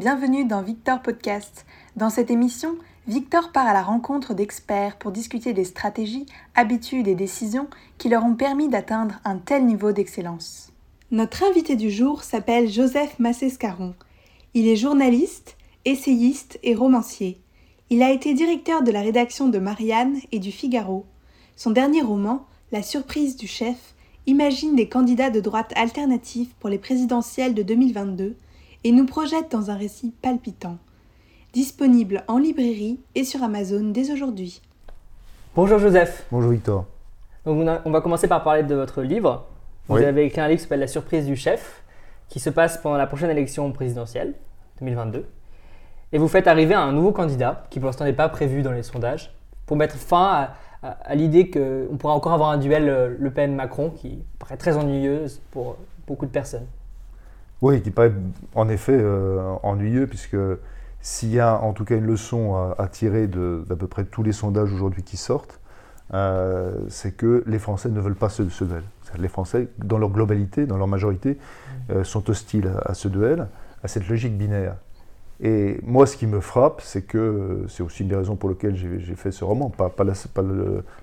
bienvenue dans Victor Podcast. Dans cette émission, Victor part à la rencontre d'experts pour discuter des stratégies, habitudes et décisions qui leur ont permis d'atteindre un tel niveau d'excellence. Notre invité du jour s'appelle Joseph Massescaron. Il est journaliste, essayiste et romancier. Il a été directeur de la rédaction de Marianne et du Figaro. Son dernier roman, La surprise du chef, imagine des candidats de droite alternatifs pour les présidentielles de 2022 et nous projette dans un récit palpitant. Disponible en librairie et sur Amazon dès aujourd'hui. Bonjour Joseph. Bonjour Victor. Donc on, va commencer par parler de votre livre. Vous avez écrit un livre qui s'appelle La surprise du chef, qui se passe pendant la prochaine élection présidentielle 2022. Et vous faites arriver un nouveau candidat, qui pour l'instant n'est pas prévu dans les sondages, pour mettre fin à, l'idée qu'on pourra encore avoir un duel euh, Le Pen-Macron qui paraît très ennuyeuse pour beaucoup de personnes. Oui, qui paraît en effet euh, ennuyeux, puisque s'il y a en tout cas une leçon à, tirer d'à peu près tous les sondages aujourd'hui qui sortent, euh, c'est que les Français ne veulent pas ce, duel. Les Français, dans leur globalité, dans leur majorité, mmh. sont hostiles à, ce duel, à cette logique binaire. Et moi, ce qui me frappe, c'est que c'est aussi une des raisons pour lesquelles j'ai fait ce roman, pas, pas, la,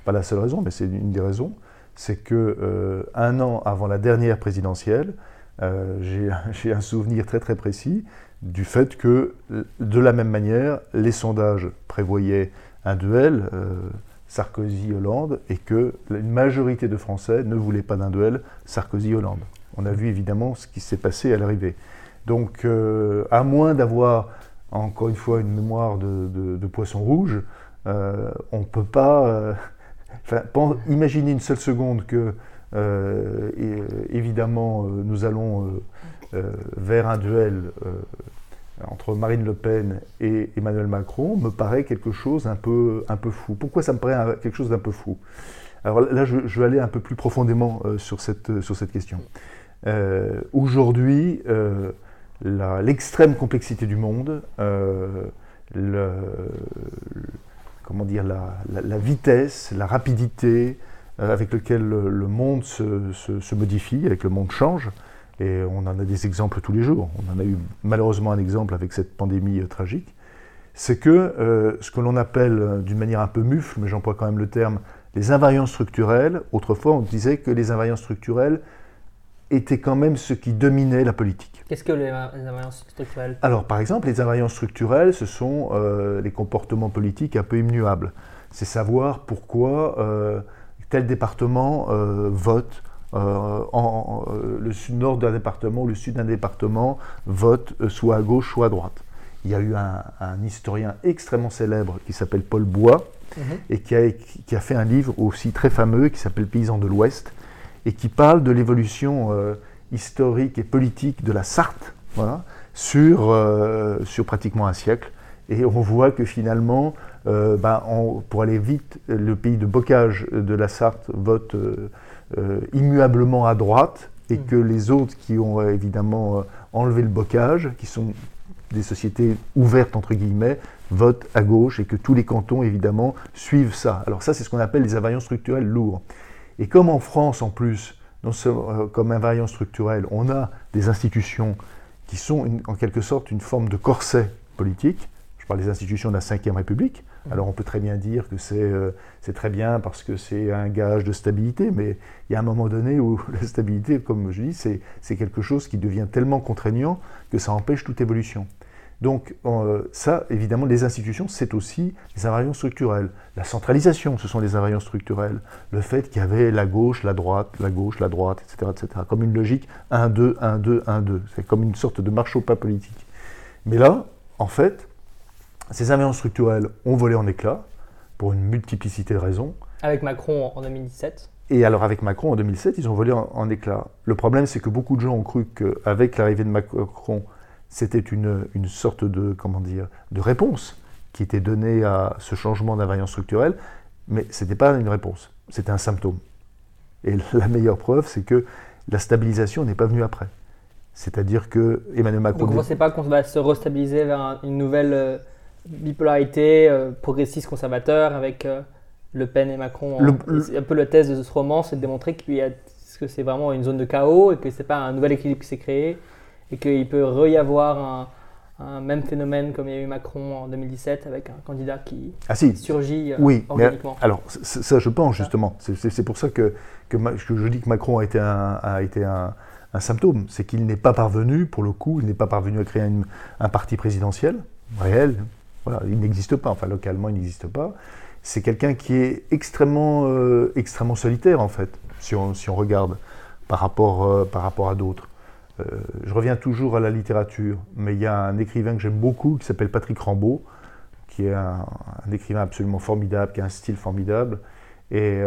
pas, la, seule raison, mais c'est une des raisons, c'est que euh, un an avant la dernière présidentielle, euh, j'ai un souvenir très très précis du fait que, de la même manière, les sondages prévoyaient un duel euh, Sarkozy-Hollande et que une majorité de Français ne voulaient pas d'un duel Sarkozy-Hollande. On a vu évidemment ce qui s'est passé à l'arrivée. Donc, euh, à moins d'avoir, encore une fois, une mémoire de, poisson rouge, on ne peut pas imaginer une seule seconde que, évidemment, nous allons vers un duel entre Marine Le Pen et Emmanuel Macron, me paraît quelque chose un peu, un peu fou. Pourquoi ça me paraît quelque chose d'un peu fou? Alors là, je, vais aller un peu plus profondément sur, cette, sur cette question. Aujourd'hui, l'extrême complexité du monde, euh, comment dire, la, vitesse, la rapidité euh, avec laquelle le, monde se, modifie, avec le monde change. Et on en a des exemples tous les jours. On en a eu malheureusement un exemple avec cette pandémie euh, tragique. C'est que ce que l'on appelle d'une manière un peu mufle, mais j'emploie quand même le terme, les invariants structurels, autrefois on disait que les invariants structurels étaient quand même ce qui dominait la politique. Qu'est-ce que les, invariances structurelles Alors, par exemple, les invariances structurelles, ce sont euh, les comportements politiques un peu immuables. C'est savoir pourquoi euh, tel département euh, vote en, le sud-nord d'un département ou le sud d'un département vote soit à gauche, soit à droite. Il y a eu un, historien extrêmement célèbre qui s'appelle Paul Bois mhm. et qui a, qui a, fait un livre aussi très fameux qui s'appelle Paysans de l'Ouest et qui parle de l'évolution historique et politique de la Sarthe voilà, sur, euh, sur pratiquement un siècle. Et on voit que finalement, euh, ben, pour aller vite, le pays de bocage de la Sarthe vote euh, immuablement à droite et mmh. que les autres qui ont évidemment enlevé le bocage, qui sont des sociétés ouvertes entre guillemets, votent à gauche et que tous les cantons évidemment suivent ça. Alors ça c'est ce qu'on appelle les invariants structurels lourds. Et comme en France en plus, euh, comme invariant structurel, on a des institutions qui sont en quelque sorte une forme de corset politique. Je parle des institutions de la Ve République. Alors on peut très bien dire que euh, c'est très bien parce que c'est un gage de stabilité, mais il y a un moment donné où la stabilité, comme je dis, c'est quelque chose qui devient tellement contraignant que ça empêche toute évolution. Donc euh, ça, évidemment, les institutions, c'est aussi les invariants structurels. La centralisation, ce sont les invariants structurels. Le fait qu'il y avait la gauche, la droite, la gauche, la droite, etc. etc. comme une logique 1-2, 1-2, 1-2. C'est comme une sorte de marche au pas politique. Mais là, en fait, ces invariants structurels ont volé en éclats pour une multiplicité de raisons. Avec Macron en 2017 et alors avec Macron en 2007, ils ont volé en, en éclats. Le problème, c'est que beaucoup de gens ont cru qu'avec l'arrivée de Macron, c'était une, une, sorte de, comment dire, de réponse qui était donnée à ce changement d'invariant structurel, mais ce n'était pas une réponse, c'était un symptôme. Et la meilleure preuve, c'est que la stabilisation n'est pas venue après. C'est-à-dire que Emmanuel Macron. Donc vous ne pensez pas qu'on va se restabiliser vers une nouvelle euh, bipolarité euh, progressiste-conservateur avec euh, Le Pen et Macron Un peu la thèse de ce roman, c'est de démontrer que c'est vraiment une zone de chaos et que ce n'est pas un nouvel équilibre qui s'est créé et qu'il peut y avoir un même phénomène comme il y a eu Macron en 2017 avec un candidat qui ah, si. surgit euh, oui, organiquement. alors, ça, je pense justement. C'est pour ça que, que, je dis que Macron a été un, a été un, symptôme. C'est qu'il n'est pas parvenu, pour le coup, il n'est pas parvenu à créer un parti présidentiel réel. Il n'existe pas. Enfin, localement, il n'existe pas. C'est quelqu'un qui est extrêmement, euh, extrêmement solitaire, en fait, si on, regarde par rapport, euh, par rapport à d'autres. Euh, je reviens toujours à la littérature, mais il y a un écrivain que j'aime beaucoup qui s'appelle Patrick Rambaud, qui est un, écrivain absolument formidable, qui a un style formidable, et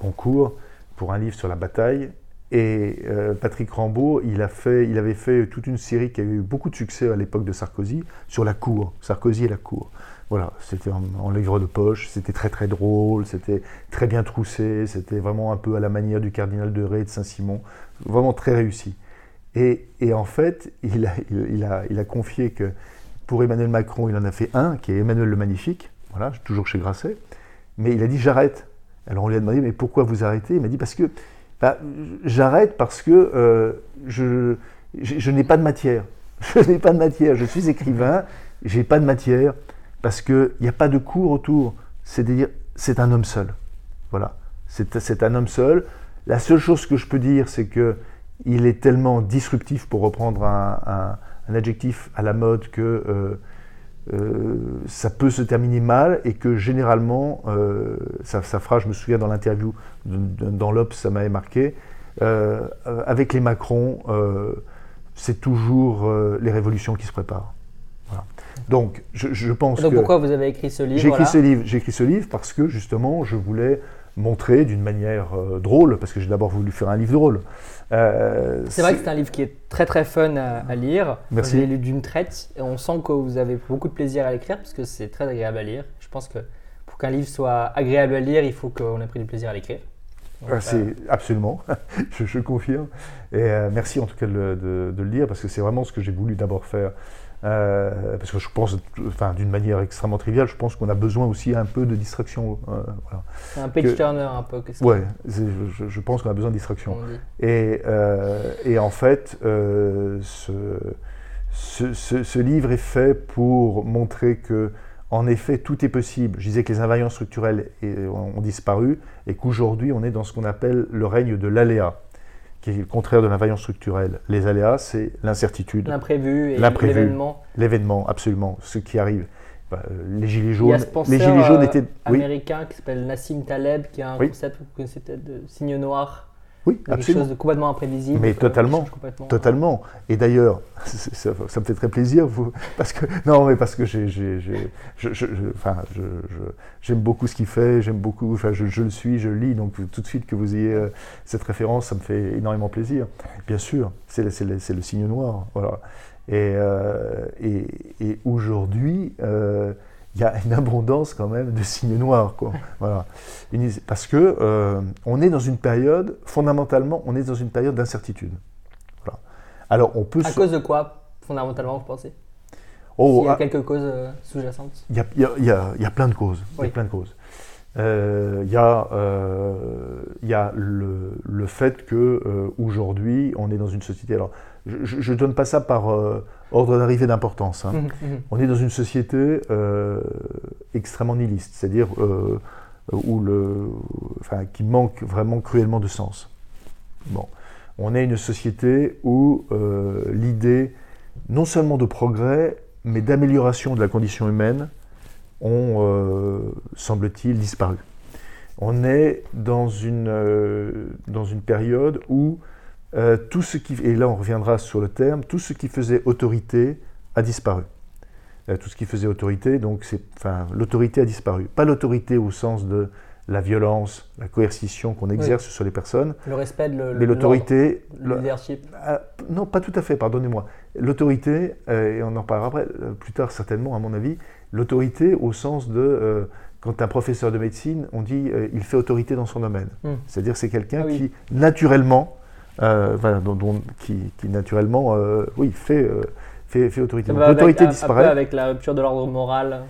Goncourt pour un livre sur la bataille. Et euh, Patrick Rambaud, il, a il avait fait toute une série qui a eu beaucoup de succès à l'époque de Sarkozy sur la cour, Sarkozy et la cour. Voilà, c'était en, en, livre de poche, c'était très très drôle, c'était très bien troussé, c'était vraiment un peu à la manière du cardinal de Ré et de Saint-Simon, vraiment très réussi. Et, en fait, il a, confié que pour Emmanuel Macron, il en a fait un, qui est Emmanuel le Magnifique, voilà, toujours chez Grasset, mais il a dit j'arrête. Alors on lui a demandé, mais pourquoi vous arrêtez? Il m'a dit parce que bah, j'arrête parce que euh, je, n'ai pas de matière. Je n'ai pas de matière, je suis écrivain, j'ai pas de matière, parce qu'il n'y a pas de cours autour. C'est-à-dire, c'est un homme seul. Voilà, c'est un homme seul. La seule chose que je peux dire, c'est que il est tellement disruptif, pour reprendre un, adjectif à la mode, que euh, euh, ça peut se terminer mal et que généralement, euh, ça, fera, je me souviens dans l'interview dans l'Obs, ça m'avait marqué, avec les Macron, c'est toujours les révolutions qui se préparent. Donc, je, pense Donc, pourquoi vous avez écrit ce livre J'ai écrit ce livre. J'ai écrit ce livre parce que justement, je voulais montrer d'une manière drôle, parce que j'ai d'abord voulu faire un livre drôle. Euh, c'est vrai que c'est un livre qui est très très fun à, lire. Merci. lu d'une traite et on sent que vous avez beaucoup de plaisir à l'écrire parce que c'est très agréable à lire. Je pense que pour qu'un livre soit agréable à lire, il faut qu'on ait pris du plaisir à l'écrire. Ah, c'est euh, absolument, je, confirme. Et euh, merci en tout cas de, de le lire parce que c'est vraiment ce que j'ai voulu d'abord faire. Euh, parce que je pense, enfin, d'une manière extrêmement triviale, je pense qu'on a besoin aussi un peu de distraction. Euh, C'est un page turner un peu. Ouais, je, je, pense qu'on a besoin de distraction. Et, euh, et, en fait, ce, ce, ce, livre est fait pour montrer que, en effet, tout est possible. Je disais que les invariants structurels ont disparu et qu'aujourd'hui, on est dans ce qu'on appelle le règne de l'aléa qui est le contraire de l'invariance structurelle. Les aléas, c'est l'incertitude. L'imprévu et l'événement. L'événement, absolument, ce qui arrive. Bah, euh, les gilets jaunes. Il y a ce penseur, les gilets jaunes étaient américain qui s'appelle Nassim Taleb, qui a un concept, vous connaissez peut-être, de signe noir. Oui, quelque chose de complètement imprévisible. Mais totalement, totalement. Et d'ailleurs, ça, me fait très plaisir, vous, parce que non, mais parce que j'ai, enfin, j'aime beaucoup ce qu'il fait, j'aime beaucoup, enfin, je, le suis, je lis, donc tout de suite que vous ayez euh, cette référence, ça me fait énormément plaisir. Bien sûr, c'est le, le, signe noir, voilà. Et, euh, et, et aujourd'hui. Euh, il y a une abondance quand même de signes noirs. Quoi. Voilà. Parce que euh, on est dans une période, fondamentalement, on est dans une période d'incertitude. Voilà. Alors on peut. À cause de quoi, fondamentalement, vous pensez? Oh, Il y a ah. quelques causes euh, sous-jacentes? Il y, a, y a, il y a, plein de causes. Il y a plein de causes. Euh, il y a, il y a le, le fait que aujourd'hui on est dans une société. Alors, je ne donne pas ça par ordre d'arrivée d'importance. Hein. Mmh, mmh. On est dans une société euh, extrêmement nihiliste, c'est-à-dire euh, où le, enfin, qui manque vraiment cruellement de sens. Bon. On est une société où euh, l'idée non seulement de progrès, mais d'amélioration de la condition humaine ont, semble-t-il, disparu. On est dans une, dans une période où euh, tout ce qui, et là on reviendra sur le terme, tout ce qui faisait autorité a disparu. Euh, tout ce qui faisait autorité, donc c'est, enfin, l'autorité a disparu. Pas l'autorité au sens de la violence, la coercition qu'on exerce sur les personnes. Le respect de Mais l'autorité. Le leadership. Ah, non, pas tout à fait, pardonnez-moi. L'autorité, euh, et on en parlera après, plus tard certainement, à mon avis, l'autorité au sens de. quand un professeur de médecine, on dit il fait autorité dans son domaine. Hmm. C'est-à-dire c'est quelqu'un ah qui, naturellement, euh, qui, naturellement, euh, oui, fait, euh, fait, fait, autorité. L'autorité disparaît. avec la rupture de l'ordre moral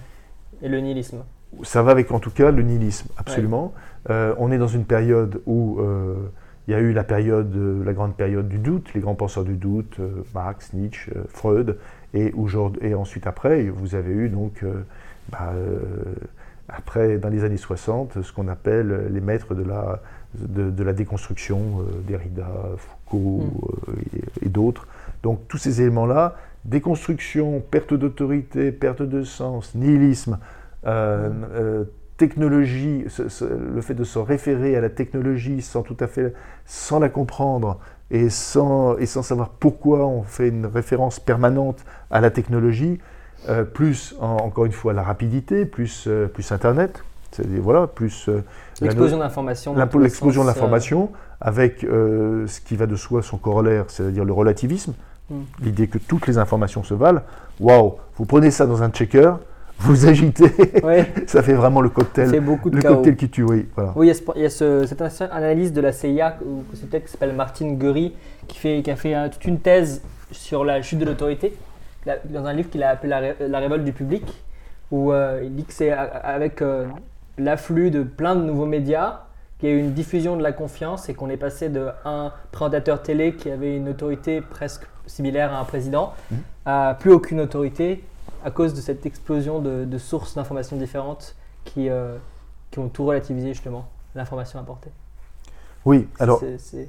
et le nihilisme. Ça va avec en tout cas le nihilisme, absolument. on est dans une période où il y a eu la période, la grande période du doute, les grands penseurs du doute, Marx, Nietzsche, Freud, Et, et ensuite, après, vous avez eu donc, bah, après, dans les années 60, ce qu'on appelle les maîtres de la, de, la déconstruction, Derrida, Foucault mm. et, et d'autres. Donc tous ces éléments-là, déconstruction, perte d'autorité, perte de sens, nihilisme, euh, technologie, le fait de se référer à la technologie sans tout à fait, sans la comprendre et sans, et sans savoir pourquoi on fait une référence permanente à la technologie, euh, plus encore une fois la rapidité, plus, euh, plus Internet, voilà, plus l'explosion d'informations, l'explosion de l'information, avec ce qui va de soi son corollaire, c'est-à-dire le relativisme, hmm. l'idée que toutes les informations se valent. Waouh, vous prenez ça dans un checker, vous agitez, ça fait vraiment le cocktail, beaucoup de le cocktail qui tue. Oui, oui il y a, cette analyse de la CIA, c'est peut-être qui s'appelle Martine Gury, qui, fait, qui a fait toute une thèse sur la chute de l'autorité, dans un livre qu'il a appelé la, révolte du public, où euh, il dit que c'est avec euh, l'afflux de plein de nouveaux médias qu'il y a eu une diffusion de la confiance et qu'on est passé de un présentateur télé qui avait une autorité presque similaire à un président mmh. à plus aucune autorité à cause de cette explosion de, sources d'informations différentes qui, euh, qui ont tout relativisé justement l'information apportée. Oui, alors. C'est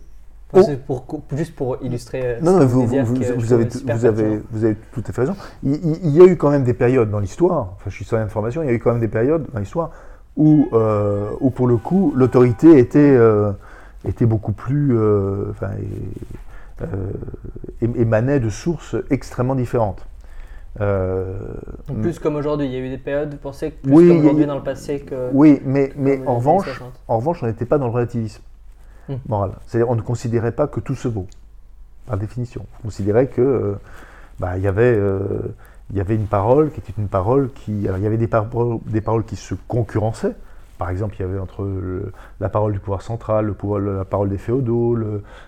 pour, juste pour illustrer. Euh, non, non, vous, vous, vous, avez, vous, avez, vous avez tout à fait raison. Il, y a eu quand même des périodes dans l'histoire, enfin je suis sur l'information, il y a eu quand même des périodes dans l'histoire où, euh, où pour le coup l'autorité était, était beaucoup plus. enfin, émanait de sources extrêmement différentes. Euh, plus comme aujourd'hui, il y a eu des périodes, vous pensez que plus oui, comme aujourd'hui dans le passé que. Oui, mais, mais en, revanche, en revanche, on n'était pas dans le relativisme hmm. moral. C'est-à-dire, on ne considérait pas que tout se vaut, par définition. On considérait que euh, bah, il y avait. Euh, il y avait une parole qui était une parole qui. Alors, il y avait des, des paroles qui se concurrençaient, par exemple, il y avait entre la parole du pouvoir central, le pouvoir, la parole des féodaux,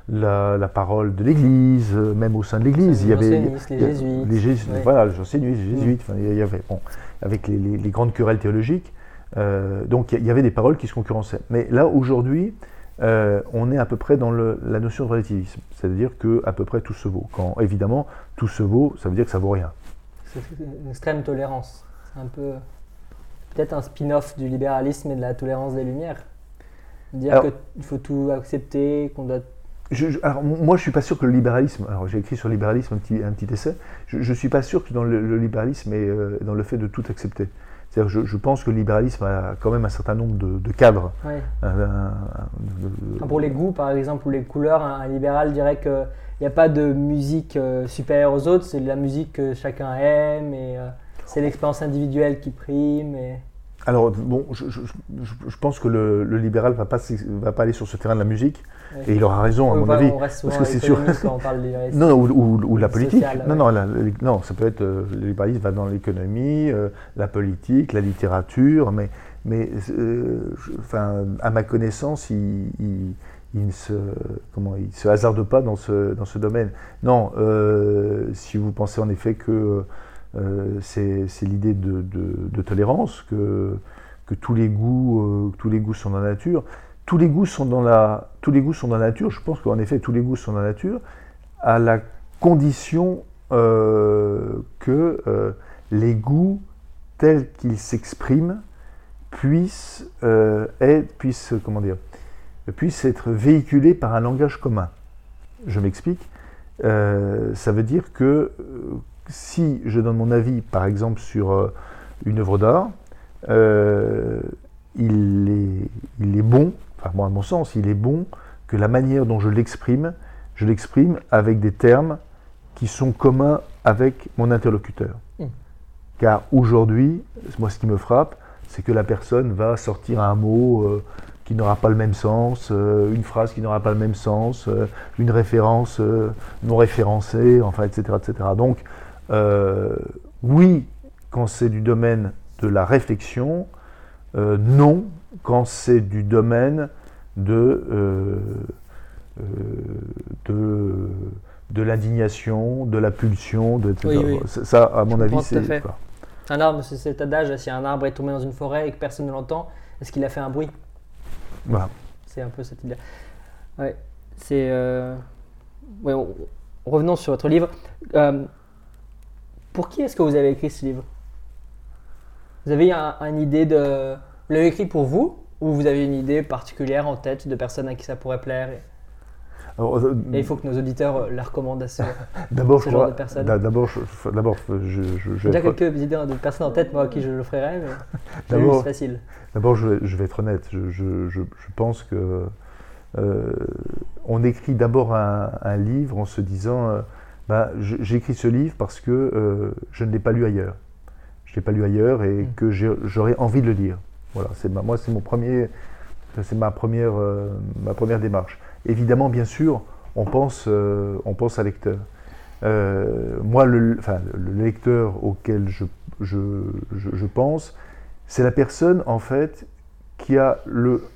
la, parole de l'Église, euh, même au sein de l'Église, il y avait les jésuites, les jésuites, voilà, les jésuites, il y avait, bon, avec les, grandes querelles théologiques. Euh, donc il y avait des paroles qui se concurrençaient. Mais là aujourd'hui, euh, on est à peu près dans la notion de relativisme, c'est-à-dire que à peu près tout se vaut. Quand évidemment tout se vaut, ça veut dire que ça vaut rien. C'est une extrême tolérance. C'est un peu peut-être un spin-off du libéralisme et de la tolérance des Lumières. Dire qu'il faut tout accepter, qu'on doit. alors, moi, je suis pas sûr que le libéralisme. Alors, j'ai écrit sur le libéralisme un petit, un petit essai. Je ne suis pas sûr que dans le, libéralisme et euh, dans le fait de tout accepter. C'est-à-dire, je, je, pense que le libéralisme a quand même un certain nombre de, cadres. Pour les goûts, par exemple, ou les couleurs, un, libéral dirait qu'il n'y a pas de musique euh, supérieure aux autres, c'est de la musique que chacun aime et. Euh, c'est l'expérience individuelle qui prime. Et... Alors, bon, je, pense que le, libéral ne va pas, va pas aller sur ce terrain de la musique. Et il aura raison, à mon avis. parce que c'est sûr. Quand on parle non, ou, la politique. non, non, non, ça peut être. Euh, le libéralisme va dans l'économie, euh, la politique, la littérature, mais, mais euh, à ma connaissance, il, il, ne se, comment, il se hasarde pas dans ce, dans ce domaine. Non, si vous pensez en effet que euh, c'est l'idée de, tolérance, que, que tous, les goûts, euh, tous les goûts sont dans la nature. Tous les goûts sont dans la, tous les goûts sont dans la nature. Je pense qu'en effet, tous les goûts sont dans la nature, à la condition euh, que les goûts tels qu'ils s'expriment puissent, être, puissent, comment dire, puissent être véhiculés par un langage commun. Je m'explique. ça veut dire que si je donne mon avis, par exemple, sur euh, une œuvre d'art, euh, il, est, il est bon, enfin, à mon sens, il est bon que la manière dont je l'exprime, je l'exprime avec des termes qui sont communs avec mon interlocuteur. Mmh. Car aujourd'hui, moi, ce qui me frappe, c'est que la personne va sortir un mot euh, qui n'aura pas le même sens, une phrase qui n'aura pas le même sens, une référence non référencée, enfin, etc., etc. Donc, euh, oui, quand c'est du domaine de la réflexion, euh, non, quand c'est du domaine de, euh, de, de l'indignation, de la pulsion, de, etc. Ça, à mon avis, c'est. Un arbre, c'est cet adage si un arbre est tombé dans une forêt et que personne ne l'entend, est-ce qu'il a fait un bruit? C'est un peu cette idée. C'est. Ouais, revenons sur votre livre pour qui est-ce que vous avez écrit ce livre? Vous avez une idée de... Vous l'avez écrit pour vous ou vous avez une idée particulière en tête de personnes à qui ça pourrait plaire? Euh, et il faut que nos auditeurs euh, la recommandent à ce, d'abord, genre de personnes. D'abord, je, d'abord, je, déjà quelques idées de personnes en tête, moi, à qui je le ferai, mais d'abord, c'est facile. D'abord, je, vais être honnête. Je, pense que euh, on écrit d'abord un, livre en se disant bah, j'écris ce livre parce que je ne l'ai pas lu ailleurs. Je ne l'ai pas lu ailleurs et mm. que j'aurais envie de le lire. Voilà, c'est moi, c'est mon premier, c'est ma première, ma première démarche. Évidemment, bien sûr, on pense, euh, on pense à lecteur. Euh, moi, le, le, lecteur auquel je, pense, c'est la personne, en fait, qui a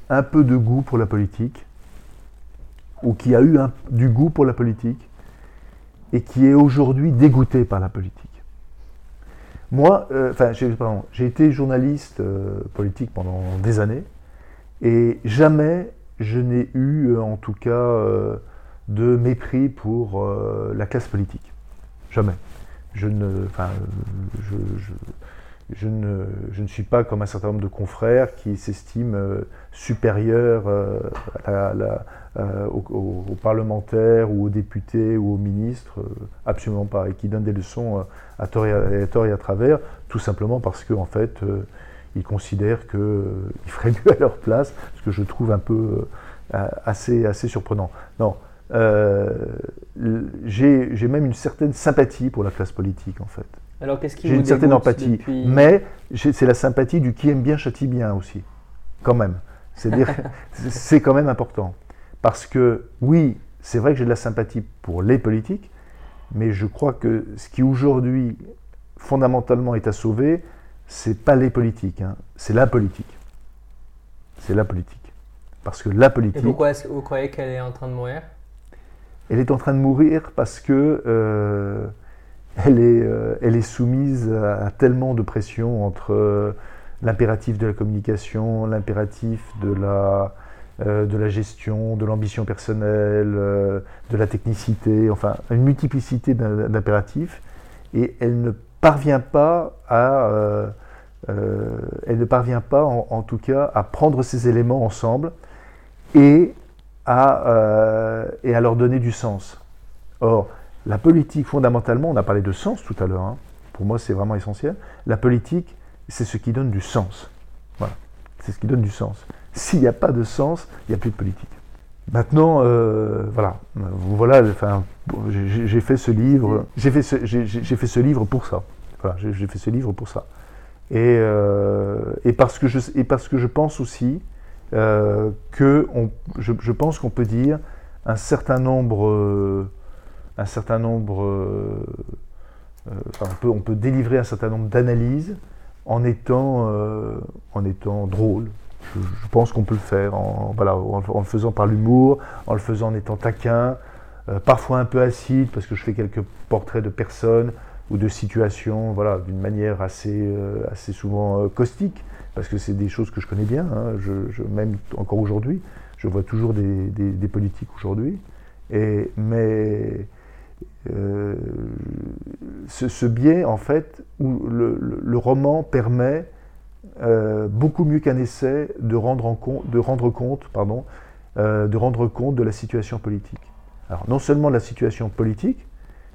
un peu de goût pour la politique, ou qui a eu du goût pour la politique, et qui est aujourd'hui dégoûté par la politique. Moi, euh, j'ai été journaliste politique pendant des années, et jamais je n'ai eu euh, en tout cas euh, de mépris pour euh, la classe politique. Jamais. Je ne, enfin, je, ne, je, ne, suis pas comme un certain nombre de confrères qui s'estiment supérieurs aux, parlementaires ou aux députés ou aux ministres, absolument pas, et qui donnent des leçons à tort et à, travers, tout simplement parce que en fait, ils considèrent qu'ils euh, feraient mieux à leur place, ce que je trouve un peu euh, assez, assez surprenant. Non, euh, j'ai même une certaine sympathie pour la classe politique, en fait. Alors qu'est-ce qui J'ai une certaine empathie, mais c'est la sympathie du qui aime bien châtie bien aussi, quand même. C'est quand même important. Parce que, oui, c'est vrai que j'ai de la sympathie pour les politiques, mais je crois que ce qui aujourd'hui, fondamentalement, est à sauver, c'est pas les politiques, hein, c'est la politique. C'est la politique. Parce que la politique. Et pourquoi est-ce que vous croyez qu'elle est en train de mourir? Elle est en train de mourir parce que euh, elle, est, euh, elle est soumise à, tellement de pression entre euh, l'impératif de la communication, l'impératif de la, de la gestion, de l'ambition personnelle, de la technicité, enfin une multiplicité d'impératifs, et elle ne parvient pas à, euh, euh, elle ne parvient pas, en, tout cas, à prendre ces éléments ensemble et à, euh, et à leur donner du sens. Or, la politique, fondamentalement, on a parlé de sens tout à l'heure, hein. pour moi c'est vraiment essentiel, la politique, c'est ce qui donne du sens. Voilà, c'est ce qui donne du sens. S'il n'y a pas de sens, il n'y a plus de politique. Maintenant, voilà, voilà, enfin, j'ai fait fait, fait ce livre pour ça. J'ai fait ce livre pour ça. Et, euh, parce que je, pense aussi euh, que je, pense qu'on peut dire un certain nombre, un certain nombre, enfin, on peut, délivrer un certain nombre d'analyses en étant, drôle, je, pense qu'on peut le faire en, le faisant par l'humour, en le faisant en étant taquin, euh, parfois un peu acide parce que je fais quelques portraits de personnes ou de situations voilà, d'une manière assez, euh, assez souvent euh, caustique, parce que c'est des choses que je connais bien, hein. je, même encore aujourd'hui, je vois toujours des, des, politiques aujourd'hui, mais ce, ce, biais, en fait, où le, le roman permet euh, beaucoup mieux qu'un essai de rendre, en compte, de rendre compte, pardon, euh, de rendre compte de la situation politique. Alors non seulement de la situation politique,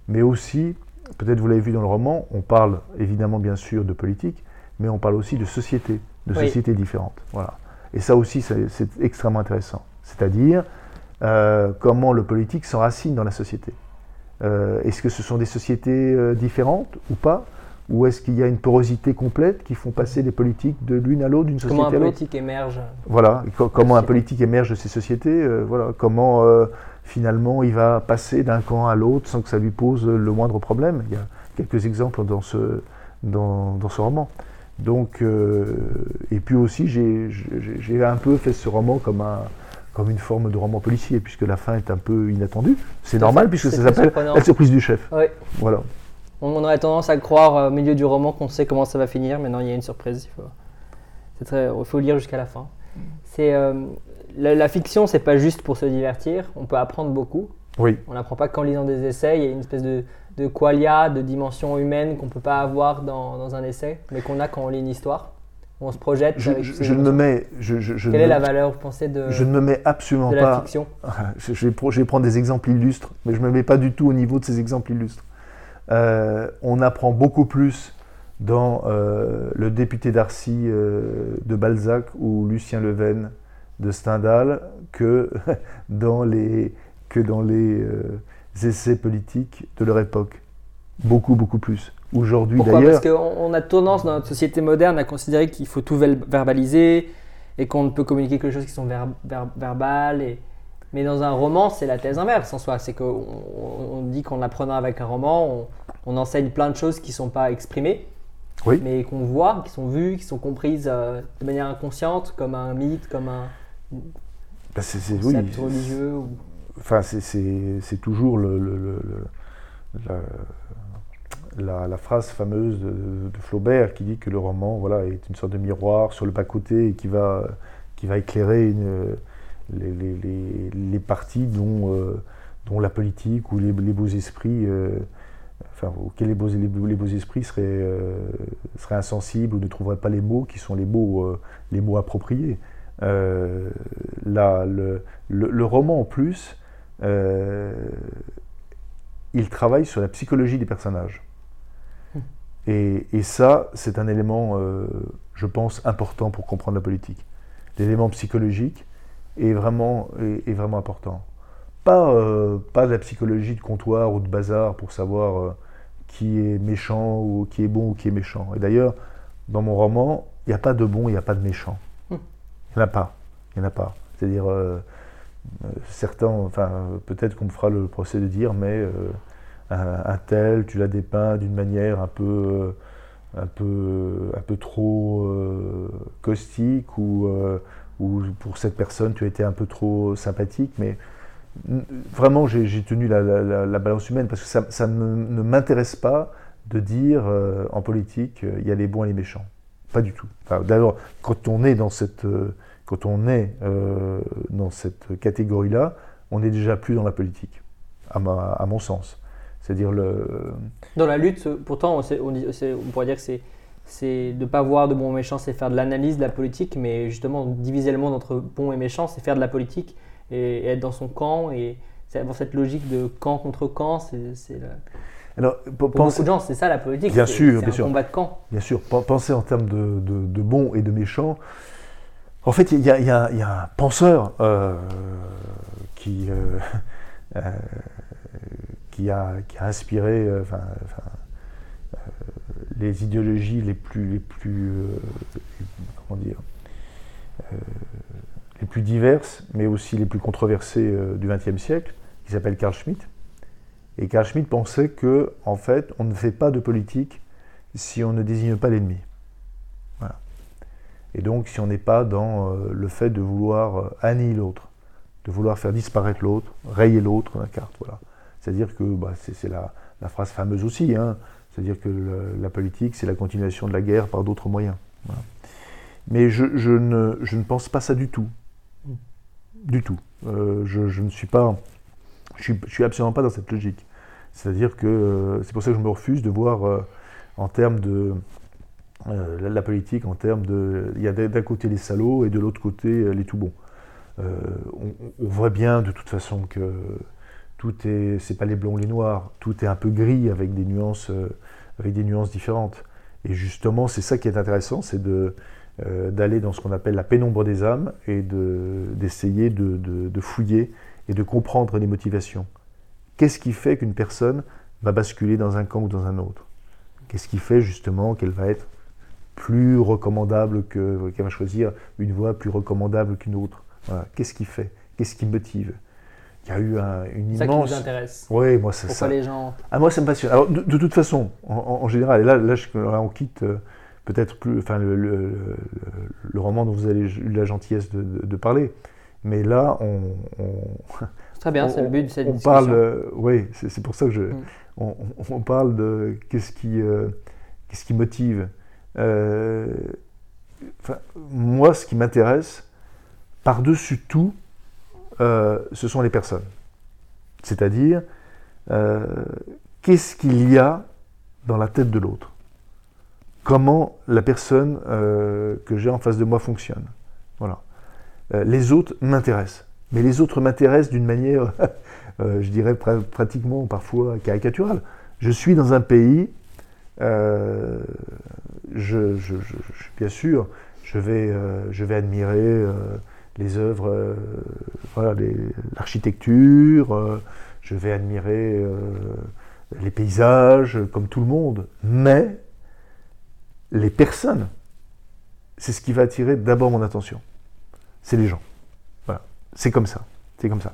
mais aussi, peut-être vous l'avez vu dans le roman, on parle évidemment bien sûr de politique, mais on parle aussi de société, de sociétés différentes. Voilà. Et ça aussi, c'est extrêmement intéressant. C'est-à-dire euh, comment le politique s'enracine dans la société. Est-ce que ce sont des sociétés différentes ou pas? Ou est-ce qu'il y a une porosité complète qui font passer les politiques de l'une à l'autre, d'une société à l'autre? Comment un politique émerge? Voilà, comment un politique émerge de ces sociétés, euh, voilà, comment euh, finalement il va passer d'un camp à l'autre sans que ça lui pose le moindre problème. Il y a quelques exemples dans ce, dans, dans ce roman. Donc, euh, et puis aussi, j'ai un peu fait ce roman comme, un, comme une forme de roman policier, puisque la fin est un peu inattendue. C'est normal, puisque ça s'appelle La surprise du chef. Oui. Voilà. On, aurait tendance à croire euh, au milieu du roman qu'on sait comment ça va finir, mais non, il y a une surprise. Il faut, très, il faut lire jusqu'à la fin. C'est euh, la, fiction, c'est pas juste pour se divertir. On peut apprendre beaucoup. Oui. On n'apprend pas qu'en lisant des essais, il y a une espèce de, de qualia, de dimension humaine qu'on ne peut pas avoir dans, dans un essai, mais qu'on a quand on lit une histoire. On se projette. Je, avec je- ces je ne me mets. Je, Quelle est la valeur, vous pensez, de, je ne me mets absolument de la pas. fiction je vais prendre des exemples illustres, mais je ne me mets pas du tout au niveau de ces exemples illustres. Euh, on apprend beaucoup plus dans euh, Le député d'Arcy euh, de Balzac ou Lucien Leven de Stendhal que dans les, que dans les euh, essais politiques de leur époque. Beaucoup, beaucoup plus. Aujourd'hui d'ailleurs. Parce qu'on on a tendance dans notre société moderne à considérer qu'il faut tout verbaliser et qu'on ne peut communiquer que les choses qui sont ver- ver- verbales. Et... Mais dans un roman, c'est la thèse inverse en soi. C'est qu'on on- on dit qu'en apprenant avec un roman, on, on enseigne plein de choses qui ne sont pas exprimées, Oui. mais qu'on voit, qui sont vues, qui sont comprises euh, de manière inconsciente, comme un mythe, comme un bah, c'est- c'est- oui, concept religieux. ou- Enfin, c'est- toujours le, le- le- le- la, la- la phrase fameuse de, de Flaubert qui dit que le roman voilà, est une sorte de miroir sur le bas-côté et qui va, qui va éclairer une- les, les- les- les parties dont, euh, dont la politique ou les, beaux esprits, euh, enfin, auxquels les beaux, les esprits seraient, euh, seraient insensibles ou ne trouveraient pas les mots qui sont les mots, les mots appropriés. Euh, le, le- le roman en plus, euh, il travaille sur la psychologie des personnages. Et, et ça, c'est un élément, euh, je pense, important pour comprendre la politique. L'élément psychologique est vraiment, est, est vraiment important. Pas, pas de la psychologie de comptoir ou de bazar pour savoir qui est méchant ou qui est bon ou qui est méchant. Et d'ailleurs, dans mon roman, il n'y a pas de bon, il n'y a pas de méchant. Il n'y en a pas. Il n'y pas. C'est-à-dire, euh, euh, certains, enfin, peut-être qu'on me fera le procès de dire, mais euh, un, tel, tu l'as dépeint d'une manière un peu, trop caustique, ou, ou pour cette personne, tu as été un peu trop sympathique, mais vraiment, j'ai tenu la, la- la- la balance humaine, parce que ça, ne, m'intéresse pas de dire en politique, il y a les bons et les méchants. Pas du tout. Enfin, D'abord, quand on est dans cette, euh, quand on est euh, dans cette catégorie-là, on n'est déjà plus dans la politique, à, ma- à mon sens. C'est-à-dire le. Dans la lutte, pourtant, on, pourrait dire que c'est c'est de ne pas voir de bon ou méchant, c'est faire de l'analyse de la politique, mais justement diviser le monde entre bon et méchant, c'est faire de la politique et, être dans son camp et avoir cette logique de camp contre camp. C'est le- Alors, pour beaucoup de gens, c'est ça la politique. Bien c'est- sûr, bien un sûr. combat de camp. Bien sûr, pen- pensez en termes de, de, de bons et de méchants. En fait, il y a, y y un penseur euh, qui, euh, euh, qui, a, qui a inspiré enfin, enfin, les idéologies les plus, les plus, comment dire, les plus diverses, mais aussi les plus controversées du XXe siècle, qui s'appelle Carl Schmitt. Et Carl Schmitt pensait que, en fait, on ne fait pas de politique si on ne désigne pas l'ennemi. Et donc, si on n'est pas dans euh, le fait de vouloir euh, annihiler l'autre, de vouloir faire disparaître l'autre, rayer l'autre la carte. Voilà. C'est-à-dire que bah, c'est la, phrase fameuse aussi, hein, c'est-à-dire que la politique, c'est la continuation de la guerre par d'autres moyens. Mais je, ne, pense pas ça du tout. Du tout. Euh, je, ne suis pas. Je suis absolument pas dans cette logique. C'est-à-dire que euh, c'est pour ça que je me refuse de voir euh, en termes de euh, la, politique, en termes de. Il y a d'un côté les salauds et de l'autre côté les tout bons. On, voit bien de toute façon que tout est. C'est pas les blancs ou les noirs, tout est un peu gris avec des nuances, différentes. Et justement, c'est ça qui est intéressant, c'est d'aller dans ce qu'on appelle la pénombre des âmes et de- d'essayer de, de- de fouiller et de comprendre les motivations. Qu'est-ce qui fait qu'une personne va basculer dans un camp ou dans un autre? Qu'est-ce qui fait justement qu'elle va être plus recommandable que qu'elle va choisir une voie plus recommandable qu'une autre? Voilà. Qu'est-ce qui fait? Qu'est-ce qui motive? Il y a eu un- une C'est ça qui immense. vous intéresse. Oui, moi c'est Pourquoi ça. les gens. Ah, moi, ça me passionne. Alors, de, de toute façon, en, général, et là, là, je- là, on quitte euh, peut-être plus, enfin, le, le- le- le roman dont vous avez eu la gentillesse de, de- de parler. Mais là, on, Très bien, c'est le but de cette on discussion. parle. euh, oui, c'est pour ça que je. Mm. On, parle de qu'est-ce qui, euh, qu'est-ce qui motive. Euh, moi, ce qui m'intéresse, par-dessus tout, ce sont les personnes. C'est-à-dire, qu'est-ce qu'il y a dans la tête de l'autre? Comment la personne que j'ai en face de moi fonctionne? Voilà. les autres m'intéressent. Mais les autres m'intéressent d'une manière, je dirais pratiquement parfois caricaturale. Je suis dans un pays euh, je, bien sûr, je vais, euh, je admirer euh, les œuvres, l'architecture, je vais admirer les paysages, comme tout le monde. Mais les personnes, c'est ce qui va attirer d'abord mon attention. C'est les gens. C'est comme ça. C'est comme ça.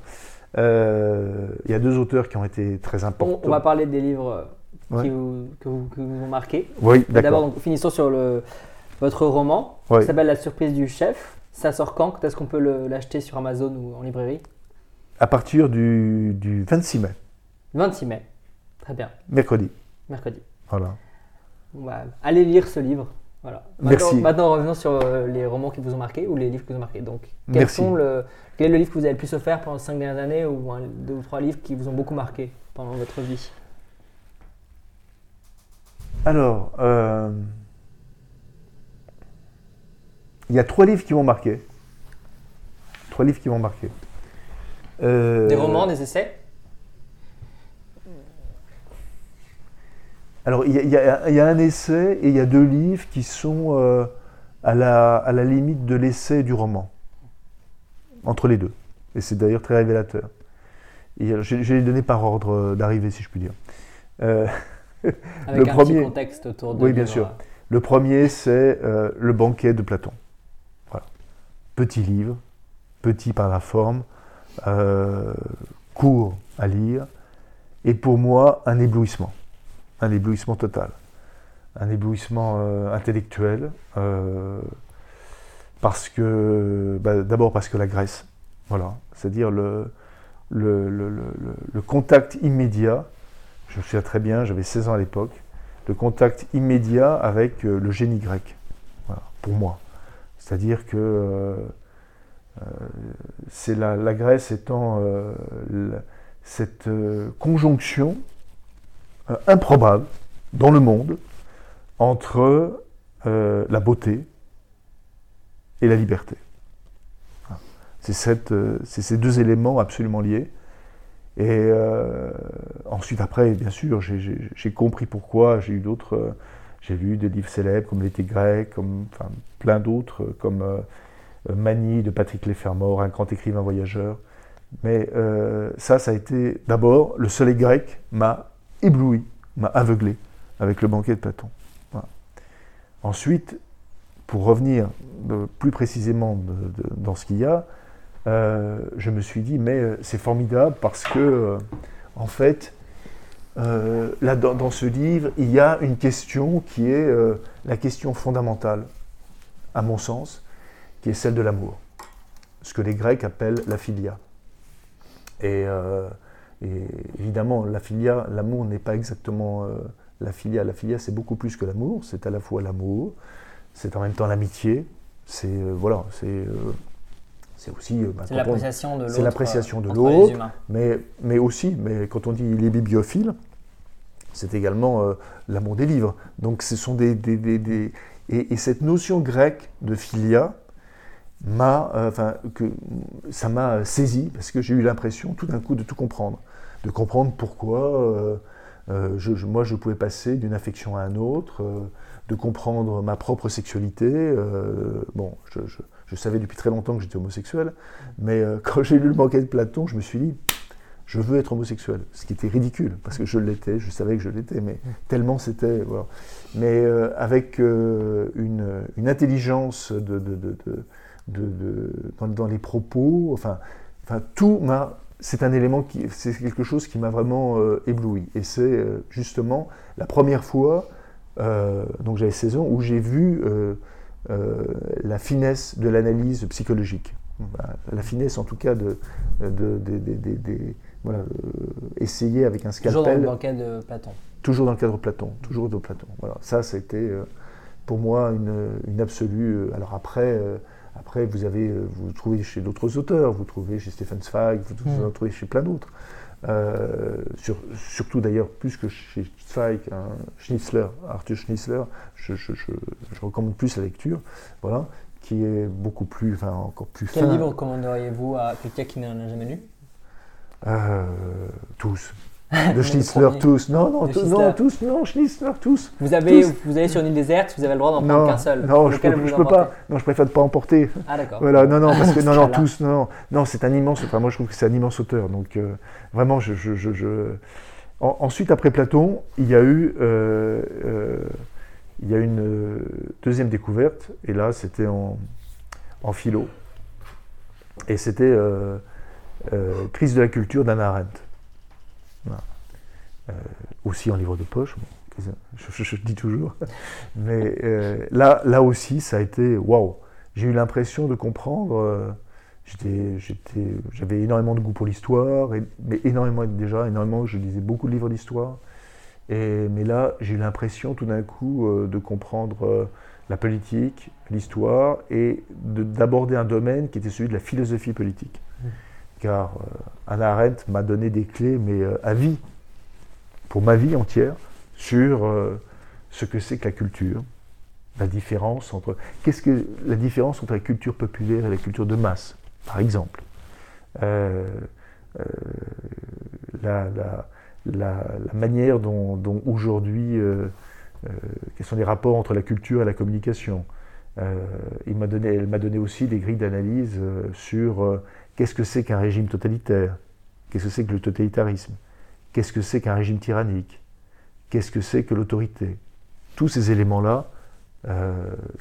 Il y a deux auteurs qui ont été très importants. On, va parler des livres qui, vous, que vous, ont marqué. Oui, d'accord. D'abord, finissons sur le, votre roman qui s'appelle La surprise du chef. Ça sort quand? Est-ce qu'on peut l'acheter sur Amazon ou en librairie? À partir du, du 26 mai. 26 mai. Très bien. Mercredi. Mercredi. Voilà. Bah, allez lire ce livre. Voilà. Maintenant, Merci. Maintenant, revenons sur euh, les romans qui vous ont marqué ou les livres qui vous ont marqué. Donc, quels sont le, quel est le livre que vous avez le plus offert pendant les cinq dernières années ou un, deux ou trois livres qui vous ont beaucoup marqué pendant votre vie? Alors, euh, il y a trois livres qui m'ont marqué. Trois livres qui m'ont marqué. Euh, des romans, des essais? Alors, il y, a, un essai et il y a deux livres qui sont euh, à, la, à, la, limite de l'essai et du roman. Entre les deux. Et c'est d'ailleurs très révélateur. Je vais les donner par ordre d'arrivée, si je puis dire. Avec le un premier... petit contexte autour de Oui, bien sûr. Le premier, c'est euh, Le banquet de Platon. Voilà. Petit livre, petit par la forme, euh, court à lire, et pour moi, un éblouissement. Un éblouissement total. Un éblouissement euh, intellectuel, parce que, bah, d'abord parce que la Grèce, voilà, c'est-à-dire le, contact immédiat je me souviens très bien, j'avais 16 ans à l'époque, le contact immédiat avec euh, le génie grec, pour moi. C'est-à-dire que euh, euh, c'est la, Grèce étant cette conjonction improbable dans le monde entre la beauté et la liberté. C'est ces deux éléments absolument liés. Et euh, ensuite, après, bien sûr, j'ai compris pourquoi. J'ai eu d'autres. Euh, j'ai lu des livres célèbres comme L'été grec, comme plein d'autres, comme euh, Manie de Patrick Leffermore, un grand écrivain voyageur. Mais ça, ça a été d'abord le soleil grec m'a ébloui, m'a aveuglé avec le banquet de Platon. Ensuite, pour revenir plus précisément dans ce qu'il y a, euh, je me suis dit, mais euh, c'est formidable parce que, euh, en fait, là, dans, ce livre, il y a une question qui est la question fondamentale, à mon sens, qui est celle de l'amour. Ce que les Grecs appellent la philia. Et, évidemment, la philia, l'amour n'est pas exactement la philia. La philia, c'est beaucoup plus que l'amour. C'est à la fois l'amour, c'est en même temps l'amitié. C'est voilà, c'est c'est aussi euh, bah, l'appréciation de l'autre. C'est l'appréciation de l'autre, mais, mais aussi, mais quand on dit les bibliophiles, c'est également euh, l'amour des livres. Donc ce sont des, des, des, Et, cette notion grecque de philia m'a, euh, enfin, que ça m'a saisi parce que j'ai eu l'impression tout d'un coup de tout comprendre, de comprendre pourquoi je, moi je pouvais passer d'une affection à un autre, de comprendre ma propre sexualité. bon, je, savais depuis très longtemps que j'étais homosexuel, mais euh, quand j'ai lu le banquet de Platon, je me suis dit, je veux être homosexuel, ce qui était ridicule, parce que je l'étais, je savais que je l'étais, mais tellement c'était... Mais euh, avec euh, une, intelligence de, dans, les propos, enfin tout m'a... C'est un élément qui... C'est quelque chose qui m'a vraiment ébloui. Et c'est justement la première fois, donc j'avais 16 ans, où j'ai vu euh, la finesse de l'analyse psychologique. La finesse, en tout cas, de, de, voilà, euh, essayer avec un scalpel. Toujours dans le cadre de Platon. Toujours dans le cadre de Platon. Toujours de Platon. Voilà. Ça, c'était euh, pour moi une, une, absolue. Alors après, après, vous avez, vous trouvez chez d'autres auteurs, vous trouvez chez Stephen Zweig, vous, vous en hmm. trouvez chez plein d'autres. surtout d'ailleurs plus que chez Zweig, hein, Schnitzler, Arthur Schnitzler, je, je, recommande plus la lecture, voilà, qui est beaucoup plus, enfin encore plus Quel livre recommanderiez-vous à quelqu'un qui n'en a jamais lu? Tous. De Schnitzler, tous. Non, non, non, tous, non, Schnitzler, tous. Vous avez, vous allez sur une île déserte, vous avez le droit d'en prendre qu'un seul. Non, je, peux, peux pas. Non, je préfère ne pas emporter. Ah d'accord. Voilà, non, non, parce que non, non, tous, non, non, c'est un immense. Enfin, moi, je trouve que c'est un immense auteur. Donc, euh, vraiment, je, je, je, ensuite, après Platon, il y a eu, euh, euh, il y a une deuxième découverte, et là, c'était en, en philo, et c'était Crise de la culture d'Anna Arendt. Euh, aussi en livre de poche, je, dis toujours. Mais euh, là, là aussi, ça a été waouh. J'ai eu l'impression de comprendre. Euh, j'avais énormément de goût pour l'histoire, mais énormément déjà, énormément, je lisais beaucoup de livres d'histoire. Mais là, j'ai eu l'impression tout d'un coup de comprendre la politique, l'histoire, et d'aborder un domaine qui était celui de la philosophie politique. Mmh. Car Anna Arendt m'a donné des clés, mais à vie, pour ma vie entière sur euh, ce que c'est que la culture, la différence entre qu'est-ce que la différence entre la culture populaire et la culture de masse, par exemple. Euh, euh, la, manière dont, aujourd'hui, quels sont les rapports entre la culture et la communication. elle m'a donné aussi des grilles d'analyse sur qu'est-ce que c'est qu'un régime totalitaire, qu'est-ce que c'est que le totalitarisme, Qu'est-ce que c'est qu'un régime tyrannique? Qu'est-ce que c'est que l'autorité? Tous ces éléments-là, euh,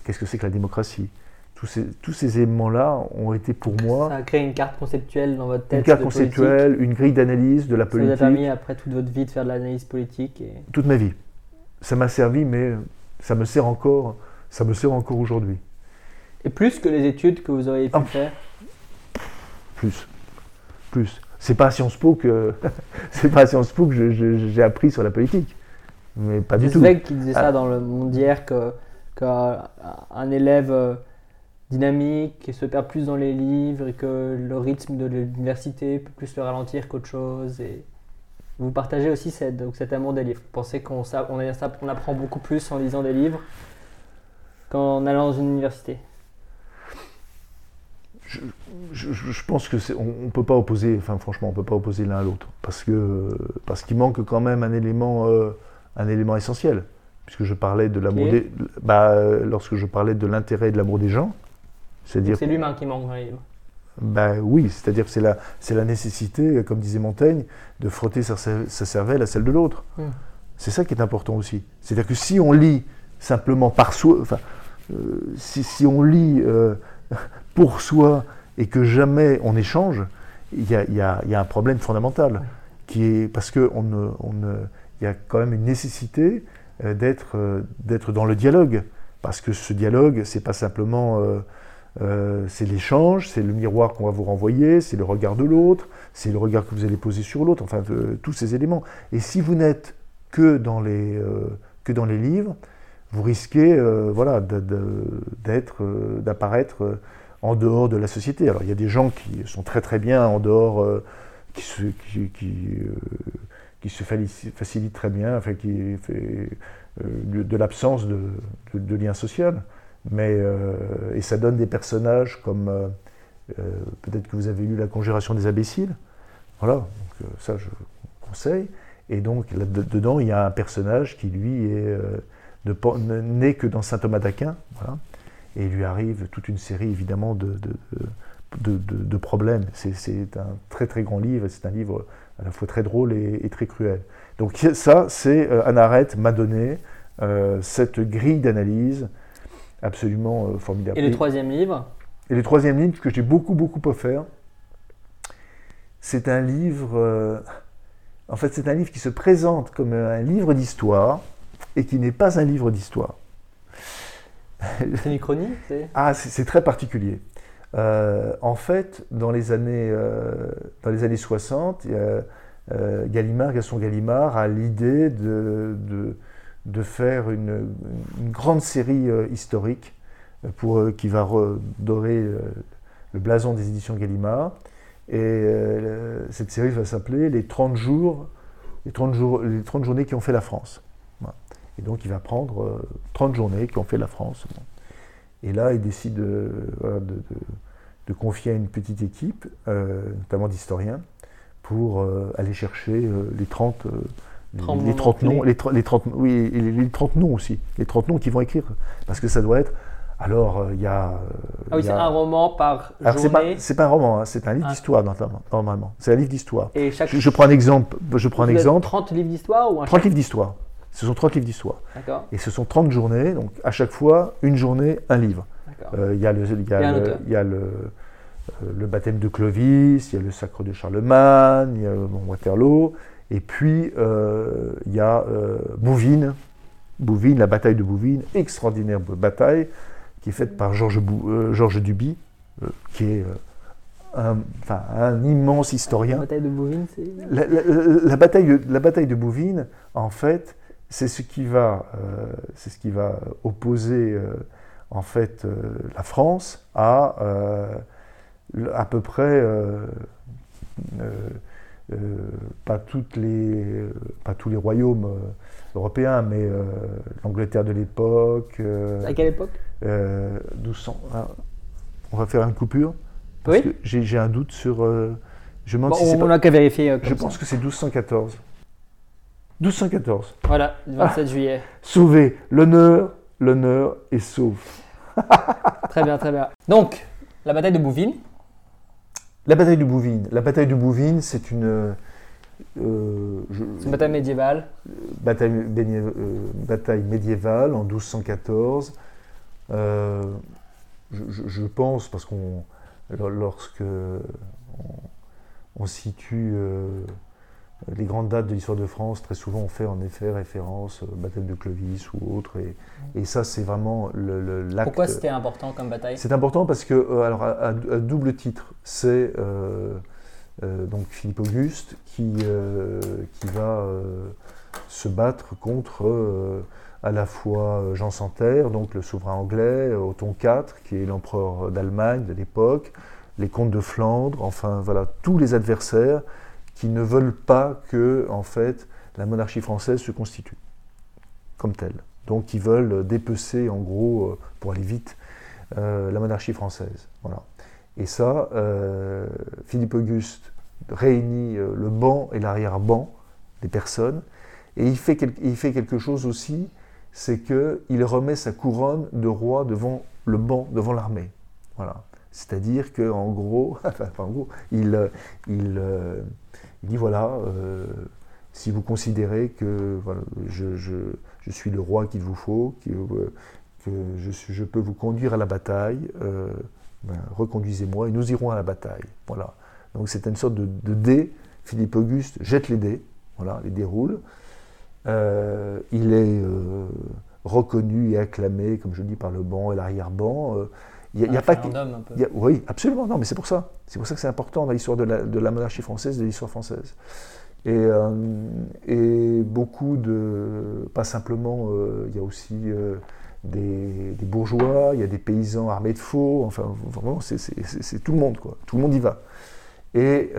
qu'est-ce que c'est que la démocratie? Tous ces, tous ces éléments-là ont été pour moi. Ça a créé une carte conceptuelle dans votre tête. Une carte conceptuelle, une grille d'analyse de la politique. Ça vous a permis après toute votre vie de faire de l'analyse politique et... Toute ma vie. Ça m'a servi, mais ça me sert encore, ça me sert encore aujourd'hui. Et plus que les études que vous auriez pu ah. faire Plus. Plus c'est pas à Sciences Po que c'est pas à Sciences Po que j'ai appris sur la politique, mais pas du tout. C'est qui disait ça ah. dans le monde d'hier que qu'un élève euh, dynamique qui se perd plus dans les livres et que le rythme de l'université peut plus le ralentir qu'autre chose. Et vous partagez aussi cette, donc cet amour des livres. Vous pensez qu'on on, on apprend beaucoup plus en lisant des livres qu'en allant dans une université? Je, pense que on, ne peut pas opposer, enfin franchement, on peut pas opposer l'un à l'autre, parce que parce qu'il manque quand même un élément, euh, un élément essentiel, puisque je parlais de l'amour des, bah, lorsque je parlais de l'intérêt et de l'amour des gens, c'est-à-dire. C'est l'humain qui manque dans les Bah oui, c'est-à-dire que c'est la, c'est la nécessité, comme disait Montaigne, de frotter sa, sa cervelle à celle de l'autre. Hmm. C'est ça qui est important aussi. C'est-à-dire que si on lit simplement par soi, enfin, euh, si, si, on lit euh, pour soi et que jamais on échange, il y a, un problème fondamental. Qui est, parce qu'il y a quand même une nécessité euh, euh, d'être dans le dialogue. Parce que ce dialogue, c'est pas simplement. Euh, c'est l'échange, c'est le miroir qu'on va vous renvoyer, c'est le regard de l'autre, c'est le regard que vous allez poser sur l'autre, enfin tous ces éléments. Et si vous n'êtes que, dans les que dans les livres, vous risquez voilà, d'être, d'apparaître en dehors de la société. Alors il y a des gens qui sont très très bien en dehors, euh, qui se, qui, euh, facilitent très bien, qui fait euh, de, l'absence de, de, lien social. Mais, et ça donne des personnages comme, peut-être que vous avez lu La Conjuration des imbéciles. Voilà, ça je conseille. Et donc là, dedans, il y a un personnage qui, lui, est, n'est que dans saint Thomas d'Aquin. Voilà et il lui arrive toute une série évidemment de, de, de, problèmes. C'est un très très grand livre, c'est un livre à la fois très drôle et, très cruel. Donc ça, c'est euh, m'a donné euh, cette grille d'analyse absolument euh, formidable. Et le troisième livre? Et le troisième livre que j'ai beaucoup beaucoup offert, c'est un livre, en fait c'est un livre qui se présente comme un livre d'histoire et qui n'est pas un livre d'histoire. C'est une chronique Ah, c'est très particulier. Euh, en fait, dans les années, euh, dans les années 60, euh, Gallimard, Gaston Gallimard a l'idée de, faire une, grande série historique qui va redorer le blason des éditions Gallimard. Et euh, cette série va s'appeler Les 30 jours, les 30 jours, les 30 journées qui ont fait la France. Et donc il va prendre 30 journées qui ont fait la France. Et là, il décide de, de, confier à une petite équipe, notamment d'historiens, pour aller chercher les 30 les, 30 noms, les, 30, oui, les 30 noms aussi, les 30 noms qu'ils vont écrire, parce que ça doit être. Alors, euh, il y a. ah oui, c'est un roman par alors, journée. C'est pas, pas, un roman, hein, c'est un livre ah. d'histoire normalement. C'est un livre d'histoire. Et chaque... je, prends un exemple. Je prends un exemple. 30 livres d'histoire ou un 30 livres d'histoire. Ce sont 30 livres d'histoire. Et ce sont 30 journées, donc à chaque fois, une journée, un livre. Euh, il y a le, y a le, y a le, euh, le, baptême de Clovis, il y a le sacre de Charlemagne, il y a Waterloo, et puis, euh, il y a euh, Bouvines, Bouvines, la bataille de Bouvines, extraordinaire bataille, qui est faite par Georges, euh, Duby, qui est un, un, immense historien. La bataille de Bouvines, c'est... La, bataille de, la bataille de Bouvines, en fait, c'est ce qui va, c'est ce qui va opposer en fait la France à à peu près euh, pas, toutes les, pas tous les royaumes euh, européens, mais euh, l'Angleterre de l'époque. à quelle époque? 1200. Ah, on va faire une coupure. Parce oui. que j'ai un doute sur. je bon, si on n'a qu'à vérifier. je pense que c'est 1214. 1214. Voilà, le 27 juillet. Sauver l'honneur, l'honneur est sauf. très bien, très bien. Donc, la bataille de Bouvines. La bataille de Bouvines. La bataille de Bouvines, c'est une. Euh, une bataille médiévale. Bataille, euh, bataille médiévale en 1214. Euh, je, pense, parce qu'on. Lorsque on, situe les grandes dates de l'histoire de France, très souvent on fait en effet référence à bataille de Clovis ou autre. Et, ça, c'est vraiment le. Pourquoi c'était important comme bataille? C'est important parce que, euh, alors, à, double titre, c'est euh, euh, donc Philippe Auguste qui, qui va se battre contre à la fois Jean Santerre, donc le souverain anglais, Othon IV, qui est l'empereur d'Allemagne de l'époque, les comtes de Flandre, enfin voilà, tous les adversaires qui ne veulent pas que, en fait, la monarchie française se constitue comme telle. Donc ils veulent dépecer, en gros, euh, pour aller vite, euh, la monarchie française. Voilà. Et ça, euh, Philippe Auguste réunit le banc et l'arrière-banc des personnes, et il fait, il fait quelque chose aussi, c'est qu'il remet sa couronne de roi devant le banc, devant l'armée. Voilà. C'est-à-dire qu'en gros, enfin, en gros, il, il, il dit voilà, euh, si vous considérez que je, suis le roi qu'il vous faut, que, que je, peux vous conduire à la bataille, euh, ben, reconduisez-moi et nous irons à la bataille. Voilà. Donc c'est une sorte de, dé. Philippe Auguste jette les dés, voilà, les déroule. Euh, il est reconnu et acclamé, comme je dis, par le banc et l'arrière-banc. Il y a, pas oui, absolument. Non, mais c'est pour ça. C'est pour ça que c'est important dans l'histoire de la, monarchie française, de l'histoire française. Et, euh, et, beaucoup de, pas simplement, euh, il y a aussi euh, des, bourgeois, il y a des paysans armés de faux. Enfin, vraiment, c'est tout le monde, quoi. Tout le monde y va. Et,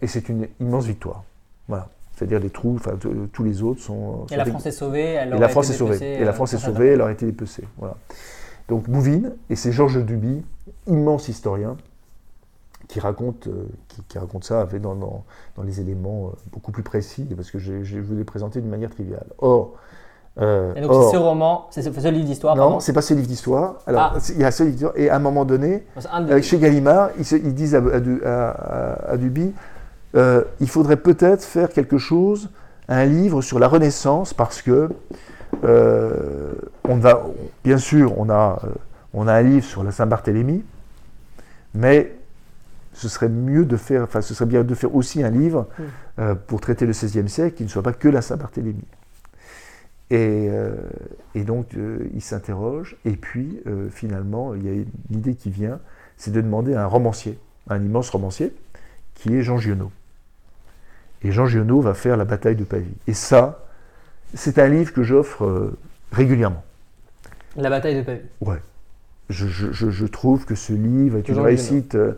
et c'est une immense victoire. Voilà c'est-à-dire les trous, enfin tous les autres sont. Et la France est sauvée, elle et la France est sauvée. Et la France est sauvée, elle aurait été dépecée. Voilà. Donc Bouvines, et c'est Georges Duby, immense historien, qui raconte, euh, qui, raconte ça avec dans, dans, les éléments euh, beaucoup plus précis, parce que je, je les présenter d'une manière triviale. Or, euh, et donc c'est ce roman, c'est ce, livre d'histoire Non, c'est pas ce livre d'histoire. Alors, ah. il y a ce livre d'histoire, et à un moment donné, chez Gallimard, ils, disent à, Duby, il faudrait peut-être faire quelque chose, un livre sur la Renaissance, parce que euh, on va, bien sûr, on a, euh, on a un livre sur la Saint-Barthélemy, mais ce serait mieux de faire, enfin, ce serait bien de faire aussi un livre mm. euh, pour traiter le XVIe siècle qui ne soit pas que la Saint-Barthélemy. Et, et, donc, il s'interroge, et puis finalement, il y a une idée qui vient, c'est de demander à un romancier, un immense romancier, qui est Jean Giono. Et Jean Giono va faire la bataille de Pavie. Et ça, c'est un livre que j'offre euh, régulièrement. La bataille de Pavie. Ouais. Je, trouve que ce livre est une réussite. Euh,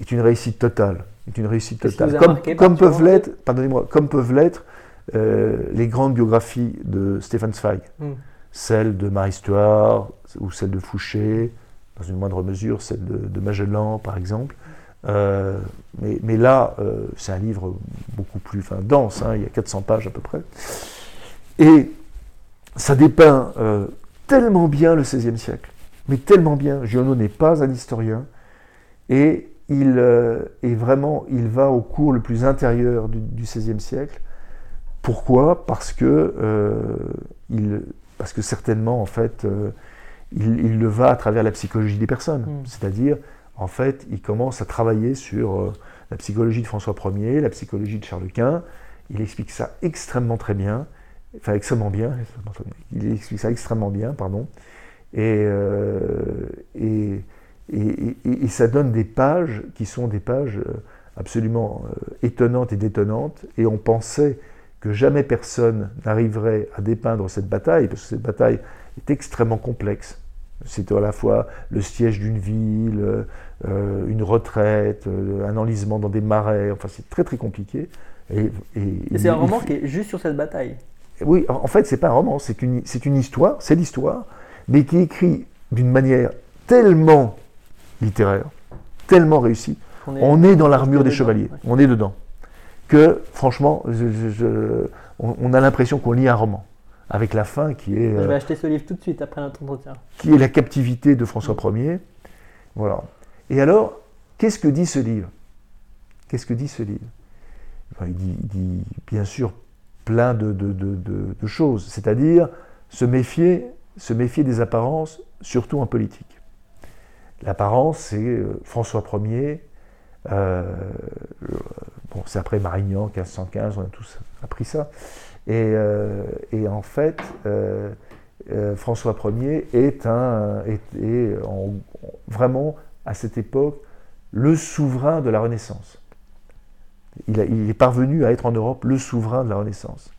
est une réussite totale. Est une réussite totale. Comme, comme peuvent l'être, pardonnez-moi, comme peuvent l'être les grandes biographies de Stefan Zweig, hmm. celle de Marie Stuart ou celle de Fouché, dans une moindre mesure celle de, Magellan par exemple. Euh, mais, là, euh, c'est un livre beaucoup plus enfin, dense, hein, il y a 400 pages à peu près. Et ça dépeint euh, tellement bien le XVIe siècle, mais tellement bien. Giono n'est pas un historien, et il est vraiment, il va au cours le plus intérieur du, XVIe siècle. Pourquoi? Parce que, il, parce que certainement, en fait, il, le va à travers la psychologie des personnes. Mm. C'est-à-dire, en fait, il commence à travailler sur euh, la psychologie de François Ier, la psychologie de Charles Quint. Il explique ça extrêmement très bien, enfin extrêmement bien. Il explique ça extrêmement bien, pardon. Et, euh, et, et, ça donne des pages qui sont des pages euh, absolument étonnantes et détonnantes. Et on pensait que jamais personne n'arriverait à dépeindre cette bataille, parce que cette bataille est extrêmement complexe. C'est à la fois le siège d'une ville, euh, une retraite, euh, un enlisement dans des marais, enfin c'est très très compliqué. Et, c'est un roman qui est juste sur cette bataille. Oui, en fait c'est pas un roman, c'est une, une histoire, c'est l'histoire, mais qui est écrit d'une manière tellement littéraire, tellement réussie. On est, dans l'armure des chevaliers, on est dedans. Que franchement, on a l'impression qu'on lit un roman avec la fin qui est. Je vais euh, acheter ce livre tout de suite après notre entretien. Qui est la captivité de François Ier. Voilà. Et alors, qu'est-ce que dit ce livre? Qu'est-ce que dit ce livre? Il, dit, bien sûr plein de, choses, c'est-à-dire se méfier, se méfier des apparences, surtout en politique. L'apparence, c'est euh, François Ier, euh, bon, c'est après Marignan, 1515, on a tous appris ça. Euh, et, en fait, euh, euh, François Ier est, un, est, vraiment, à cette époque, le souverain de la Renaissance. Il, est parvenu à être en Europe le souverain de la Renaissance.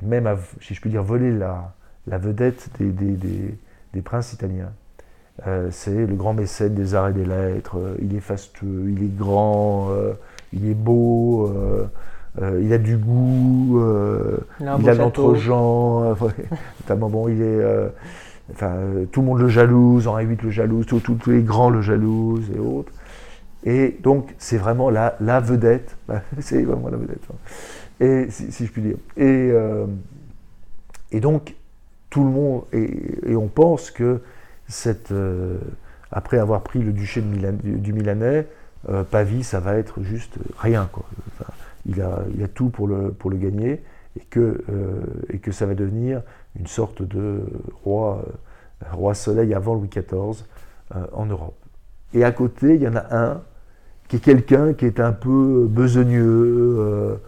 Et même, si je puis dire, voler la, la vedette des, des, princes italiens. c'est le grand mécène des arts et des lettres. il est fastueux, il est grand, il est beau. Euh, il a du goût, euh, il a, l'entre-gens, euh, notamment bon, il est, enfin, tout le monde le jalouse, Henri VIII le jalouse, tous les grands le jalousent et autres. Et donc c'est vraiment la, vedette, c'est vraiment la vedette, hein. et, si, je puis dire. Et, et donc tout le monde, et, on pense que cette, après avoir pris le duché du Milanais, Pavie, ça va être juste rien. Quoi il a, tout pour le, pour le gagner et que, euh, et que ça va devenir une sorte de roi, euh, roi soleil avant Louis XIV euh, en Europe. Et à côté, il y en a un qui est quelqu'un qui est un peu besogneux,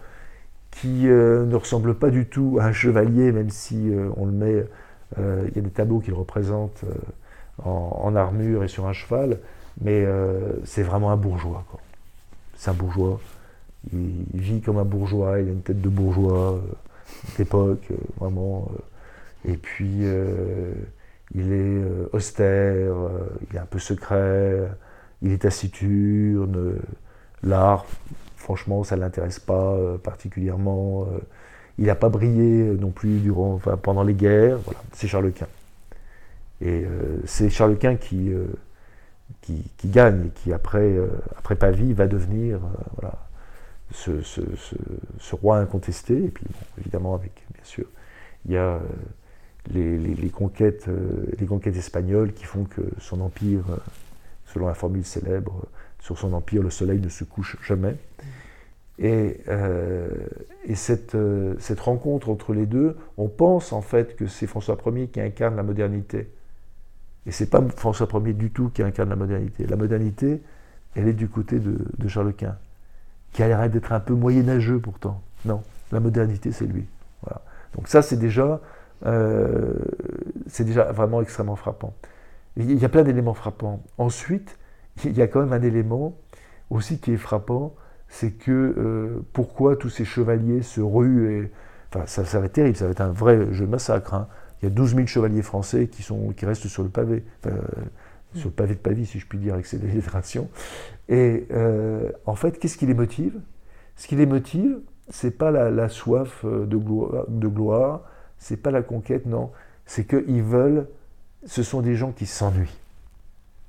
qui ne ressemble pas du tout à un chevalier, même si on le met, il y a des tableaux qui le représentent en, armure et sur un cheval, mais c'est vraiment un bourgeois. C'est un bourgeois il, vit comme un bourgeois, il a une tête de bourgeois euh, d'époque, euh, vraiment. Euh. et puis, il est austère, il est un peu secret, il est taciturne. L'art, franchement, ça ne l'intéresse pas particulièrement. il n'a pas brillé non plus durant, pendant les guerres. Voilà, c'est Charles Quint. Et c'est Charles Quint qui, qui, gagne et qui, après, après Pavie, va devenir voilà, ce, roi incontesté, et puis évidemment avec, bien sûr, il y a euh, les, conquêtes, euh, les conquêtes espagnoles qui font que son empire, euh, selon la formule célèbre, sur son empire, le soleil ne se couche jamais. Et, et cette, rencontre entre les deux, on pense en fait que c'est François Ier qui incarne la modernité. Et c'est pas François Ier du tout qui incarne la modernité. La modernité, elle est du côté de, de Charles Quint qui a l'air d'être un peu moyenâgeux pourtant. Non, la modernité, c'est lui. Voilà. Donc ça, c'est déjà, euh, c'est déjà vraiment extrêmement frappant. Il y a plein d'éléments frappants. Ensuite, il y a quand même un élément aussi qui est frappant, c'est que euh, pourquoi tous ces chevaliers se ruent et, Enfin, ça, ça, va être terrible, ça va être un vrai jeu de massacre. Hein. Il y a 12 000 chevaliers français qui, sont, qui restent sur le pavé. sur le pavé de Pavie, si je puis dire, avec ses illustrations. Et euh, en fait, qu'est-ce qui les motive? Ce qui les motive, c'est pas la, soif de gloire, de gloire c'est pas la conquête, non. C'est qu'ils veulent. Ce sont des gens qui s'ennuient.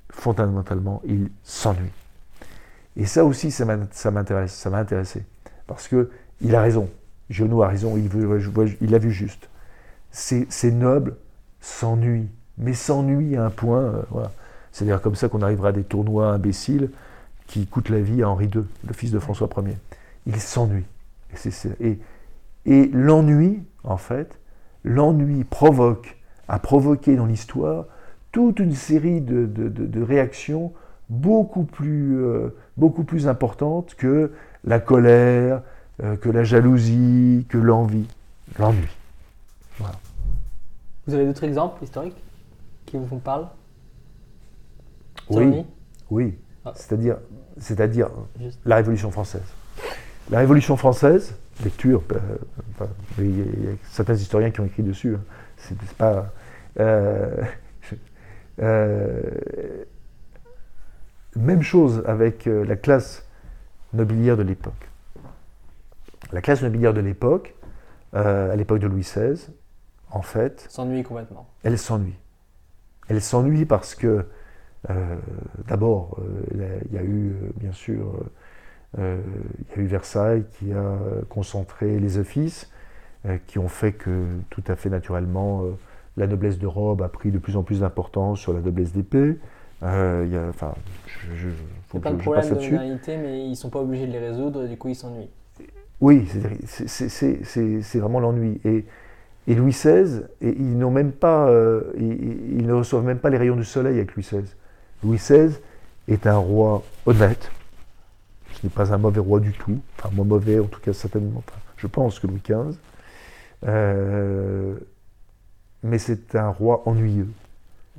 Fondamentalement, ils s'ennuient. Et ça aussi, ça m'intéresse, ça m'a intéressé. Parce que il a raison. Giono a raison, il, il a vu juste. Ces, nobles s'ennuient, mais s'ennuient à un point. Euh, voilà. C'est d'ailleurs comme ça qu'on arrivera à des tournois imbéciles qui coûtent la vie à Henri II, le fils de François Ier. Il s'ennuie. Et, et l'ennui, en fait, l'ennui provoque, a provoqué dans l'histoire toute une série de, réactions beaucoup plus, euh, beaucoup plus importantes que la colère, euh, que la jalousie, que l'envie. L'ennui. Vous avez d'autres exemples historiques qui vous parlent Oui. Oui. Ah. C'est-à-dire, c'est-à-dire la Révolution française. La Révolution française, lecture, euh, il y a certains historiens qui ont écrit dessus. Hein. C'est pas. Euh, même chose avec la classe nobiliaire de l'époque. La classe nobiliaire de l'époque, à l'époque de Louis XVI, en fait. S'ennuie complètement. Elle s'ennuie. Elle s'ennuie parce que, euh, d'abord, euh, il y a eu, euh, bien sûr, il y a eu Versailles qui a concentré les offices, qui ont fait que, tout à fait naturellement, la noblesse de robe a pris de plus en plus d'importance sur la noblesse d'épée. Il y a, enfin, je, faut pas de problème de modernité, mais ils ne sont pas obligés de les résoudre, et du coup, ils s'ennuient. Oui, c'est vraiment l'ennui. Et et Louis XVI, et ils, n'ont même pas, euh, ils, ne reçoivent même pas les rayons du soleil avec Louis XVI. Louis XVI est un roi honnête. N'est pas un mauvais roi du tout. Enfin, moins mauvais, en tout cas, certainement. Je pense que Louis XV. Euh, mais c'est un roi ennuyeux.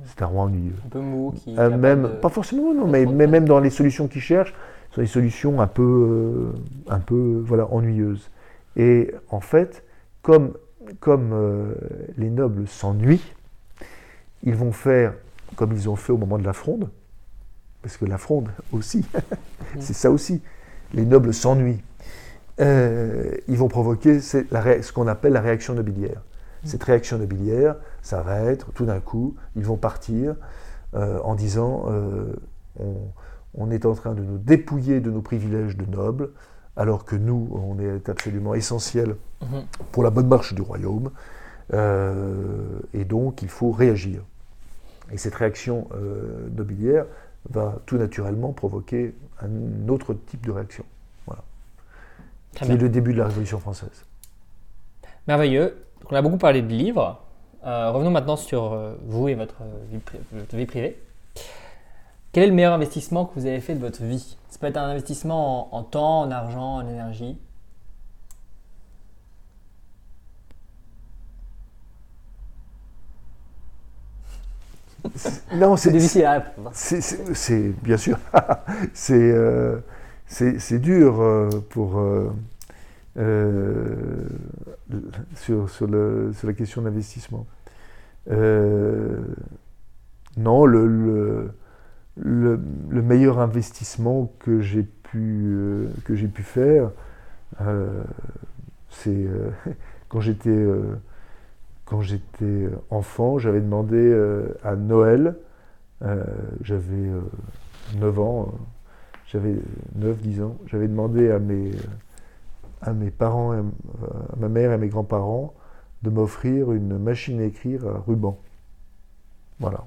C'est un roi ennuyeux. Un peu mou, qui. Euh, même, Pas forcément, non, mais, mais, même dans les solutions qu'il cherche, ce sont des solutions un peu, un peu voilà, ennuyeuses. Et en fait, comme comme euh, les nobles s'ennuient, ils vont faire comme ils ont fait au moment de la fronde, parce que la fronde aussi, c'est ça aussi, les nobles s'ennuient. Euh, ils vont provoquer ce qu'on appelle la réaction nobiliaire. Cette réaction nobiliaire, ça va être tout d'un coup, ils vont partir euh, en disant on, est en train de nous dépouiller de nos privilèges de nobles, alors que nous, on est absolument essentiel mhm. pour la bonne marche du royaume. Euh, et donc, il faut réagir. Et cette réaction euh, nobiliaire va tout naturellement provoquer un autre type de réaction. Voilà. Qui est le début de la Révolution française. Merveilleux. on a beaucoup parlé de livres. Euh, revenons maintenant sur vous et votre vie privée. Quel est le meilleur investissement que vous avez fait de votre vie? Ça peut être un investissement en, temps, en argent, en énergie. Non, c'est difficile à C'est bien sûr, euh, c'est dur euh, pour euh, sur, sur, le, sur, la question d'investissement. non, le le, meilleur investissement que j'ai pu, euh, que j'ai pu faire, euh, c'est euh, quand j'étais quand j'étais enfant, j'avais demandé à Noël, j'avais 9 ans, j'avais 9-10 ans, j'avais demandé à mes, à mes parents, à ma mère et à mes grands-parents de m'offrir une machine à écrire à ruban. Voilà.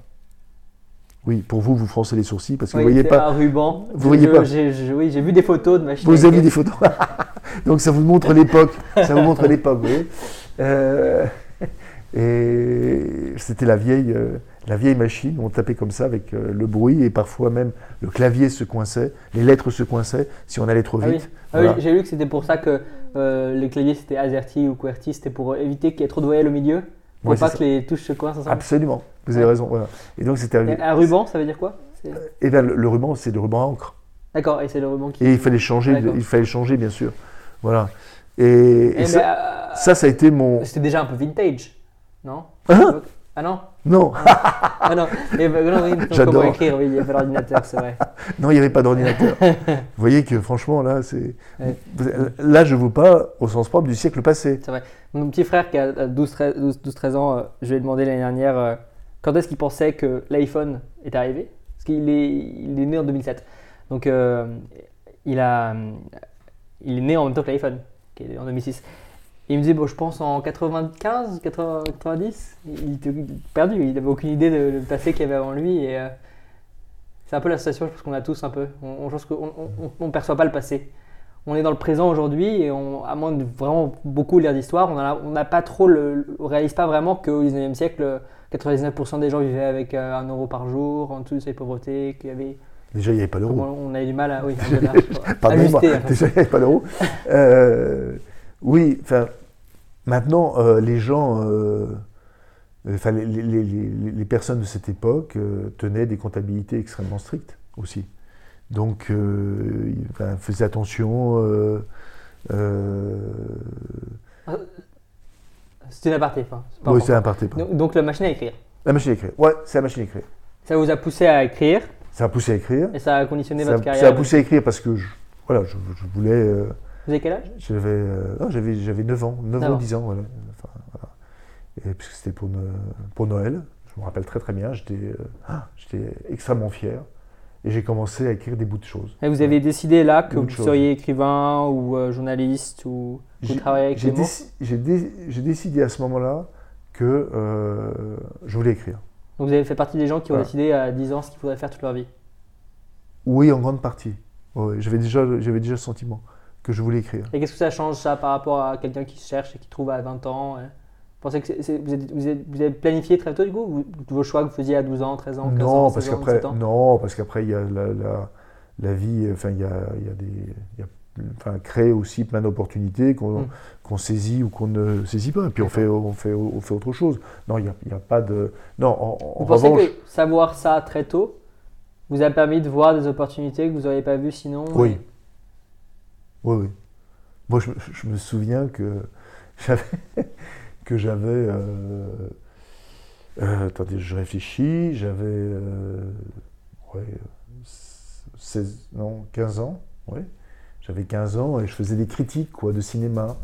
Oui, pour vous, vous froncez les sourcils parce que vous voyez pas. un ruban. Vous voyez pas. oui, j'ai vu des photos de machines. Vous avez vu des photos. Donc ça vous montre l'époque. ça vous montre l'époque, euh, et c'était la vieille, euh, la vieille machine. On tapait comme ça avec euh, le bruit et parfois même le clavier se coinçait, les lettres se coinçaient si on allait trop ah vite. Ah oui, j'ai lu que c'était pour ça que les claviers c'était AZERTY ou QWERTY, c'était pour éviter qu'il y ait trop de voyelles au milieu. Pour pas que les touches se coincent ensemble. Absolument. Vous avez raison. Et donc c'était un ruban, ça veut dire quoi? Eh bien, le, ruban, c'est le ruban à encre. D'accord, et c'est le ruban qui. Et il fallait changer, il fallait changer, bien sûr. Voilà. Et, ça, ça, a été mon. C'était déjà un peu vintage, non hein Ah non Non. ah non, et, non oui, J'adore. comment écrire, oui, il n'y a pas d'ordinateur, c'est vrai. non, il n'y avait pas d'ordinateur. vous voyez que franchement, là, c'est. Ouais. Là, je ne veux pas au sens propre du siècle passé. C'est vrai. Mon petit frère qui a 12-13 ans, euh, je lui ai demandé l'année dernière euh, quand est-ce qu'il pensait que l'iPhone est arrivé? Parce qu'il est, il est né en 2007. Donc euh, il, a, il est né en même temps que l'iPhone, qui est en 2006. Il me disait, bon, je pense en 95, 80, 90. Il était perdu, il n'avait aucune idée de le passé qu'il y avait avant lui. Et, euh, c'est un peu la situation, je pense qu'on a tous un peu. On, on, on, on perçoit pas le passé on est dans le présent aujourd'hui et on, à moins de vraiment beaucoup lire d'histoire, on n'a pas trop le, on réalise pas vraiment qu'au 19e siècle, 99% des gens vivaient avec euh, un euro par jour, en dessous de cette pauvreté, qu'il y avait. Déjà, il n'y avait pas d'euro. On avait du mal à. Oui, à ajuster, enfin. déjà, il n'y avait pas d'euro. Euh, oui, enfin, maintenant, euh, les gens. euh, Enfin, les, les- les- les- les personnes de cette époque euh, tenaient des comptabilités extrêmement strictes aussi. Donc, euh, ils enfin, faisaient attention. euh, euh, C'est une aparté. Enfin, oui, c'est un parti. pardon. donc, donc la machine à écrire. La machine à écrire. Ouais, c'est la machine à écrire. Ça vous a poussé à écrire Ça a poussé à écrire. et ça a conditionné Ça, votre ça carrière. a poussé à écrire parce que je, voilà, je, je voulais. Euh, Vous avez quel âge? J'avais euh, non, j'avais j'avais 9 ans, 9 Ah ans, bon. 10 ans, voilà. Enfin, voilà. Et puisque c'était pour, Noël, je me rappelle très très bien, j'étais euh, ah, j'étais extrêmement fier. Et j'ai commencé à écrire des bouts de choses. Et vous avez décidé là que vous seriez écrivain ou euh, journaliste ou vous travaillez avec J'ai les mots? déci- j'ai dé- j'ai décidé à ce moment-là que euh, je voulais écrire. Donc vous avez fait partie des gens qui ont Voilà. décidé à 10 ans ce qu'ils voudraient faire toute leur vie? Oui, en grande partie. Ouais, j'avais déjà, j'avais déjà le sentiment que je voulais écrire. Et qu'est-ce que ça change ça par rapport à quelqu'un qui cherche et qui trouve à 20 ans ouais Vous pensez que vous, êtes- vous, êtes- vous avez planifié très tôt du coup vous- vos choix que vous faisiez à 12 ans, 13 ans, 15 Non, ans, parce 16 ans, qu'après, 17 ans? non, parce qu'après il y a la, la, la vie, enfin il y a, il y a des, il y a, enfin crée aussi plein d'opportunités qu'on Mm. saisit ou qu'on ne saisit pas. Et puis on fait, on fait, on fait autre chose. Non, il n'y a, a pas de, non. En, en Vous pensez revanche, que savoir ça très tôt vous a permis de voir des opportunités que vous n'auriez pas vues sinon? Oui. Oui, oui. Moi, je, me- souviens que j'avais, que j'avais, euh, euh, attendez, je réfléchis, j'avais, euh, ouais, 16, non, 15 ans, ouais. J'avais 15 ans et je faisais des critiques, quoi, de cinéma.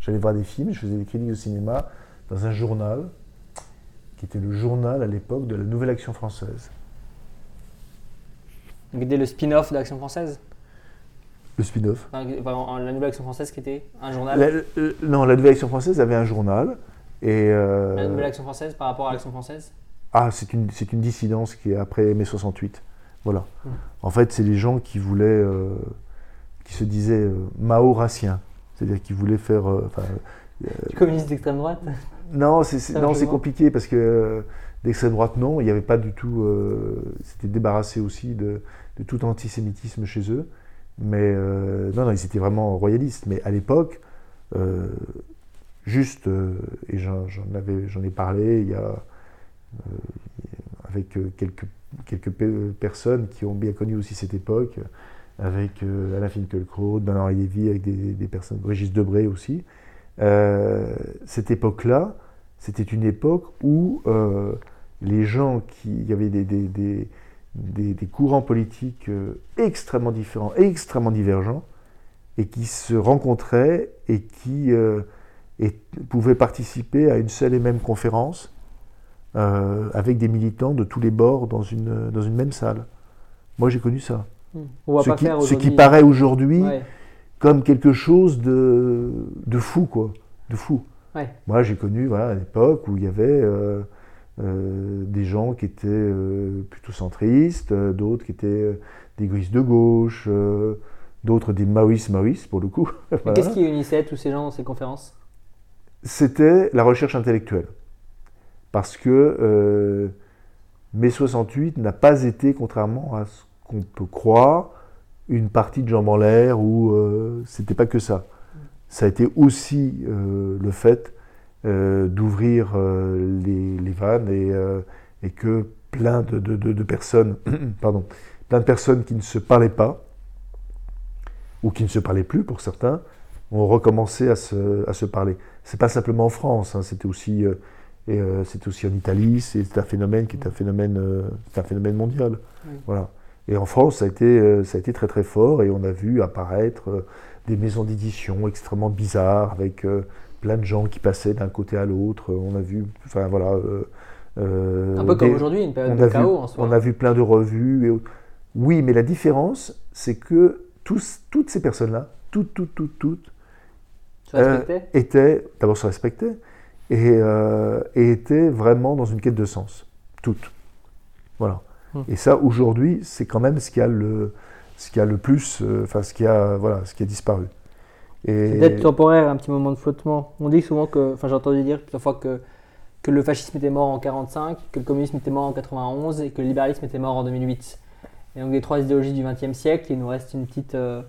J'allais voir des films, je faisais des critiques de cinéma dans un journal qui était le journal à l'époque de la Nouvelle Action Française. Donc, dès le spin-off de française? Le spin-off. Enfin, La Nouvelle Action française qui était un journal. La- la- non, la Nouvelle Action Française avait un journal et euh, La Nouvelle Action française par rapport à l'Action française Ah, c'est une, c'est une dissidence qui est après mai 68. Voilà. Mm. En fait, c'est les gens qui voulaient, euh, qui se disaient euh, maoraciens. C'est-à-dire qui voulaient faire. euh, Du communiste d'extrême droite non, c'est non, compliqué parce que euh, d'extrême droite, non, il n'y avait pas du tout. euh, C'était débarrassé aussi de, de tout antisémitisme chez eux. Mais euh, non, ils étaient vraiment royalistes. Mais à l'époque, euh, juste, euh, et j'en ai parlé il y a, avec quelques, quelques pe- personnes qui ont bien connu aussi cette époque, avec Alain Finkielkraut, Bernard Lévy, avec des, personnes, Régis Debray aussi. Cette époque-là, c'était une époque où les gens qui. Il y avait des, des- des courants politiques euh, extrêmement différents, extrêmement divergents, et qui se rencontraient et qui euh, et pouvaient participer à une seule et même conférence euh, avec des militants de tous les bords dans une, dans une même salle. Moi, j'ai connu ça. On va Ce pas qui, faire ce qui aujourd'hui. paraît aujourd'hui Ouais. comme quelque chose de, de fou, quoi. De fou. Ouais. Moi, j'ai connu voilà, une époque où il y avait euh, euh, des gens qui étaient euh, plutôt centristes, euh, d'autres qui étaient des gauchistes de gauche, d'autres des maoïstes maoïstes, pour le coup. Mais Voilà. Qu'est-ce qui unissait tous ces gens dans ces conférences? C'était la recherche intellectuelle. Parce que mai 68 n'a pas été, contrairement à ce qu'on peut croire, une partie de jambes en l'air où euh, c'était pas que ça. Ça a été aussi euh, le fait d'ouvrir euh, les, les vannes et, euh, et que plein de, de- de- de personnes, pardon, plein de personnes qui ne se parlaient pas ou qui ne se parlaient plus pour certains, ont recommencé à se, à se parler. C'est pas simplement en France, hein, c'était aussi euh, Et c'est aussi en Italie, c'est un phénomène qui est un phénomène, un phénomène mondial. Voilà. Et en France, ça a, été, ça a été très très fort et on a vu apparaître des maisons d'édition extrêmement bizarres avec plein de gens qui passaient d'un côté à l'autre. On a vu, enfin voilà. un peu comme aujourd'hui, une période de chaos en soi. On a vu plein de revues. Et, oui, mais la différence, c'est que tous, toutes ces personnes-là, toutes, toutes, toutes, toutes, euh, étaient, d'abord se respectaient, et, euh, et, étaient vraiment dans une quête de sens. Toutes. Voilà. Hmm. Et ça, aujourd'hui, c'est quand même ce qui a le, ce qui a le plus, euh, enfin, ce qui a, voilà, ce qui a disparu. Et... Peut-être temporaire, un petit moment de flottement. On dit souvent que, enfin, j'ai entendu dire plusieurs fois que, que le fascisme était mort en 45, que le communisme était mort en 91 et que le libéralisme était mort en 2008. Et donc, les trois idéologies du XXe siècle, il nous reste une petite. Euh,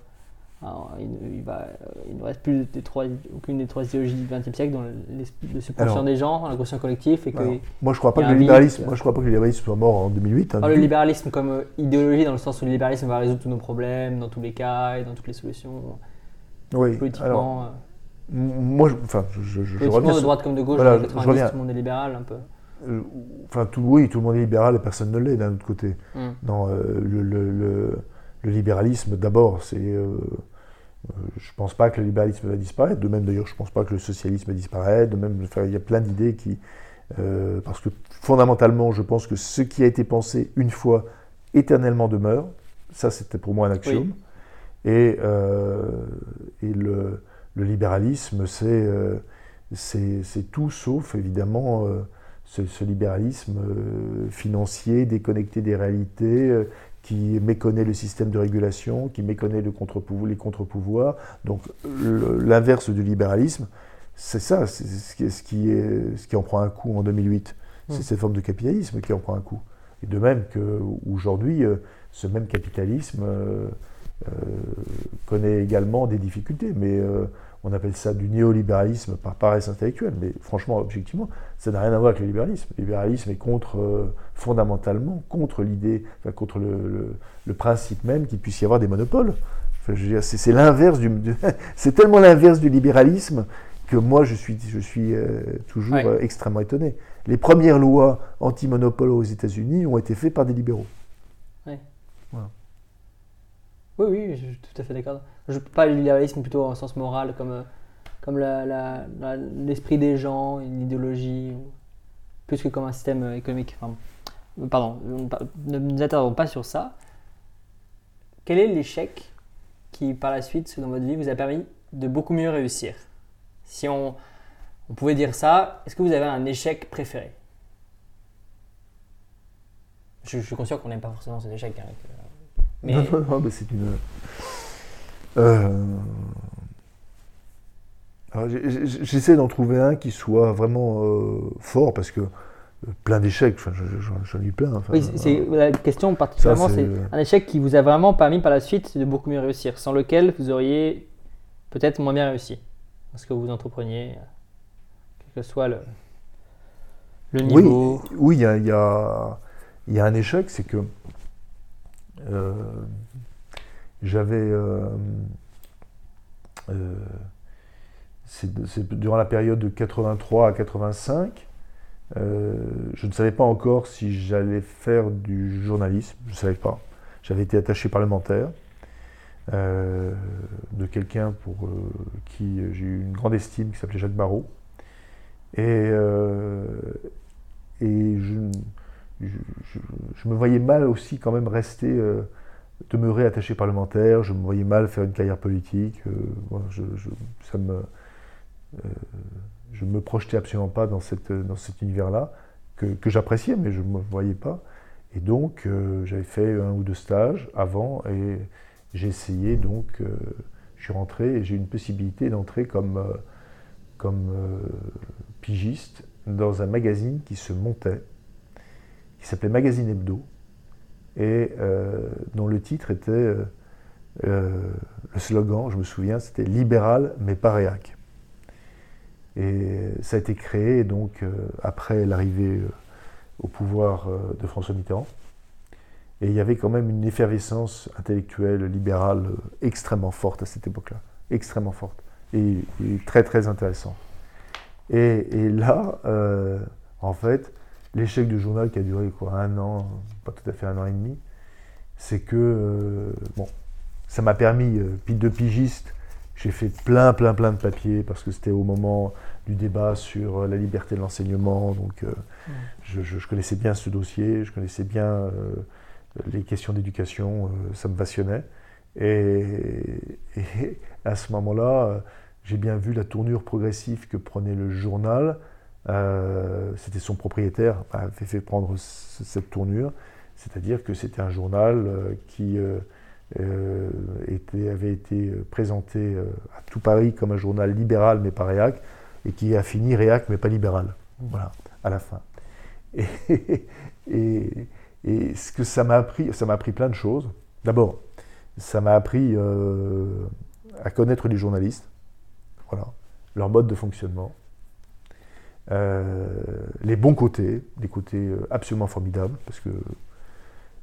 il, va, il, ne reste plus des trois, aucune des trois idéologies du XXe siècle, dont le, subconscient des gens, l'inconscient collectif. Et que moi, je crois pas que le libéralisme, moi, je crois pas que le libéralisme soit mort en 2008. Hein, le libéralisme comme euh, idéologie, dans le sens où le libéralisme va résoudre tous nos problèmes, dans tous les cas et dans toutes les solutions. Oui. Politiquement. Euh, moi, je, enfin, je, je, de droite comme de gauche, voilà, tout le monde est libéral un peu. Euh, enfin, tout, oui, tout le monde est libéral et personne ne l'est d'un autre côté. Mm. Non, euh, le, le, le, libéralisme, d'abord, c'est. Euh, je ne pense pas que le libéralisme va disparaître. De même, d'ailleurs, je ne pense pas que le socialisme va disparaître. De même, il y a plein d'idées qui. parce que fondamentalement, je pense que ce qui a été pensé une fois éternellement demeure. Ça, c'était pour moi un axiome. Et, et le, libéralisme, c'est tout sauf, évidemment, ce, libéralisme euh, financier déconnecté des réalités, euh, qui méconnaît le système de régulation, qui méconnaît le contre les contre-pouvoirs. Donc l'inverse du libéralisme, c'est ça, c'est ce qui, est, ce qui en prend un coup en 2008. C'est mmh. cette forme de capitalisme qui en prend un coup. Et de même qu'aujourd'hui, euh, ce même capitalisme connaît également des difficultés. Mais on appelle ça du néolibéralisme par paresse intellectuelle, mais franchement, objectivement, ça n'a rien à voir avec le libéralisme. Le libéralisme est contre, euh, fondamentalement, contre l'idée, enfin, contre le, principe même qu'il puisse y avoir des monopoles. c'est l'inverse du, c'est tellement l'inverse du libéralisme que moi je suis, je suis euh, toujours euh, extrêmement étonné. Les premières lois anti-monopole aux États-Unis ont été faites par des libéraux. Oui, oui, je suis tout à fait d'accord. Je pas le libéralisme plutôt en sens moral, comme, euh, comme l'esprit des gens, une idéologie, plus que comme un système euh, économique. Enfin, pardon, ne nous attardons pas sur ça. Quel est l'échec qui, par la suite, dans votre vie, vous a permis de beaucoup mieux réussir? Si on, on pouvait dire ça, est-ce que vous avez un échec préféré? Je, suis conscient qu'on n'aime pas forcément cet échec. Hein, non, non, mais c'est une. Euh, j'essaie d'en trouver un qui soit vraiment euh, fort parce que euh, plein d'échecs, j'en ai eu plein. oui, c'est la question particulièrement, c'est un échec qui vous a vraiment permis par la suite de beaucoup mieux réussir, sans lequel vous auriez peut-être moins bien réussi. Parce que vous entrepreniez, quel que soit le, le niveau. Oui, il y, a, y, a, y a un échec, c'est que euh, j'avais. Euh, euh, c'est durant la période de 83 à 85. je ne savais pas encore si j'allais faire du journalisme, je ne savais pas. J'avais été attaché parlementaire de quelqu'un pour qui j'ai eu une grande estime, qui s'appelait Jacques Barrault. Et, et je, je, me voyais mal aussi quand même rester, euh, demeurer attaché parlementaire, je me voyais mal faire une carrière politique. Euh, je, euh, je me projetais absolument pas dans, cet univers-là, que, j'appréciais, mais je ne me voyais pas. Et donc, j'avais fait un ou deux stages avant, et j'ai essayé, donc, je suis rentré, et j'ai eu une possibilité d'entrer comme pigiste dans un magazine qui se montait qui s'appelait Magazine Hebdo, et euh, dont le titre était, euh, euh, le slogan, je me souviens, c'était Libéral mais pas réac. Et ça a été créé donc après l'arrivée au pouvoir de François Mitterrand. Et il y avait quand même une effervescence intellectuelle, libérale extrêmement forte à cette époque-là. Extrêmement forte. Et, très très intéressant. Et, et là, En fait, l'échec du journal qui a duré quoi, un an, pas tout à fait un an et demi, c'est que, euh, bon, ça m'a permis, euh, de pigiste, j'ai fait plein, plein, plein de papiers parce que c'était au moment du débat sur euh, la liberté de l'enseignement. Donc, euh, je, connaissais bien ce dossier, je connaissais bien les questions d'éducation, ça me passionnait. Et, à ce moment-là, j'ai bien vu la tournure progressive que prenait le journal. C'était son propriétaire qui avait fait prendre cette tournure. C'est-à-dire que c'était un journal euh, qui euh, euh, avait été présenté à tout Paris comme un journal libéral mais pas réac, et qui a fini réac mais pas libéral. Voilà, à la fin. Et, ce que ça m'a appris, ça m'a appris plein de choses. D'abord, ça m'a appris à connaître les journalistes, voilà, leur mode de fonctionnement, les bons côtés, des côtés absolument formidables, parce que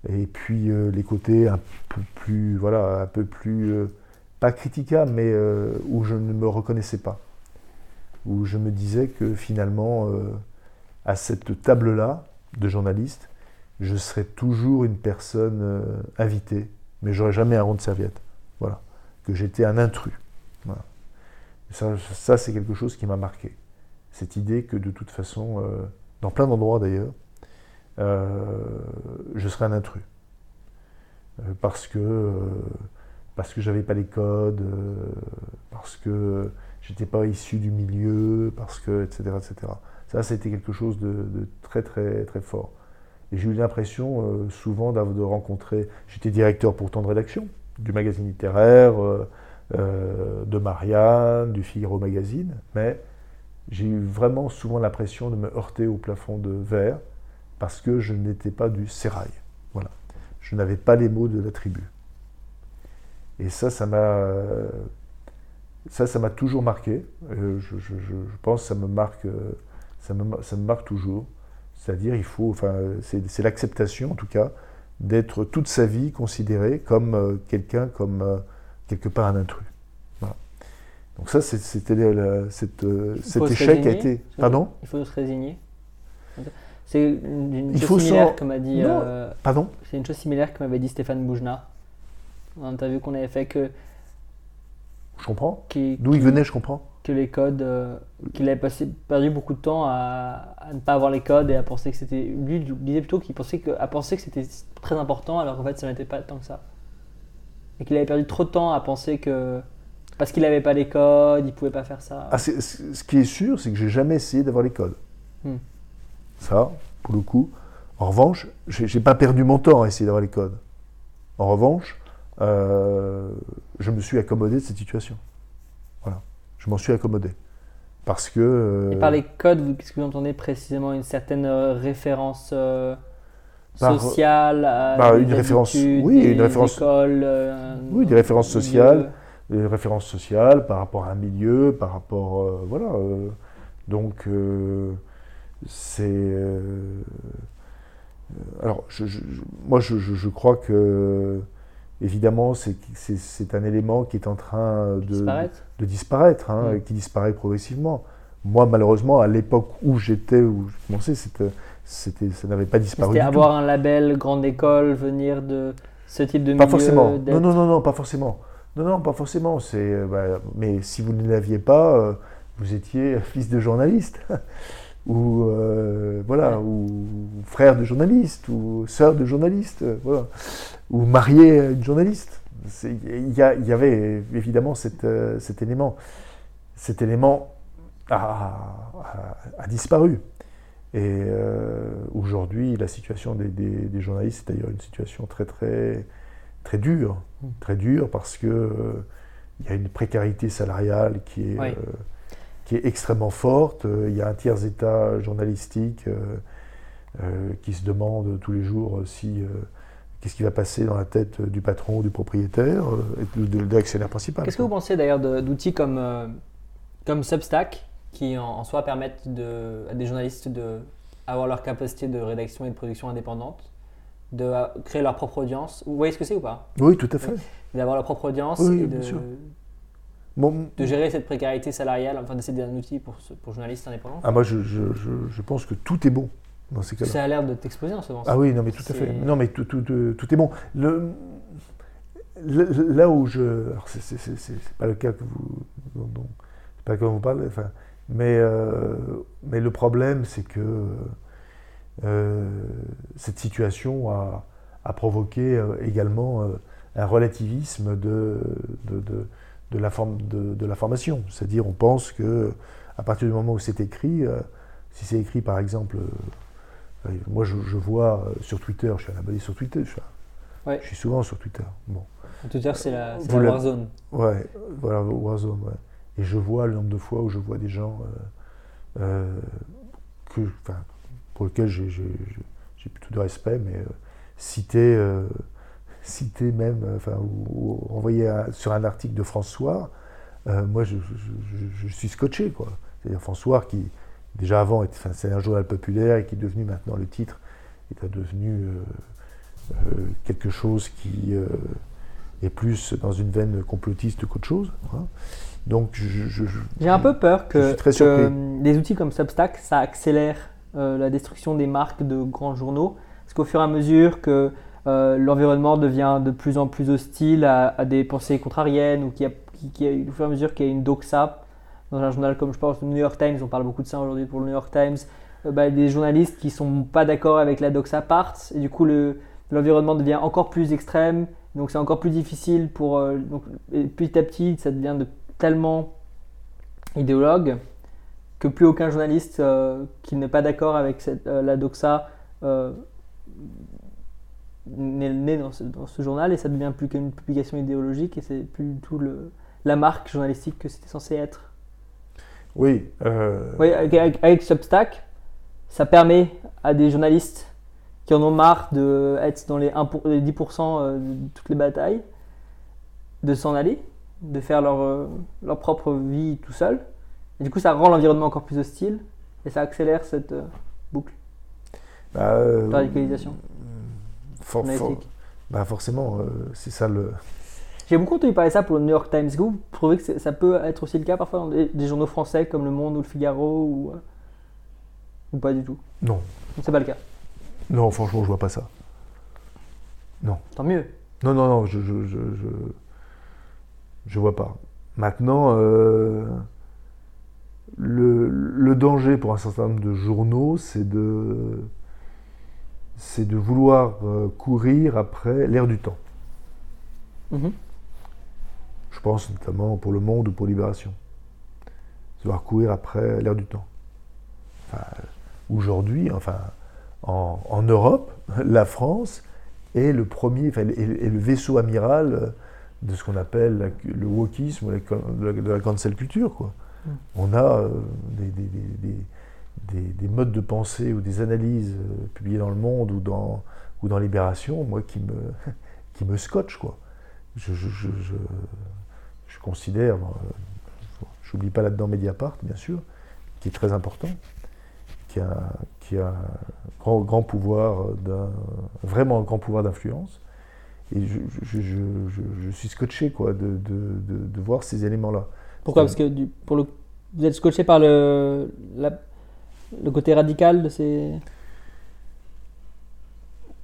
et puis euh, les côtés un peu plus, voilà, un peu plus, euh, pas critiquables, mais euh, où je ne me reconnaissais pas. Où je me disais que finalement, à cette table-là de journaliste, je serais toujours une personne invitée, mais j'aurais jamais un rond de serviette. Voilà. Que j'étais un intrus. Ça c'est quelque chose qui m'a marqué. Cette idée que de toute façon, dans plein d'endroits d'ailleurs, euh, je serais un intrus. Euh, parce que, euh, parce que j'avais pas les codes, parce que j'étais pas issu du milieu, parce que, etc. etc. Ça, c'était quelque chose de, très, très, très fort. Et j'ai eu l'impression souvent de rencontrer. J'étais directeur pourtant de rédaction du magazine littéraire, de Marianne, du Figaro Magazine, mais j'ai eu vraiment souvent l'impression de me heurter au plafond de verre parce que je n'étais pas du sérail. Voilà. Je n'avais pas les mots de la tribu. Et ça, ça m'a, toujours marqué. Euh, je, pense que ça me marque, ça me, ça me marque toujours. C'est-à-dire, il faut, enfin, c'est, l'acceptation, en tout cas, d'être toute sa vie considéré comme euh, quelqu'un, comme euh, quelque part un intrus. Donc ça, c'était cette, cet échec a été. Pardon Il faut se résigner. C'est une, chose similaire que m'a dit. Euh, Pardon C'est une chose similaire que m'avait dit Stéphane Boujna. En vu qu'on avait fait que. Je comprends. D'où il venait, je comprends. Que les codes. Euh, qu'il avait passé, perdu beaucoup de temps à, ne pas avoir les codes et à penser que c'était. Lui, il disait plutôt qu'il pensait que, à penser que c'était très important alors qu'en fait, ça n'était pas tant que ça. Et qu'il avait perdu trop de temps à penser que. Parce qu'il n'avait pas les codes, il pouvait pas faire ça. Ah, ce qui est sûr, c'est que j'ai jamais essayé d'avoir les codes. Hmm. Ça, pour le coup. En revanche, j'ai pas perdu mon temps à essayer d'avoir les codes. En revanche, euh, je me suis accommodé de cette situation. Voilà. Je m'en suis accommodé. Parce que. Euh, Et par les codes, qu'est-ce que vous entendez précisément? Une certaine euh, référence sociale par une référence, oui, une référence, oui, des références sociales, des références sociales par rapport à un milieu, par rapport, voilà. donc, c'est. Euh, alors, moi, je, crois que, évidemment, c'est un élément qui est en train de de disparaître hein, mm. qui disparaît progressivement. Moi, malheureusement, à l'époque où j'étais, où je commençais, c'était, ça n'avait pas disparu. C'était avoir un label grande école, venir de ce type de pas forcément. Non, non, non, non, pas forcément. Non, non, pas forcément. C'est, euh, bah, mais si vous ne l'aviez pas, euh, vous étiez fils de journaliste. ou euh, voilà, ou frère de journaliste, ou sœur de journaliste, euh, voilà, ou marié à une journaliste. Il y, y, avait évidemment cet, cet élément. Cet élément a, a, disparu. Et aujourd'hui, la situation des, des, journalistes est d'ailleurs une situation très très très dure. Très dure parce que il y a une précarité salariale qui est qui est extrêmement forte. Euh, il y a un tiers état journalistique euh, euh, qui se demande tous les jours si qu'est-ce qui va passer dans la tête du patron, du propriétaire de, l'actionnaire principal. Qu'est-ce que vous pensez d'ailleurs d'outils comme, comme Substack qui en, soi permettent de, à des journalistes d'avoir leur capacité de rédaction et de production indépendante? De créer leur propre audience. Vous voyez ce que c'est ou pas? Oui, tout à fait. D'avoir leur propre audience oui, et de, de gérer cette précarité salariale, enfin d'essayer un outil pour, pour journalistes indépendants Ah moi je, je, je, pense que tout est bon dans ces cas-là. Ça a l'air de t'exploser en ce moment. Ah oui, non mais tout à fait. Non mais tout, tout, tout, est bon. Le, là où je... Alors c'est pas le cas que vous... C'est pas le cas vous parlez, enfin, mais, euh, mais le problème c'est que euh, cette situation a, a provoqué euh, également un relativisme de, de, de de la, forme de, la formation. C'est-à-dire, on pense que à partir du moment où c'est écrit, euh, si c'est écrit par exemple, euh, moi je, vois euh, sur Twitter, je suis à la sur Twitter, je suis, souvent sur Twitter. Bon. Twitter, c'est la, la Warzone. Ouais, voilà, Warzone, ouais. Et je vois le nombre de fois où je vois des gens que, pour lesquels j'ai plutôt de respect, mais citer cité même, euh, enfin, ou, envoyé sur un article de François, euh, moi je, suis scotché. Quoi. C'est-à-dire François qui, déjà avant, c'est un journal populaire et qui est devenu maintenant le titre, est devenu euh, quelque chose qui est plus dans une veine complotiste qu'autre chose. Hein. Donc j'ai un peu peur que, que, des outils comme Substack, ça accélère la destruction des marques de grands journaux, parce qu'au fur et à mesure que euh, l'environnement devient de plus en plus hostile à, des pensées contrariennes ou qui, a, qui, au fur et à mesure qu'il y a une doxa dans un journal comme je pense le New York Times, on parle beaucoup de ça aujourd'hui pour le New York Times, euh, bah, des journalistes qui sont pas d'accord avec la doxa partent et du coup l'environnement devient encore plus extrême, donc c'est encore plus difficile pour euh, donc, petit à petit ça devient de, tellement idéologue que plus aucun journaliste qui n'est pas d'accord avec cette, la doxa né dans ce, dans ce, journal et ça devient plus qu'une publication idéologique et c'est plus du tout le, la marque journalistique que c'était censé être. Oui. Euh... oui avec, Substack, ça permet à des journalistes qui en ont marre d'être dans les, 1 pour, les 10% euh, de toutes les batailles de s'en aller, de faire leur, euh, leur propre vie tout seul. Et du coup, ça rend l'environnement encore plus hostile et ça accélère cette euh, boucle bah, de radicalisation bah forcément, euh, c'est ça le. J'ai beaucoup entendu parler de ça pour le New York Times. Vous trouvez que ça peut être aussi le cas parfois dans des, journaux français comme Le Monde ou Le Figaro ou, euh, ou pas du tout? Non. C'est pas le cas Non, franchement, je vois pas ça. Non. Tant mieux. Non, non, non, je je, je, je, vois pas. Maintenant, euh, le, le danger pour un certain nombre de journaux, c'est de c'est de vouloir euh, courir après l'air du temps. Mhm. Je pense notamment pour Le Monde ou pour Libération. De vouloir courir après l'air du temps. Aujourd'hui, enfin, en, Europe, la France est le premier, enfin, est, le vaisseau amiral de ce qu'on appelle le wokisme, de la, cancel culture. Quoi. On a euh, des des, modes de pensée ou des analyses euh, publiées dans Le Monde ou dans, ou dans Libération, moi, qui me, qui me scotchent, quoi. Je, je, je, je considère, euh, j'oublie pas là-dedans Mediapart, bien sûr, qui est très important, qui a, qui a grand, grand pouvoir, vraiment un grand pouvoir d'influence. Et je, suis scotché quoi, de, de, de, voir ces éléments-là. Pourquoi? Parce que du, pour le, vous êtes scotché par le, la, le côté radical de ces.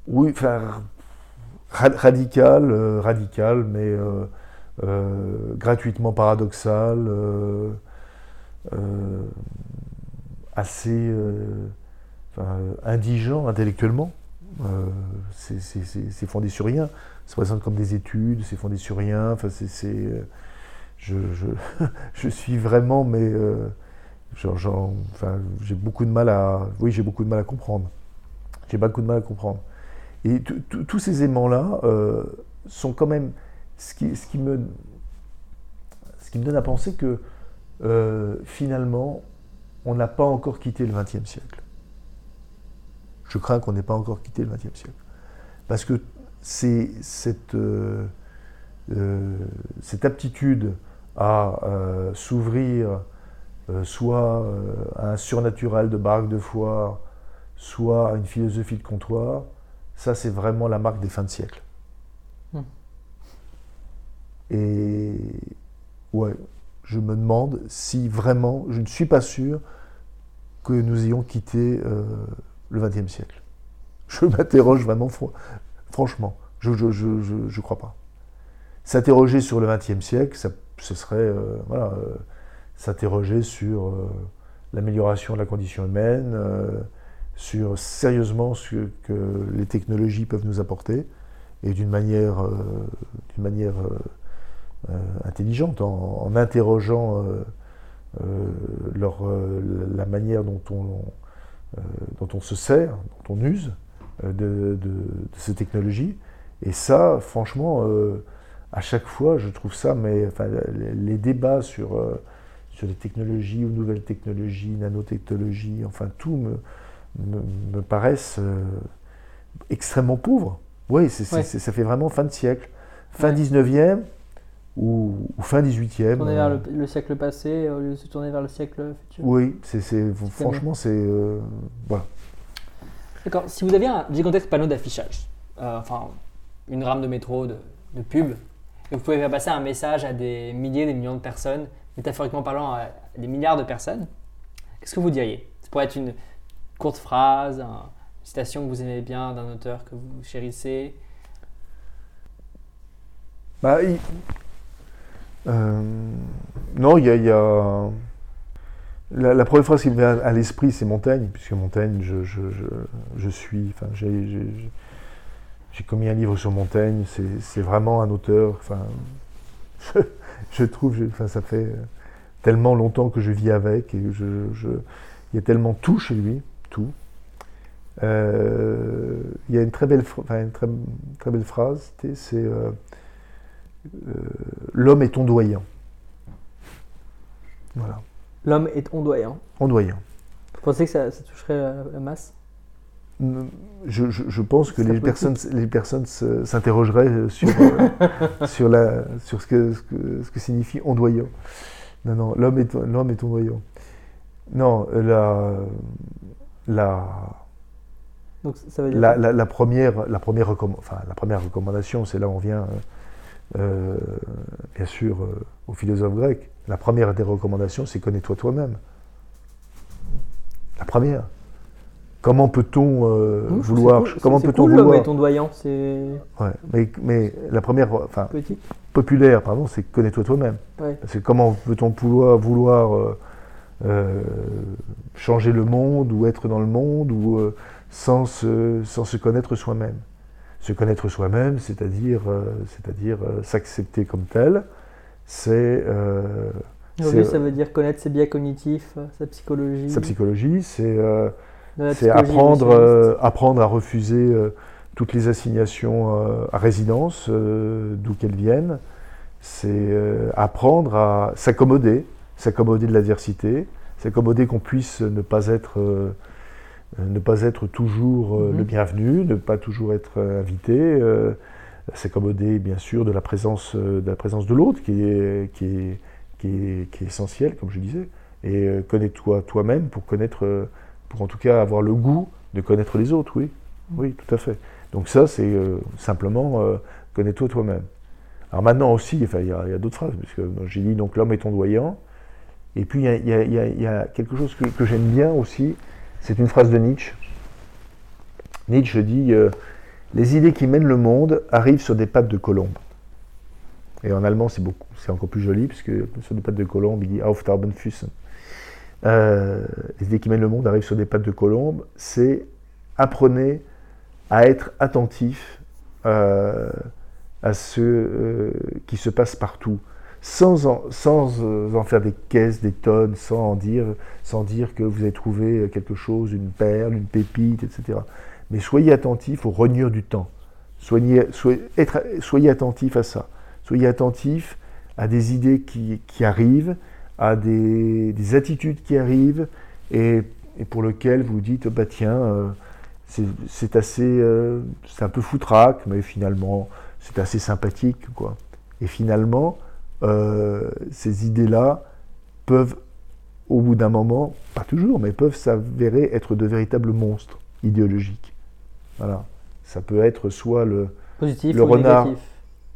Oui, enfin, radical, euh, radical, mais euh, euh, gratuitement paradoxal, assez indigent intellectuellement. c'est fondé sur rien. Se présente comme des études, c'est fondé sur rien. Enfin, c'est, je, suis vraiment, mais enfin, j'ai beaucoup de mal à, oui, j'ai beaucoup de mal à comprendre. J'ai beaucoup de mal à comprendre. Et tous ces aimants-là euh, sont quand même ce qui, me, donne à penser que euh, finalement, on n'a pas encore quitté le XXe siècle. Je crains qu'on n'ait pas encore quitté le XXe siècle. Parce que c'est euh, cette aptitude à s'ouvrir euh, soit euh, un surnaturel de baraque de foire, soit une philosophie de comptoir, ça c'est vraiment la marque des fins de siècle. Hmm. Et ouais, je me demande si vraiment, je ne suis pas sûr que nous ayons quitté euh, le XXe siècle. Je m'interroge vraiment, franchement, je ne je, crois pas. S'interroger sur le XXe siècle, ça, ce serait euh, voilà, euh, s'interroger sur l'amélioration de la condition humaine, sur sérieusement ce que les technologies peuvent nous apporter, et d'une manière, manière intelligente, en, interrogeant euh, leur, euh, la manière dont on, euh, dont on se sert, dont on use de, ces technologies. Et ça, franchement, à chaque fois, je trouve ça, mais enfin, les, débats sur, sur les technologies ou nouvelles technologies, nanotechnologies, enfin tout me, me, paraissent extrêmement pauvres. Oui, ça fait vraiment fin de siècle. Fin 19e, ou, fin 18e. Tourner vers euh, le, siècle passé au lieu de se tourner vers le siècle futur. Oui, c'est, franchement, c'est. Euh, voilà. D'accord. Si vous aviez un gigantesque panneau d'affichage, euh, enfin, une rame de métro, de, de, pub, vous pouvez faire passer un message à des milliers, des millions de personnes, métaphoriquement parlant, à des milliards de personnes, qu'est-ce que vous diriez? Ça pourrait être une courte phrase, une citation que vous aimez bien d'un auteur que vous chérissez. Bah, euh, non, il y a. La, première phrase qui me vient à l'esprit, c'est Montaigne, puisque Montaigne, je, je, je, suis. Enfin, j'ai commis un livre sur Montaigne, c'est vraiment un auteur. Enfin, je, trouve, enfin, ça fait tellement longtemps que je vis avec, et je, il y a tellement tout chez lui, tout. Euh, il y a une très belle, enfin, une très, très belle phrase, c'est euh, euh, l'homme est ondoyant. Voilà. L'homme est ondoyant. Ondoyant. Vous pensez que ça, toucherait la, masse? Je, pense que les personnes, les personnes s'interrogeraient sur, euh, sur, la, sur ce, que, ce, que, signifie ondoyant. Non, non, l'homme est, l'homme est ondoyant. Non, la, la, Donc, ça veut dire la, la, première, la, première enfin, la première recommandation, c'est là où on vient euh, euh, bien sûr, euh, aux philosophes grecs. La première des recommandations, c'est connais-toi toi-même. La première. Comment peut-on euh, vouloir Comment peut-on cool, vouloir ton doyant, c'est. Ouais, mais, mais, la première, enfin, populaire, pardon, c'est connais-toi toi-même. C'est comment peut-on vouloir, vouloir changer le monde ou être dans le monde ou sans sans se connaître soi-même? Se connaître soi-même, c'est-à-dire euh, c'est-à-dire euh, s'accepter comme tel, c'est euh, ça veut dire connaître ses biais cognitifs, sa psychologie. Sa psychologie, c'est apprendre, apprendre à refuser toutes les assignations à résidence, d'où qu'elles viennent. C'est apprendre à s'accommoder, s'accommoder de l'adversité, s'accommoder qu'on puisse ne pas être euh, ne pas être toujours euh, le mhm. bienvenu, ne pas toujours être euh, invité, s'accommoder bien sûr de la présence de, la présence de l'autre qui est, qui, est, qui, est, qui est essentielle, comme je disais. Et connais-toi toi-même pour connaître, pour en tout cas avoir le goût de connaître les autres, oui. Mhm. Oui, tout à fait. Donc ça, c'est simplement connais-toi toi-même. Alors maintenant aussi, il y a, d'autres phrases, parce que j'ai dit donc l'homme est ondoyant. Et puis il y, a, quelque chose que, que j'aime bien aussi, c'est une phrase de Nietzsche. Nietzsche dit euh, Les idées qui mènent le monde arrivent sur des pattes de colombe. Et en allemand, c'est beaucoup, c'est encore plus joli, puisque sur des pattes de colombe, il dit Auf. Euh, les idées qui mènent le monde arrivent sur des pattes de colombe. C'est apprenez à être attentif euh, à ce qui se passe partout sans en, sans euh, en, faire des caisses, des tonnes, sans en dire, sans dire que vous avez trouvé quelque chose, une perle, une pépite, etc. Mais soyez attentif aux rognures du temps. Soyez, attentif à ça. Soyez attentif à des idées qui arrivent, à des, des, attitudes qui arrivent et, et, pour lesquelles vous dites, bah tiens, euh, c'est assez, euh, c'est un peu foutraque, mais finalement, c'est assez sympathique, quoi. Et finalement, euh, ces idées-là peuvent, au bout d'un moment, pas toujours, mais peuvent s'avérer être de véritables monstres idéologiques. Voilà. Ça peut être soit le, positif le ou renard. Négatif.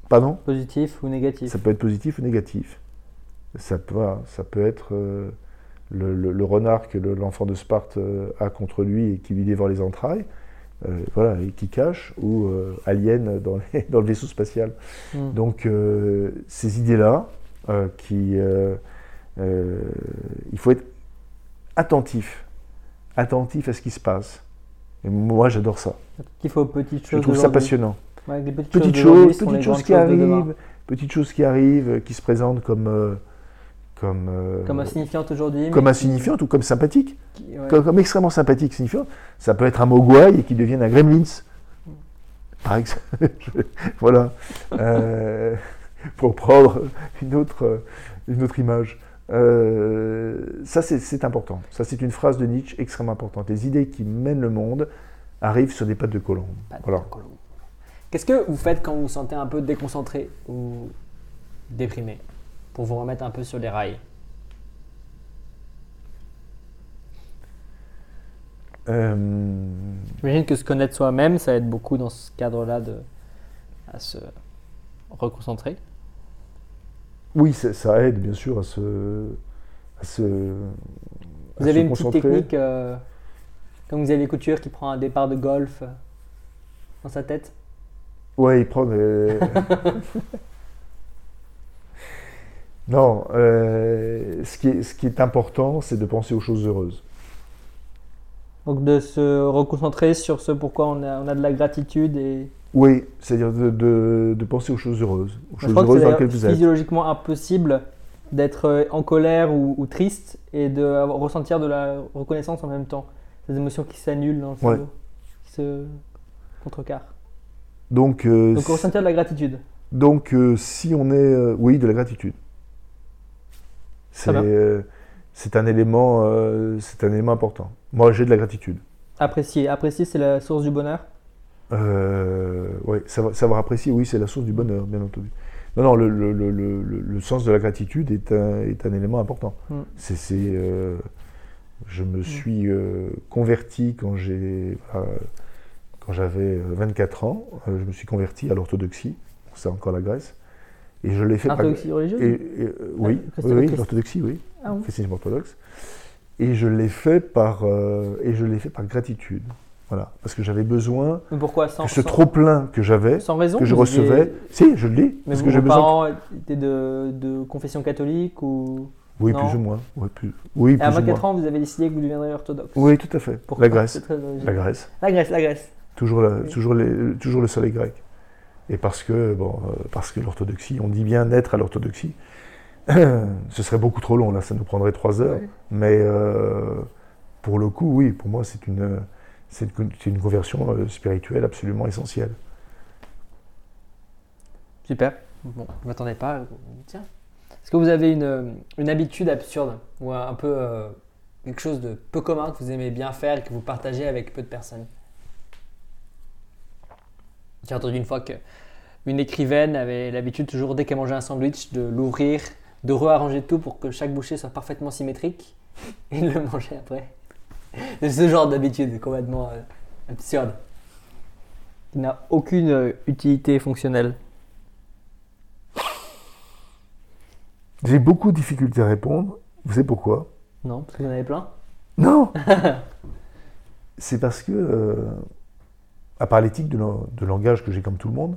Pardon? Positif ou négatif Ça peut être positif ou négatif. Ça peut, ça peut être euh, le, renard que l'enfant de Sparte euh, a contre lui et qui lui dévore les entrailles, voilà, et qui cache, ou Alien dans, dans, le vaisseau spatial. Hmm. Donc ces idées-là, qui, il faut être attentif, attentif à ce qui se passe. Et moi, j'adore ça. Il faut petites choses. Je trouve ça passionnant. petites, choses, petites choses qui arrivent, petites choses qui arrivent, qui se présentent comme euh, comme euh, comme insignifiantes aujourd'hui. Comme insignifiantes ou comme sympathiques. Comme, extrêmement sympathiques, signifiantes. Ça peut être un mogwai et qui devienne un gremlins. Par exemple. voilà. Euh, pour prendre une autre, une autre image. Euh, ça, c'est important. Ça, c'est une phrase de Nietzsche extrêmement importante. Les idées qui mènent le monde arrivent sur des pattes de colombe. Voilà. Qu'est-ce que vous faites quand vous vous sentez un peu déconcentré ou déprimé? Pour vous remettre un peu sur les rails euh... J'imagine que se connaître soi-même, ça aide beaucoup dans ce cadre-là de, à se reconcentrer. Oui, ça, aide bien sûr à se. À se vous avez une petite technique, euh, comme vous avez les coutures qui prend un départ de golf euh, dans sa tête? Ouais, il prend des. non, euh, ce, qui est, ce qui est important, c'est de penser aux choses heureuses. Donc de se reconcentrer sur ce pourquoi on a, on a de la gratitude et. Oui, c'est-à-dire de, de, penser aux choses heureuses, aux choses heureuses dans lesquelles vous êtes. C'est physiologiquement impossible d'être en colère ou, triste et de ressentir de la reconnaissance en même temps. Des émotions qui s'annulent dans le cerveau, qui se contrecarrent. Donc, euh, donc ressentir de la gratitude. Donc euh, si on est... oui, de la gratitude. C'est un, élément, c'est un élément important. Moi, j'ai de la gratitude. Apprécier. Apprécier, c'est la source du bonheur? Euh, oui, savoir, apprécier, oui, c'est la source du bonheur, bien entendu. Non, non, le, le, le, le sens de la gratitude est un, est un élément important. Mm. C'est, euh, je me mm. suis euh, converti quand, j'ai, quand j'avais 24 ans. je me suis converti à l'orthodoxie, c'est encore la Grèce. Et je l'ai fait Orthodoxie religieuse Oui, oui, l'orthodoxie, oui. Ah, oui. orthodoxe. Et je l'ai fait par, et je l'ai fait par gratitude. Voilà, parce que j'avais besoin pourquoi sans, que ce trop plein que j'avais, que je recevais. Si, je le dis. Mais parce que vos parents étaient de, de, confession catholique ou Oui, plus ou moins. Ouais, plus... Oui, plus à 24 ans, vous avez décidé que vous deviendriez orthodoxe. Oui, tout à fait. Pourquoi la Grèce. La Grèce. La Grèce, la Grèce. Toujours, toujours, les, toujours le soleil grec. Et parce que, bon, euh, parce que l'orthodoxie, on dit bien naître à l'orthodoxie. Ce serait beaucoup trop long, là, ça nous prendrait trois heures. Mais euh, pour le coup, oui, pour moi, c'est une c'est une, conversion euh, spirituelle absolument essentielle. Super. Bon, je ne m'attendais pas. Tiens. Est-ce que vous avez une, une, habitude absurde ou un peu euh, quelque chose de peu commun que vous aimez bien faire et que vous partagez avec peu de personnes? J'ai entendu une fois qu'une écrivaine avait l'habitude toujours dès qu'elle mangeait un sandwich de l'ouvrir, de rearranger tout pour que chaque bouchée soit parfaitement symétrique et de le manger après. C'est ce genre d'habitude complètement euh, absurde. Qui n'a aucune euh, utilité fonctionnelle. J'ai beaucoup de difficultés à répondre. Vous savez pourquoi? Non, parce que vous en avez plein? Non C'est parce que, euh, à part l'éthique de, langage que j'ai comme tout le monde,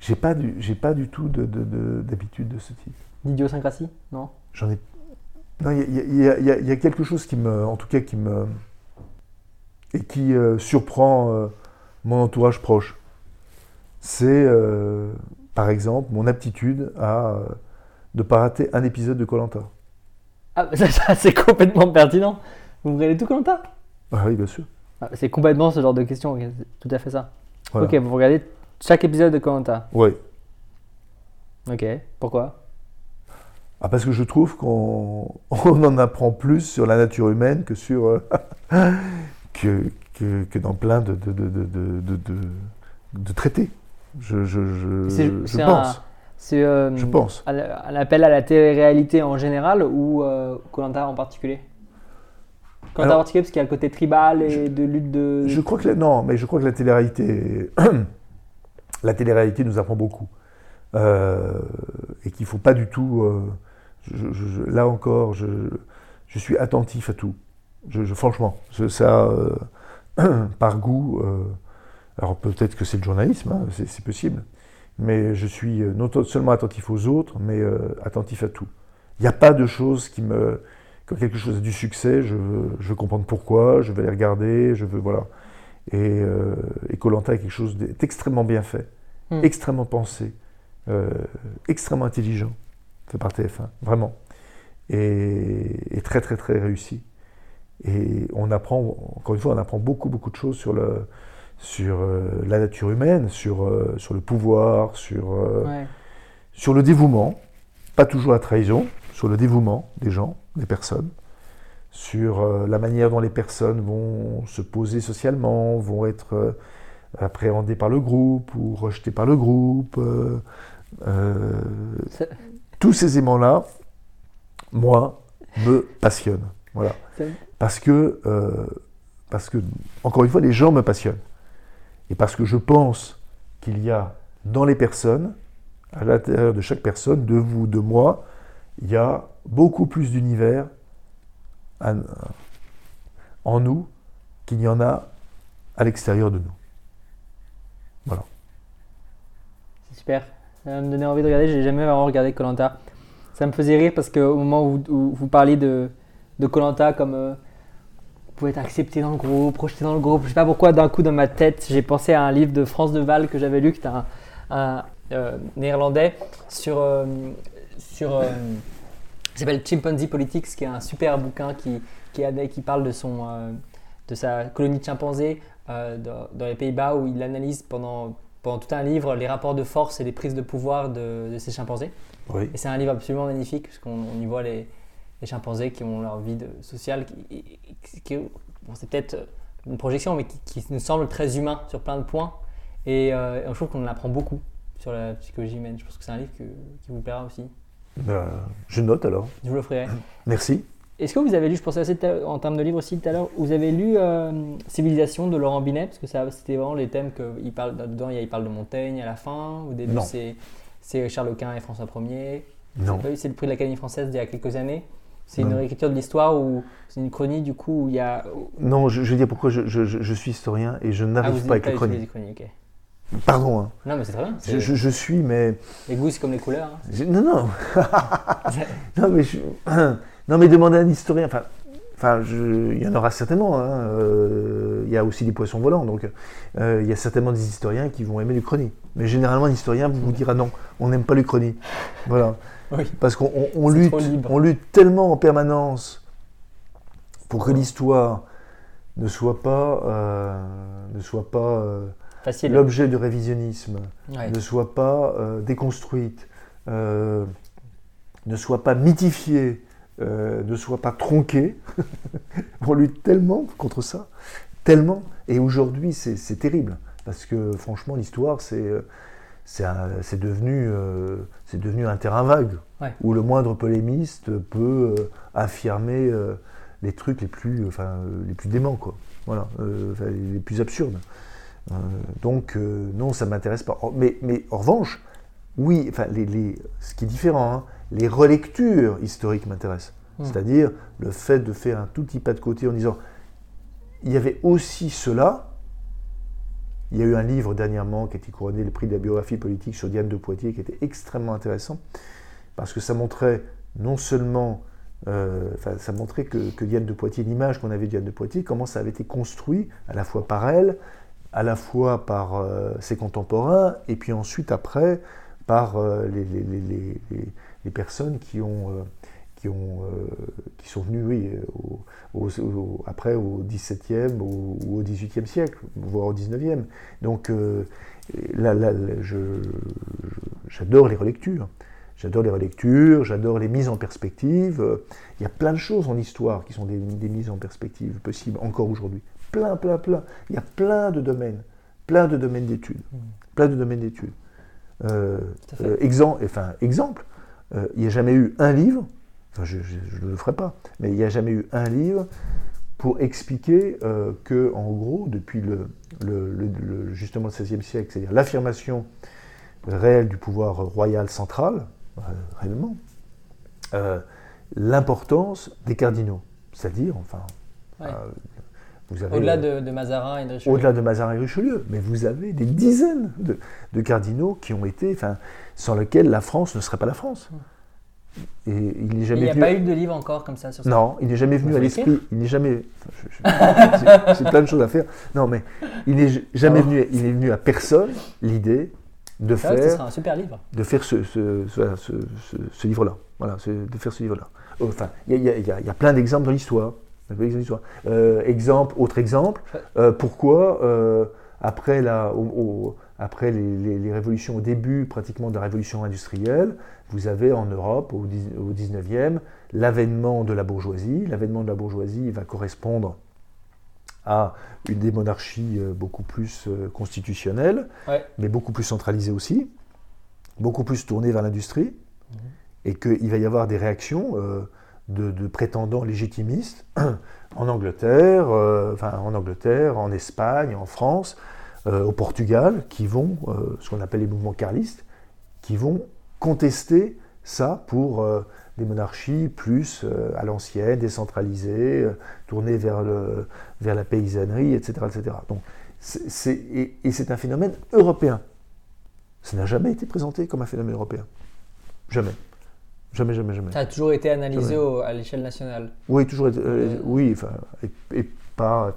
j'ai pas du, j'ai pas du tout d'habitude de, de, ce type. D'idiosyncrasie Non? J'en ai il y, a quelque chose qui me, en tout cas, qui me et qui euh, surprend euh, mon entourage proche. C'est, euh, par exemple, mon aptitude à ne pas rater un épisode de Colanta. Ah, ça, c'est complètement pertinent. Vous regardez tout Colanta ah, Oui, bien sûr. Ah, c'est complètement ce genre de question. Tout à fait ça. Ok, vous regardez chaque épisode de Colanta. Oui. Ok. Pourquoi? Ah, parce que je trouve qu'on en apprend plus sur la nature humaine que sur euh, que, que, dans plein de, de, de, de traités. Je, je, je, je pense. C'est euh, je pense. Un appel à la télé-réalité en général ou euh, Colanta en particulier? Colanta en particulier parce qu'il y a le côté tribal et de lutte de. Je crois que non, mais je crois que la télé-réalité, la télé-réalité nous apprend beaucoup et qu'il faut pas du tout là encore, je, suis attentif à tout. franchement, ça, par goût, alors peut-être que c'est le journalisme, hein, c'est possible, mais je suis non seulement attentif aux autres, mais attentif à tout. Il n'y a pas de choses qui me quand quelque chose a du succès, je veux, je comprendre pourquoi, je vais les regarder, je veux, voilà. Et Colanta euh, est quelque chose d'extrêmement bien fait, hmm. extrêmement pensé, euh, extrêmement intelligent, fait par TF1, vraiment. Et, très, très, très réussi. Et on apprend, encore une fois, on apprend beaucoup, beaucoup de choses sur, le, sur euh, la nature humaine, sur, sur le pouvoir, sur, sur le dévouement, pas toujours la trahison, sur le dévouement des gens, des personnes, sur euh, la manière dont les personnes vont se poser socialement, vont être euh, appréhendées par le groupe ou rejetées par le groupe. Euh, tous ces aimants-là, moi, me passionnent. Voilà. Parce que, parce que, encore une fois, les gens me passionnent. Et parce que je pense qu'il y a dans les personnes, à l'intérieur de chaque personne, de vous, de moi, il y a beaucoup plus d'univers en nous qu'il n'y en a à l'extérieur de nous. Voilà. C'est super. Ça me donnait envie de regarder. J'ai jamais vraiment regardé Colanta. Ça me faisait rire parce qu'au moment où, vous parliez de Colanta comme euh, vous pouvez être accepté dans le groupe, projeté dans le groupe, je sais pas pourquoi d'un coup dans ma tête j'ai pensé à un livre de France Deval que j'avais lu qui était un, euh, néerlandais sur euh, sur il s'appelle Chimpanzee Politics, qui est un super bouquin qui, qui, qui parle de, son, euh, de sa colonie de chimpanzés euh, dans, les Pays-Bas, où il analyse pendant, pendant tout un livre les rapports de force et les prises de pouvoir de, de ces chimpanzés. Oui. Et c'est un livre absolument magnifique, puisqu'on y voit les, les, chimpanzés qui ont leur vie de, sociale. Qui, c'est peut-être une projection, mais qui, nous semble très humain sur plein de points. Et, euh, je trouve qu'on en apprend beaucoup sur la psychologie humaine. Je pense que c'est un livre qui vous plaira aussi. Ben, je note alors. Je vous l'offrirai. Merci. Est-ce que vous avez lu, je pensais assez en termes de livres aussi tout à l'heure, vous avez lu euh, Civilisation de Laurent Binet? Parce que c'était vraiment les thèmes qu'il parle dedans. Il parle de Montaigne à la fin. Au début, c'est Charles Quint et François Ier. Non. C'est le prix de l'Académie française d'il y a quelques années. C'est une réécriture de l'histoire ou c'est une chronique du coup où il y a. Non, je, je veux dire pourquoi je, je, suis historien et je n'arrive ah, pas avec les chroniques. chroniques Pardon. Hein. Non, mais c'est très bien. Je, je, suis, mais. Les goûts, c'est comme les couleurs. Hein. Non, non. non, mais non, mais demander à un historien. Enfin, enfin il y en aura certainement. Hein, euh, il y a aussi des poissons volants. Donc, euh, il y a certainement des historiens qui vont aimer l'Uchronie. Mais généralement, un historien vous dira non, on n'aime pas l'Uchronie. Voilà. Parce qu'on lutte, on lutte tellement en permanence pour que l'histoire ne soit pas, euh, ne soit pas l'objet du révisionnisme ne soit pas euh, déconstruite, euh, ne soit pas mythifiée, euh, ne soit pas tronquée. On lutte tellement contre ça, tellement. Et aujourd'hui, c'est terrible, parce que franchement, l'histoire, c'est c'est devenu, devenu un terrain vague, où le moindre polémiste peut affirmer les trucs les plus, enfin, les plus déments, quoi. Voilà, les plus absurdes. Euh, donc, euh, non, ça ne m'intéresse pas. Mais, mais en revanche, oui, enfin, les, ce qui est différent, hein, les relectures historiques m'intéressent. Hmm. C'est-à-dire le fait de faire un tout petit pas de côté en disant il y avait aussi cela. Il y a eu un livre dernièrement qui a été couronné le prix de la biographie politique sur Diane de Poitiers qui était extrêmement intéressant parce que ça montrait non seulement euh, ça montrait que, que, Diane de Poitiers, l'image qu'on avait de Diane de Poitiers, comment ça avait été construit à la fois par elle, à la fois par euh, ses contemporains et puis ensuite après par euh, les, personnes qui ont, euh, qui, ont, qui sont venues oui, après au XVIIe ou, au XVIIIe siècle, voire au XIXe. Donc là, j'adore les relectures. J'adore les relectures, j'adore les mises en perspective. Il y a plein de choses en histoire qui sont des mises en perspective possibles encore aujourd'hui plein, plein, plein. Il y a plein de domaines, plein de domaines d'études, hmm. plein de domaines d'études. Euh, euh, exemple, enfin, exemple euh, il n'y a jamais eu un livre, enfin, je ne le ferai pas, mais il n'y a jamais eu un livre pour expliquer que, en gros, depuis le, le, justement le XVIe siècle, c'est-à-dire l'affirmation réelle du pouvoir royal central, réellement, l'importance des cardinaux. C'est-à-dire, enfin, au-delà de, Mazarin et de Richelieu. Au-delà de Mazarin et Richelieu, mais vous avez des dizaines de, cardinaux qui ont été, enfin, sans lesquels la France ne serait pas la France. Et il n'est jamais. Il n'y a pas eu de livre encore comme ça sur ça. Non, il n'est jamais venu à l'esprit. Il n'est jamais. C'est plein de choses à faire. Non, mais il n'est jamais venu. Il est venu à personne l'idée de faire. Ce sera un super livre. De faire ce, ce, ce, ce livre-là. Voilà, de faire ce livre-là. Enfin, il y, y, a plein d'exemples dans l'histoire. Euh, exemple, autre exemple, euh, pourquoi euh, après, la, après les, révolutions, au début pratiquement de la révolution industrielle, vous avez en Europe, au, 19e, l'avènement de la bourgeoisie. L'avènement de la bourgeoisie va correspondre à une des monarchies beaucoup plus constitutionnelles, mais beaucoup plus centralisées aussi, beaucoup plus tournées vers l'industrie, mhm. et qu'il va y avoir des réactions de, prétendants légitimistes en Angleterre, euh, en Angleterre, en Espagne, en France, euh, au Portugal, qui vont, euh, ce qu'on appelle les mouvements carlistes, qui vont contester ça pour des monarchies plus à l'ancienne, décentralisées, tournées vers, le, vers la paysannerie, etc. etc. Donc, et, et c'est un phénomène européen. Ça n'a jamais été présenté comme un phénomène européen. Jamais. Jamais, jamais, jamais. Ça a toujours été analysé à l'échelle nationale Oui, toujours euh, oui, enfin, et, par,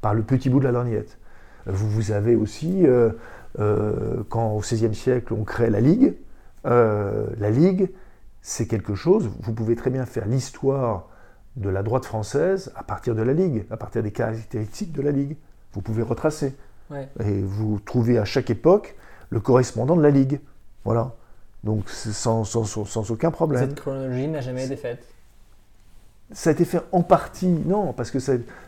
par le petit bout de la lorgnette. Vous, vous avez aussi, euh, euh, quand au XVIe siècle on crée la Ligue, la Ligue, c'est quelque chose, vous pouvez très bien faire l'histoire de la droite française à partir de la Ligue, à partir des caractéristiques de la Ligue. Vous pouvez retracer. Et vous trouvez à chaque époque le correspondant de la Ligue. Voilà. Donc sans, sans, aucun problème. Cette chronologie n'a jamais été faite Ça a été fait en partie, non, parce que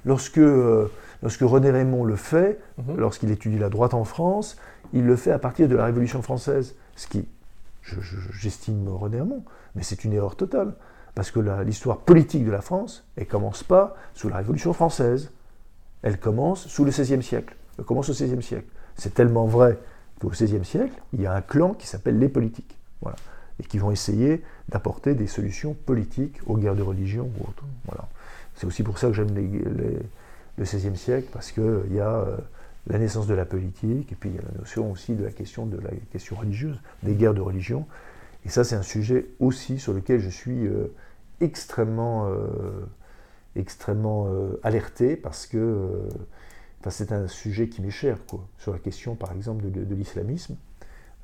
lorsque, euh, lorsque René Raymond le fait, mhm. lorsqu'il étudie la droite en France, il le fait à partir de la Révolution française, ce qui, j'estime René Raymond, mais c'est une erreur totale, parce que l'histoire politique de la France, elle commence pas sous la Révolution française, elle commence sous le XVIe siècle, elle commence au XVIe siècle. C'est tellement vrai qu'au XVIe siècle, il y a un clan qui s'appelle les politiques. Et qui vont essayer d'apporter des solutions politiques aux guerres de religion ou autres. Voilà. C'est aussi pour ça que j'aime le XVIe siècle, parce qu'il y a euh, la naissance de la politique, et puis il y a la notion aussi de la question religieuse, des guerres de religion. Et ça, c'est un sujet aussi sur lequel je suis euh, extrêmement, euh, extrêmement alerté, parce que c'est un sujet qui m'est cher, quoi, sur la question, par exemple, de l'islamisme.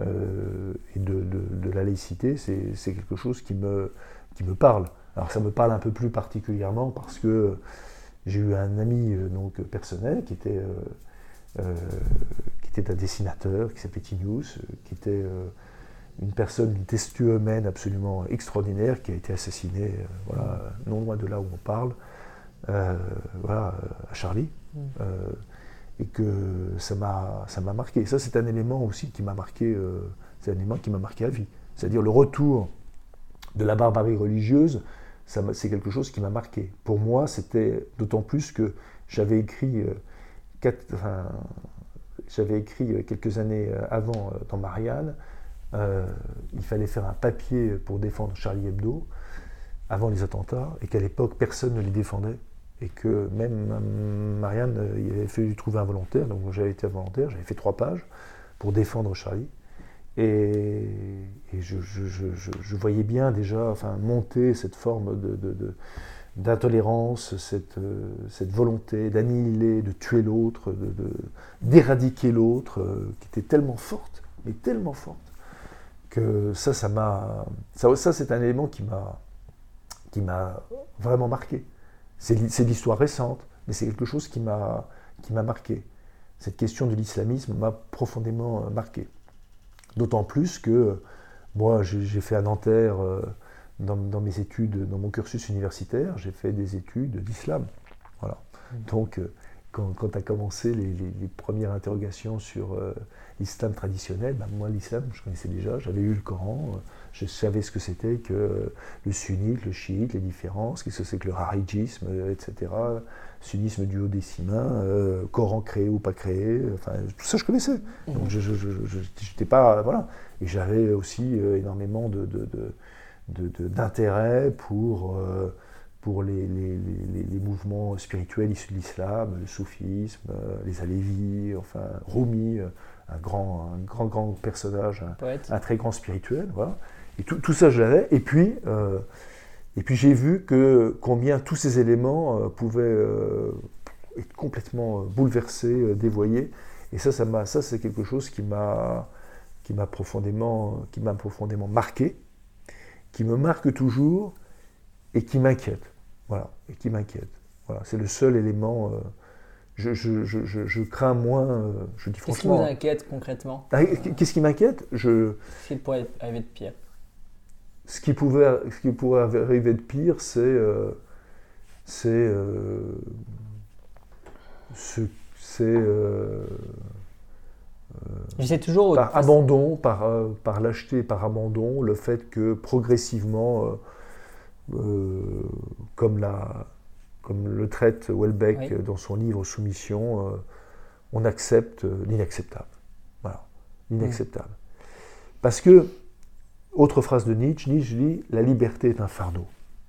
Euh, et de, la laïcité, c'est quelque chose qui me, qui me parle. Alors ça me parle un peu plus particulièrement parce que j'ai eu un ami euh, donc, personnel qui était, euh, qui était un dessinateur, qui s'appelait Tinius, qui était une personne d'une testueux humaine absolument extraordinaire, qui a été assassiné voilà, non loin de là où on parle, voilà, à Charlie. Mm et que ça m'a marqué. ça c'est un élément aussi qui m'a marqué, euh, c'est un élément qui m'a marqué à vie. C'est-à-dire le retour de la barbarie religieuse, c'est quelque chose qui m'a marqué. Pour moi, c'était d'autant plus que j'avais écrit euh, j'avais écrit euh, quelques années avant dans Marianne, il fallait faire un papier pour défendre Charlie Hebdo avant les attentats et qu'à l'époque personne ne les défendait et que même Marianne, euh, il avait fallu trouver un volontaire, donc j'avais été volontaire, j'avais fait trois pages pour défendre Charlie. Et, je, voyais bien déjà enfin, monter cette forme d'intolérance, cette, euh, cette, volonté d'annihiler, de tuer l'autre, d'éradiquer l'autre, euh, qui était tellement forte, mais tellement forte, que ça, ça m'a. Ça, ça c'est un élément qui m'a vraiment marqué. C'est l'histoire récente, mais c'est quelque chose qui m'a marqué. Cette question de l'islamisme m'a profondément euh, marqué. D'autant plus que euh, moi, j'ai fait à Nanterre, euh, dans, mes études, dans mon cursus universitaire, j'ai fait des études d'islam. Voilà. Mmh. Donc, quand, quand a commencé les, premières interrogations sur l'islam traditionnel, ben, moi, l'islam, je connaissais déjà, j'avais eu le Coran, je savais ce que c'était que le sunnite, le chiite, les différences, qu'est-ce que c'est que le haridjisme, etc. Sunnisme du haut des euh, Coran créé ou pas créé, enfin tout ça je connaissais. Donc je n'étais pas voilà. Et j'avais aussi euh, énormément de, d'intérêt pour, pour les, les, les, mouvements spirituels issus de l'islam, le soufisme, les alévis, enfin Rumi, un grand, un grand, grand personnage, un, très grand spirituel. Voilà. Et tout, tout ça, je l'avais. Et puis, et puis j'ai vu que combien tous ces éléments pouvaient être complètement bouleversés, dévoyés. Et ça, ça, ça c'est quelque chose qui m'a qui m'a profondément, qui m'a profondément marqué, qui me marque toujours et qui m'inquiète. Voilà, et qui m'inquiète. Voilà, c'est le seul élément. Euh, je, je, je, je, crains moins. Euh, je dis Qu'est-ce qui vous inquiète concrètement? Ah, Qu'est-ce qui m'inquiète? Je... Ce qui pourrait arriver de pire. Ce qui, pouvait, ce qui pourrait arriver de pire, c'est. Euh, c'est. c'est J'essaie toujours. Par abandon, par, euh, par lâcheté, par abandon, le fait que progressivement, euh, euh, comme, la, comme le traite Welbeck dans son livre Soumission, on accepte l'inacceptable. Voilà, l'inacceptable. Parce que, autre phrase de Nietzsche, Nietzsche dit La liberté est un fardeau.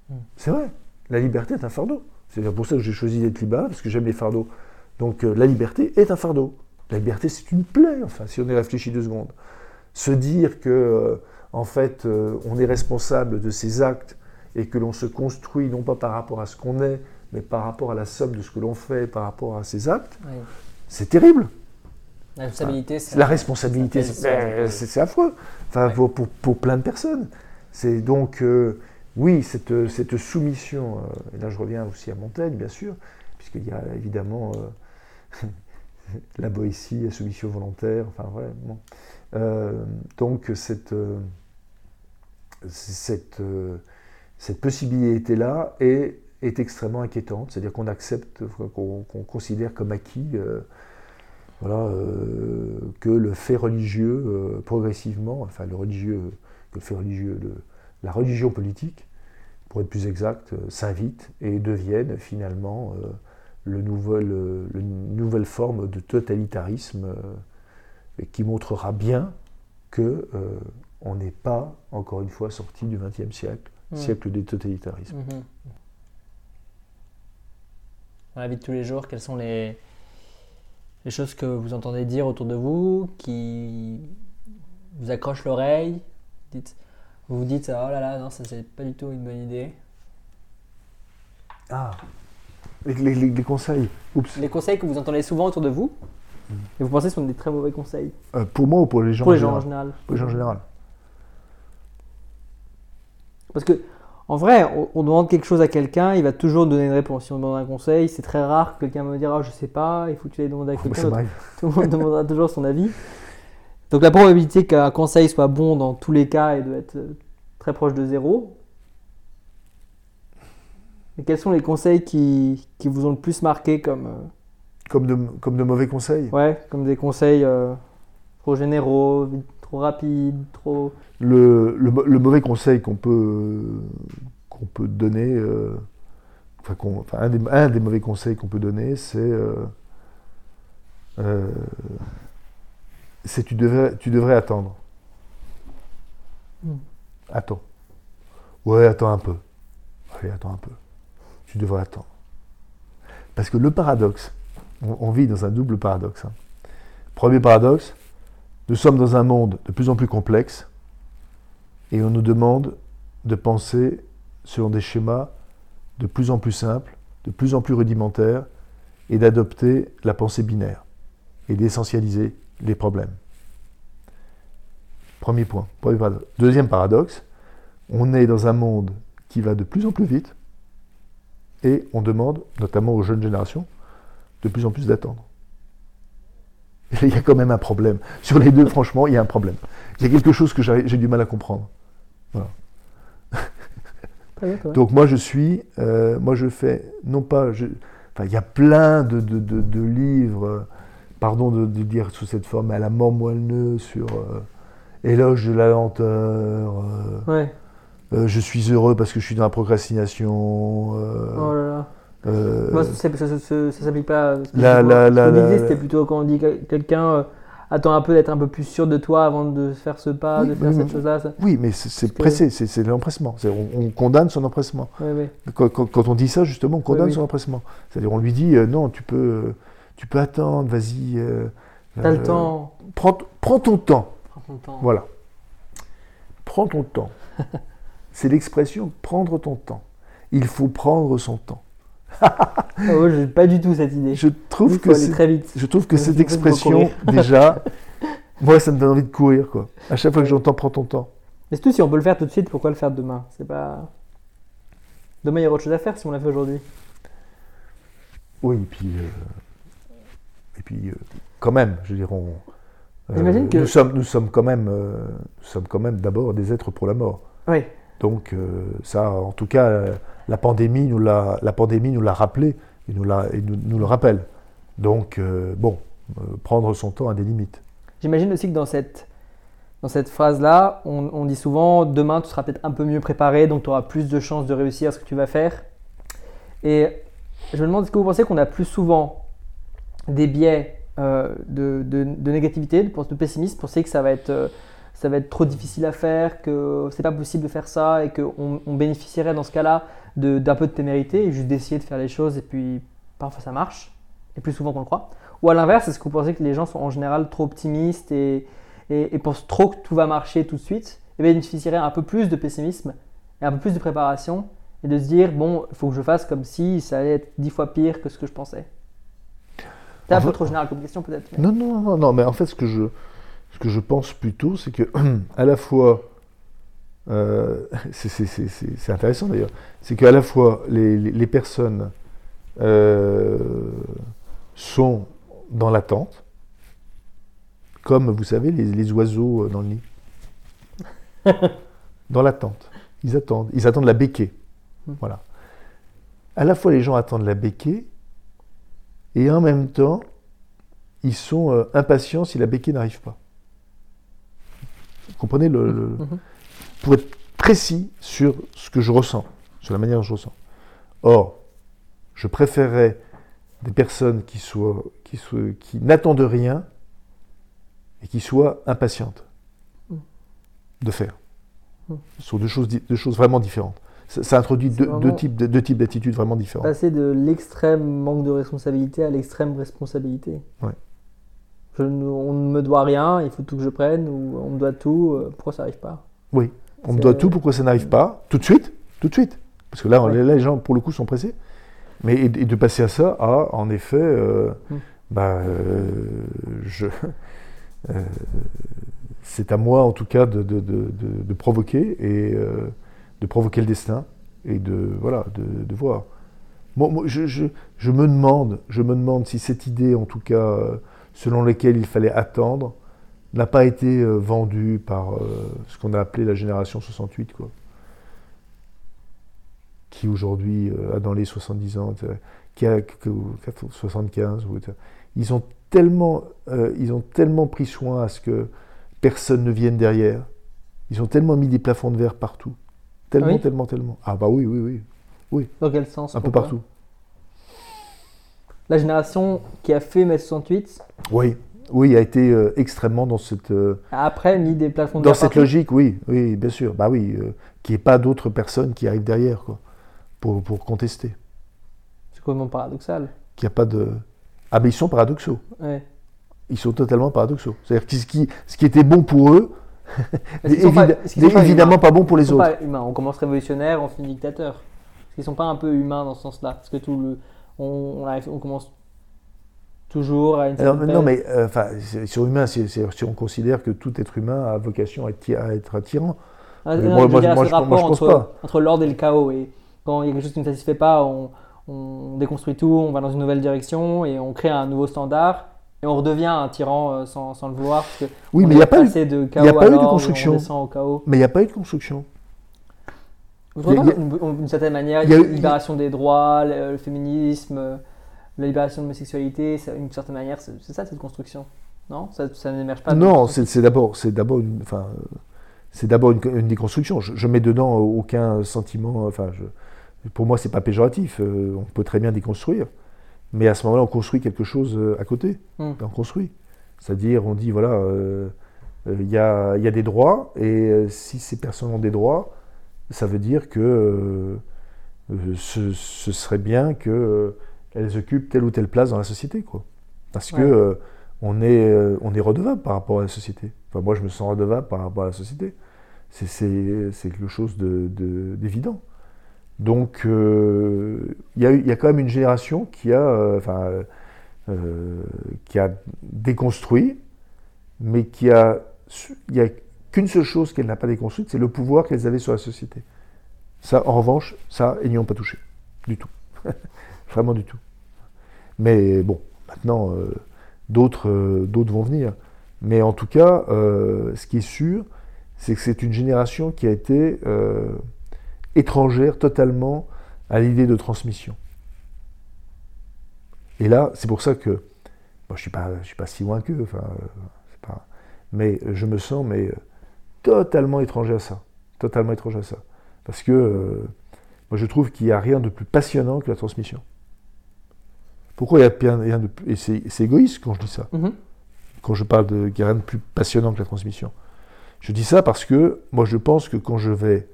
Hmm. C'est vrai, la liberté est un fardeau. C'est pour ça que j'ai choisi d'être libéral, parce que j'aime les fardeaux. Donc la liberté est un fardeau. La liberté, c'est une plaie, enfin, si on y réfléchit deux secondes. Se dire que, euh, en fait, euh, on est responsable de ses actes et que l'on se construit non pas par rapport à ce qu'on est, mais par rapport à la somme de ce que l'on fait, par rapport à ses actes, c'est terrible. La responsabilité, c'est la responsabilité, c'est affreux. Enfin, pour, pour, plein de personnes. C'est donc euh, oui cette, cette soumission. et là, je reviens aussi à Montaigne, bien sûr, puisqu'il y a évidemment la Boétie, la soumission volontaire, enfin voilà. Euh, donc cette, euh, cette, euh, cette possibilité-là est, est, extrêmement inquiétante, c'est-à-dire qu'on accepte, qu'on considère comme acquis voilà, que le fait religieux, progressivement, enfin le religieux, que le fait religieux, la religion politique, pour être plus exact, s'invite et devienne finalement le nouvel, euh, nouvelle forme de totalitarisme euh, qui montrera bien que euh, on n'est pas, encore une fois, sorti du XXe siècle, mmh. siècle des totalitarismes. Mmh. Dans la vie de tous les jours, quelles sont les, les choses que vous entendez dire autour de vous qui vous accrochent l'oreille Vous vous dites, oh là là, non, ça c'est pas du tout une bonne idée. Ah, les, conseils. Les conseils que vous entendez souvent autour de vous et vous pensez sont des très mauvais conseils euh, Pour moi ou pour les gens Pour les gens en général. Pour les gens en général. Parce que, en vrai, on, demande quelque chose à quelqu'un, il va toujours donner une réponse. Si on demande un conseil, c'est très rare que quelqu'un me dise Ah, je sais pas, il faut que tu les demandes à quelqu'un Tout le monde demandera toujours son avis. Donc la probabilité qu'un conseil soit bon dans tous les cas, elle doit être euh, très proche de zéro quels sont les conseils qui, qui, vous ont le plus marqué comme. Euh, comme, de, comme de mauvais conseils Ouais, comme des conseils euh, trop généraux, trop rapides, trop. Le, le, mauvais conseil qu'on peut, qu'on peut donner, euh, enfin, enfin un, des, un, des, mauvais conseils qu'on peut donner, c'est. tu devrais, tu devrais attendre. Hmm. Attends. Ouais, attends un peu. Allez, attends un peu tu devrais attendre. Parce que le paradoxe, on, vit dans un double paradoxe. Hein. Premier paradoxe, nous sommes dans un monde de plus en plus complexe et on nous demande de penser selon des schémas de plus en plus simples, de plus en plus rudimentaires et d'adopter la pensée binaire et d'essentialiser les problèmes. Premier point. Deuxième paradoxe, on est dans un monde qui va de plus en plus vite, et on demande, notamment aux jeunes générations, de plus en plus d'attendre. Il y a quand même un problème. Sur les deux, franchement, il y a un problème. Il y a quelque chose que j'ai du mal à comprendre. Donc moi je suis, euh, moi je fais, non pas, enfin, il y a plein de, de, livres, pardon de, dire sous cette forme, à la mort moelleux sur euh, éloge de la lenteur. Euh, ouais. Je suis heureux parce que je suis dans la procrastination. Oh là là. Euh, Moi, ça ne s'applique pas. L'idée, c'était plutôt quand on dit quelqu'un attends un peu d'être un peu plus sûr de toi avant de faire ce pas, de faire cette chose-là. Oui, mais c'est pressé, c'est l'empressement. On, condamne son empressement. Quand, on dit ça, justement, on condamne son empressement. C'est-à-dire, on lui dit euh, non, tu peux, tu peux attendre, vas-y. Euh, T'as le temps. Prends, prends, ton temps. Prends ton temps. Voilà. Prends ton temps. c'est l'expression prendre ton temps. Il faut prendre son temps. Oh, j'ai pas du tout cette idée. Je trouve que très vite. Je trouve que cette expression déjà, moi ça me donne envie de courir quoi. À chaque fois que j'entends prends ton temps. Mais tout si on peut le faire tout de suite, pourquoi le faire demain? C'est pas demain il y aura autre chose à faire si on l'a fait aujourd'hui. Oui, et puis euh, et puis euh, quand même, je dirais, euh, que... nous sommes nous sommes quand même nous sommes quand même d'abord des êtres pour la mort. Oui. Donc ça, en tout cas la pandémie nous l'a, la pandémie nous l'a rappelé et nous, l'a, et nous, le rappelle. Donc, euh, bon, euh, prendre son temps a des limites. J'imagine aussi que dans cette, dans cette phrase-là, on, dit souvent demain tu seras peut-être un peu mieux préparé, donc tu auras plus de chances de réussir ce que tu vas faire. Et je me demande, est-ce que vous pensez qu'on a plus souvent des biais euh, de, de, négativité, de, de pessimisme, penser que ça va être ça va être trop difficile à faire, que c'est pas possible de faire ça et qu'on on bénéficierait dans ce cas-là d'un peu de témérité et juste d'essayer de faire les choses et puis parfois ça marche, et plus souvent qu'on le croit. Ou à l'inverse, est-ce que vous pensez que les gens sont en général trop optimistes et, et, pensent trop que tout va marcher tout de suite et bénéficieraient un peu plus de pessimisme et un peu plus de préparation et de se dire bon, il faut que je fasse comme si ça allait être dix fois pire que ce que je pensais? C'est un peu trop général comme question peut-être. Non, non, non, non, mais en fait ce que je, ce que je pense plutôt, c'est que à la fois euh, c'est intéressant d'ailleurs, c'est qu'à la fois les, personnes euh, sont dans l'attente, comme vous savez les, oiseaux dans le nid. dans l'attente. Ils attendent. Ils attendent la béquée. Hmm. Voilà. À la fois les gens attendent la béquée et en même temps ils sont euh, impatients si la béquée n'arrive pas. Vous comprenez le, mhm pour être précis sur ce que je ressens, sur la manière dont je ressens. Or, je préférerais des personnes qui, soient, qui, soient, qui n'attendent rien et qui soient impatientes de faire. Ce sont deux choses, deux choses vraiment différentes. Ça, introduit deux, types, deux, types d'attitudes vraiment différentes. Passer de l'extrême manque de responsabilité à l'extrême responsabilité. Ouais. On ne me doit rien, il faut tout que je prenne, ou on me doit tout, euh, pourquoi ça n'arrive pas? Oui, on me doit tout pour que ça n'arrive pas, tout de suite, tout de suite. Parce que là, les gens, pour le coup, sont pressés. Mais et, de passer à ça, à, en effet, euh, hmm. bah, euh, je, euh, c'est à moi, en tout cas, de, de, provoquer et de provoquer le destin et de, voilà, de, voir. Moi, je, je, je, me demande, je me demande si cette idée, en tout cas, selon laquelle il fallait attendre, n'a pas été euh, vendu par euh, ce qu'on a appelé la génération 68, quoi. Qui aujourd'hui euh, a dans les 70 ans, qui a 75. Ils ont tellement, ils ont tellement pris soin à ce que personne ne vienne derrière. Ils ont tellement mis des plafonds de verre partout. Tellement, ah tellement, tellement. Ah bah oui, oui, oui. oui. Dans quel sens? Un peu partout. La génération qui a fait mai 68 Oui. Oui, a été euh, extrêmement dans cette. Euh, Après, mis des plafonds Dans cette logique, oui, oui, bien sûr. Bah oui, euh, qu'il n'y ait pas d'autres personnes qui arrivent derrière, quoi, pour, pour contester. C'est complètement paradoxal. Qu'il n'y a pas de. Ah, mais ils sont paradoxaux. Ouais. Ils sont totalement paradoxaux. C'est-à-dire que ce qui, ce qui était bon pour eux, n'est évidemment pas, bon pour les autres. Pas humains. On commence révolutionnaire, on finit dictateur. Qu'ils ne sont pas un peu humains dans ce sens-là Parce que tout le. On, on, on commence Toujours à une Non, mais euh, enfin, sur humain, si, on considère que tout être humain a vocation à être, à être tyran. Ah, moi, moi, moi, je, rapport entre, pas. entre l'ordre et le chaos. Et quand il y a quelque chose qui ne satisfait pas, on, on, déconstruit tout, on va dans une nouvelle direction et on crée un nouveau standard. Et on redevient un tyran euh, sans, sans, le vouloir. Parce que oui, mais il n'y a pas eu de, chaos a pas eu de construction. Mais il n'y a pas eu de construction. Vous d'une certaine manière, il y a, une libération des droits, le féminisme la libération de l'homosexualité, d'une certaine manière, c'est ça cette construction Non? Ça, ça n'émerge pas Non, c'est d'abord une, enfin, d'abord une, déconstruction. Je, je, mets dedans aucun sentiment. Enfin, je, pour moi, c'est pas péjoratif. Euh, on peut très bien déconstruire, mais à ce moment-là, on construit quelque chose euh, à côté. Hmm. On construit. C'est-à-dire, on dit, voilà, il y a, y, a, des droits, et si ces personnes ont des droits, ça veut dire que ce, ce, serait bien qu'elles occupent telle ou telle place dans la société, quoi. Parce que on est, on est redevable par rapport à la société. Enfin, moi, je me sens redevable par rapport à la société. C'est quelque chose d'évident. De, Donc, il y, y, a quand même une génération qui a, enfin, euh, qui a déconstruit, mais qui a, n'y a qu'une seule chose qu'elle n'a pas déconstruite, c'est le pouvoir qu'elles avaient sur la société. Ça, en revanche, ça, ils n'y ont pas touché. Du tout. Vraiment du tout. Mais bon, maintenant, euh, d'autres euh, d'autres vont venir. Mais en tout cas, ce qui est sûr, c'est que c'est une génération qui a été étrangère totalement à l'idée de transmission. Et là, c'est pour ça que moi, je ne suis, pas, je suis pas si loin qu'eux, enfin, mais je me sens mais, totalement étranger à ça. Totalement étranger à ça. Parce que euh, moi, je trouve qu'il n'y a rien de plus passionnant que la transmission. Pourquoi il n'y a rien de plus. Et c'est égoïste quand je dis ça. Mm-hmm. Quand je parle de qu'il n'y a rien de plus passionnant que la transmission. Je dis ça parce que moi, je pense que quand je vais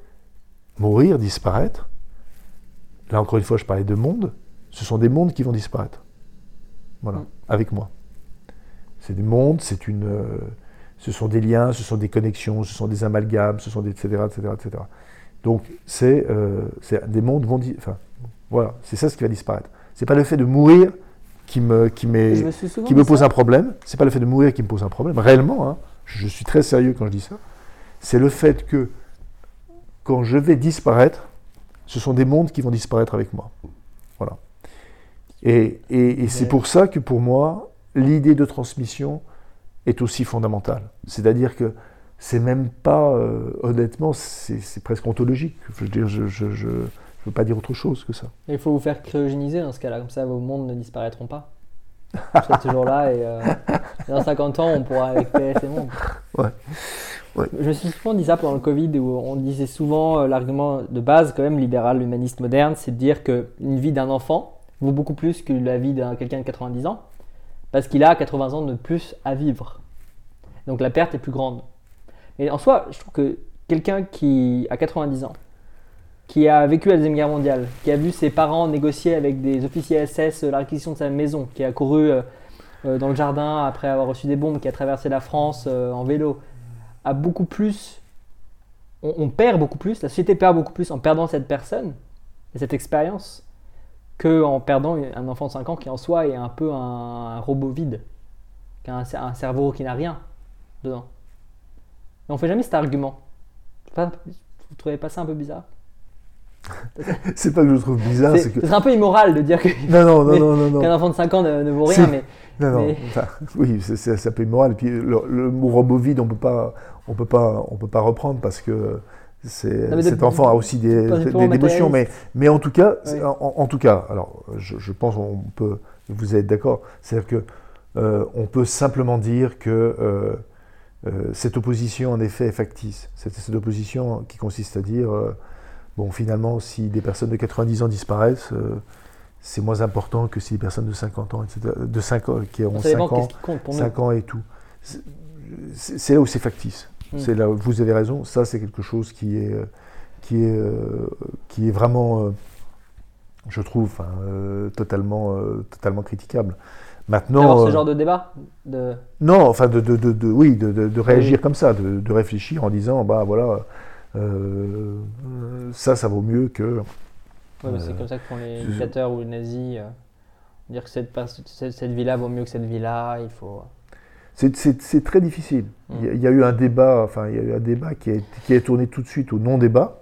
mourir, disparaître, là encore une fois, je parlais de monde, ce sont des mondes qui vont disparaître. Voilà, mm. avec moi. C'est des mondes, c'est une, euh, ce sont des liens, ce sont des connexions, ce sont des amalgames, ce sont des etc. etc., etc. Donc c'est euh, des mondes vont enfin voilà, c'est ça ce qui va disparaître. C'est pas le fait de mourir qui me qui, qui me pose un problème. C'est pas le fait de mourir qui me pose un problème. Réellement, hein, je suis très sérieux quand je dis ça. C'est le fait que quand je vais disparaître, ce sont des mondes qui vont disparaître avec moi. Voilà. Et, c'est pour ça que pour moi, l'idée de transmission est aussi fondamentale. C'est-à-dire que c'est même pas, euh, honnêtement, c'est presque ontologique. Je veux dire, je, je, veux pas dire autre chose que ça. Il faut vous faire cryogéniser dans ce cas-là, comme ça vos mondes ne disparaîtront pas. Vous serez toujours là et euh, dans 50 ans, on pourra récupérer ces mondes. Ouais. Je me suis souvent dit ça pendant le Covid où on disait souvent euh, l'argument de base, quand même, libéral, humaniste, moderne, c'est de dire qu'une vie d'un enfant, vaut beaucoup plus que la vie d'un quelqu'un de 90 ans, parce qu'il a 80 ans de plus à vivre. Donc la perte est plus grande. Et en soi, je trouve que quelqu'un qui a 90 ans, qui a vécu la Deuxième Guerre mondiale, qui a vu ses parents négocier avec des officiers SS la réquisition de sa maison, qui a couru euh, euh, dans le jardin après avoir reçu des bombes, qui a traversé la France euh, en vélo, a beaucoup plus. On, on, perd beaucoup plus, la société perd beaucoup plus en perdant cette personne et cette expérience qu'en perdant un enfant de 5 ans qui en soi est un peu un, robot vide, qui a un, cerveau qui n'a rien dedans. Et on fait jamais cet argument. Vous trouvez pas ça un peu bizarre? C'est pas que je trouve bizarre, c'est que. C'est un peu immoral de dire que. Non, non, non, non, non, Qu'un enfant de 5 ans ne, vaut rien, mais. Non, non. oui, c'est un peu immoral. Et puis le, mot robot vide, on peut pas, on peut pas, on peut pas reprendre parce que cet enfant a aussi des, émotions, mais, mais en tout cas, en, tout cas, alors je, pense on peut, vous êtes d'accord, c'est-à-dire que euh, on peut simplement dire que euh, euh, cette opposition en effet est factice. Cette, cette opposition qui consiste à dire, bon finalement, si des personnes de 90 ans disparaissent, c'est moins important que si des personnes de 50 ans, etc., de 5 ans, qui ont 5 ans, 5 ans et tout. C'est là où c'est factice. Mm. C'est là, vous avez raison, ça c'est quelque chose qui est, euh, qui est, euh, qui est vraiment, euh, je trouve, totalement, totalement critiquable. Maintenant, ce genre de débat de... Non, enfin, de, de, de, oui, de, réagir comme ça, de, réfléchir en disant, bah voilà, ça, ça vaut mieux que. c'est comme ça que font les dictateurs ou les nazis. dire que cette, cette, cette vie-là vaut mieux que cette vie-là, il faut. C'est très difficile. Mm. Il, y a, eu un débat, enfin, il y a eu un débat qui, qui est tourné tout de suite au non-débat,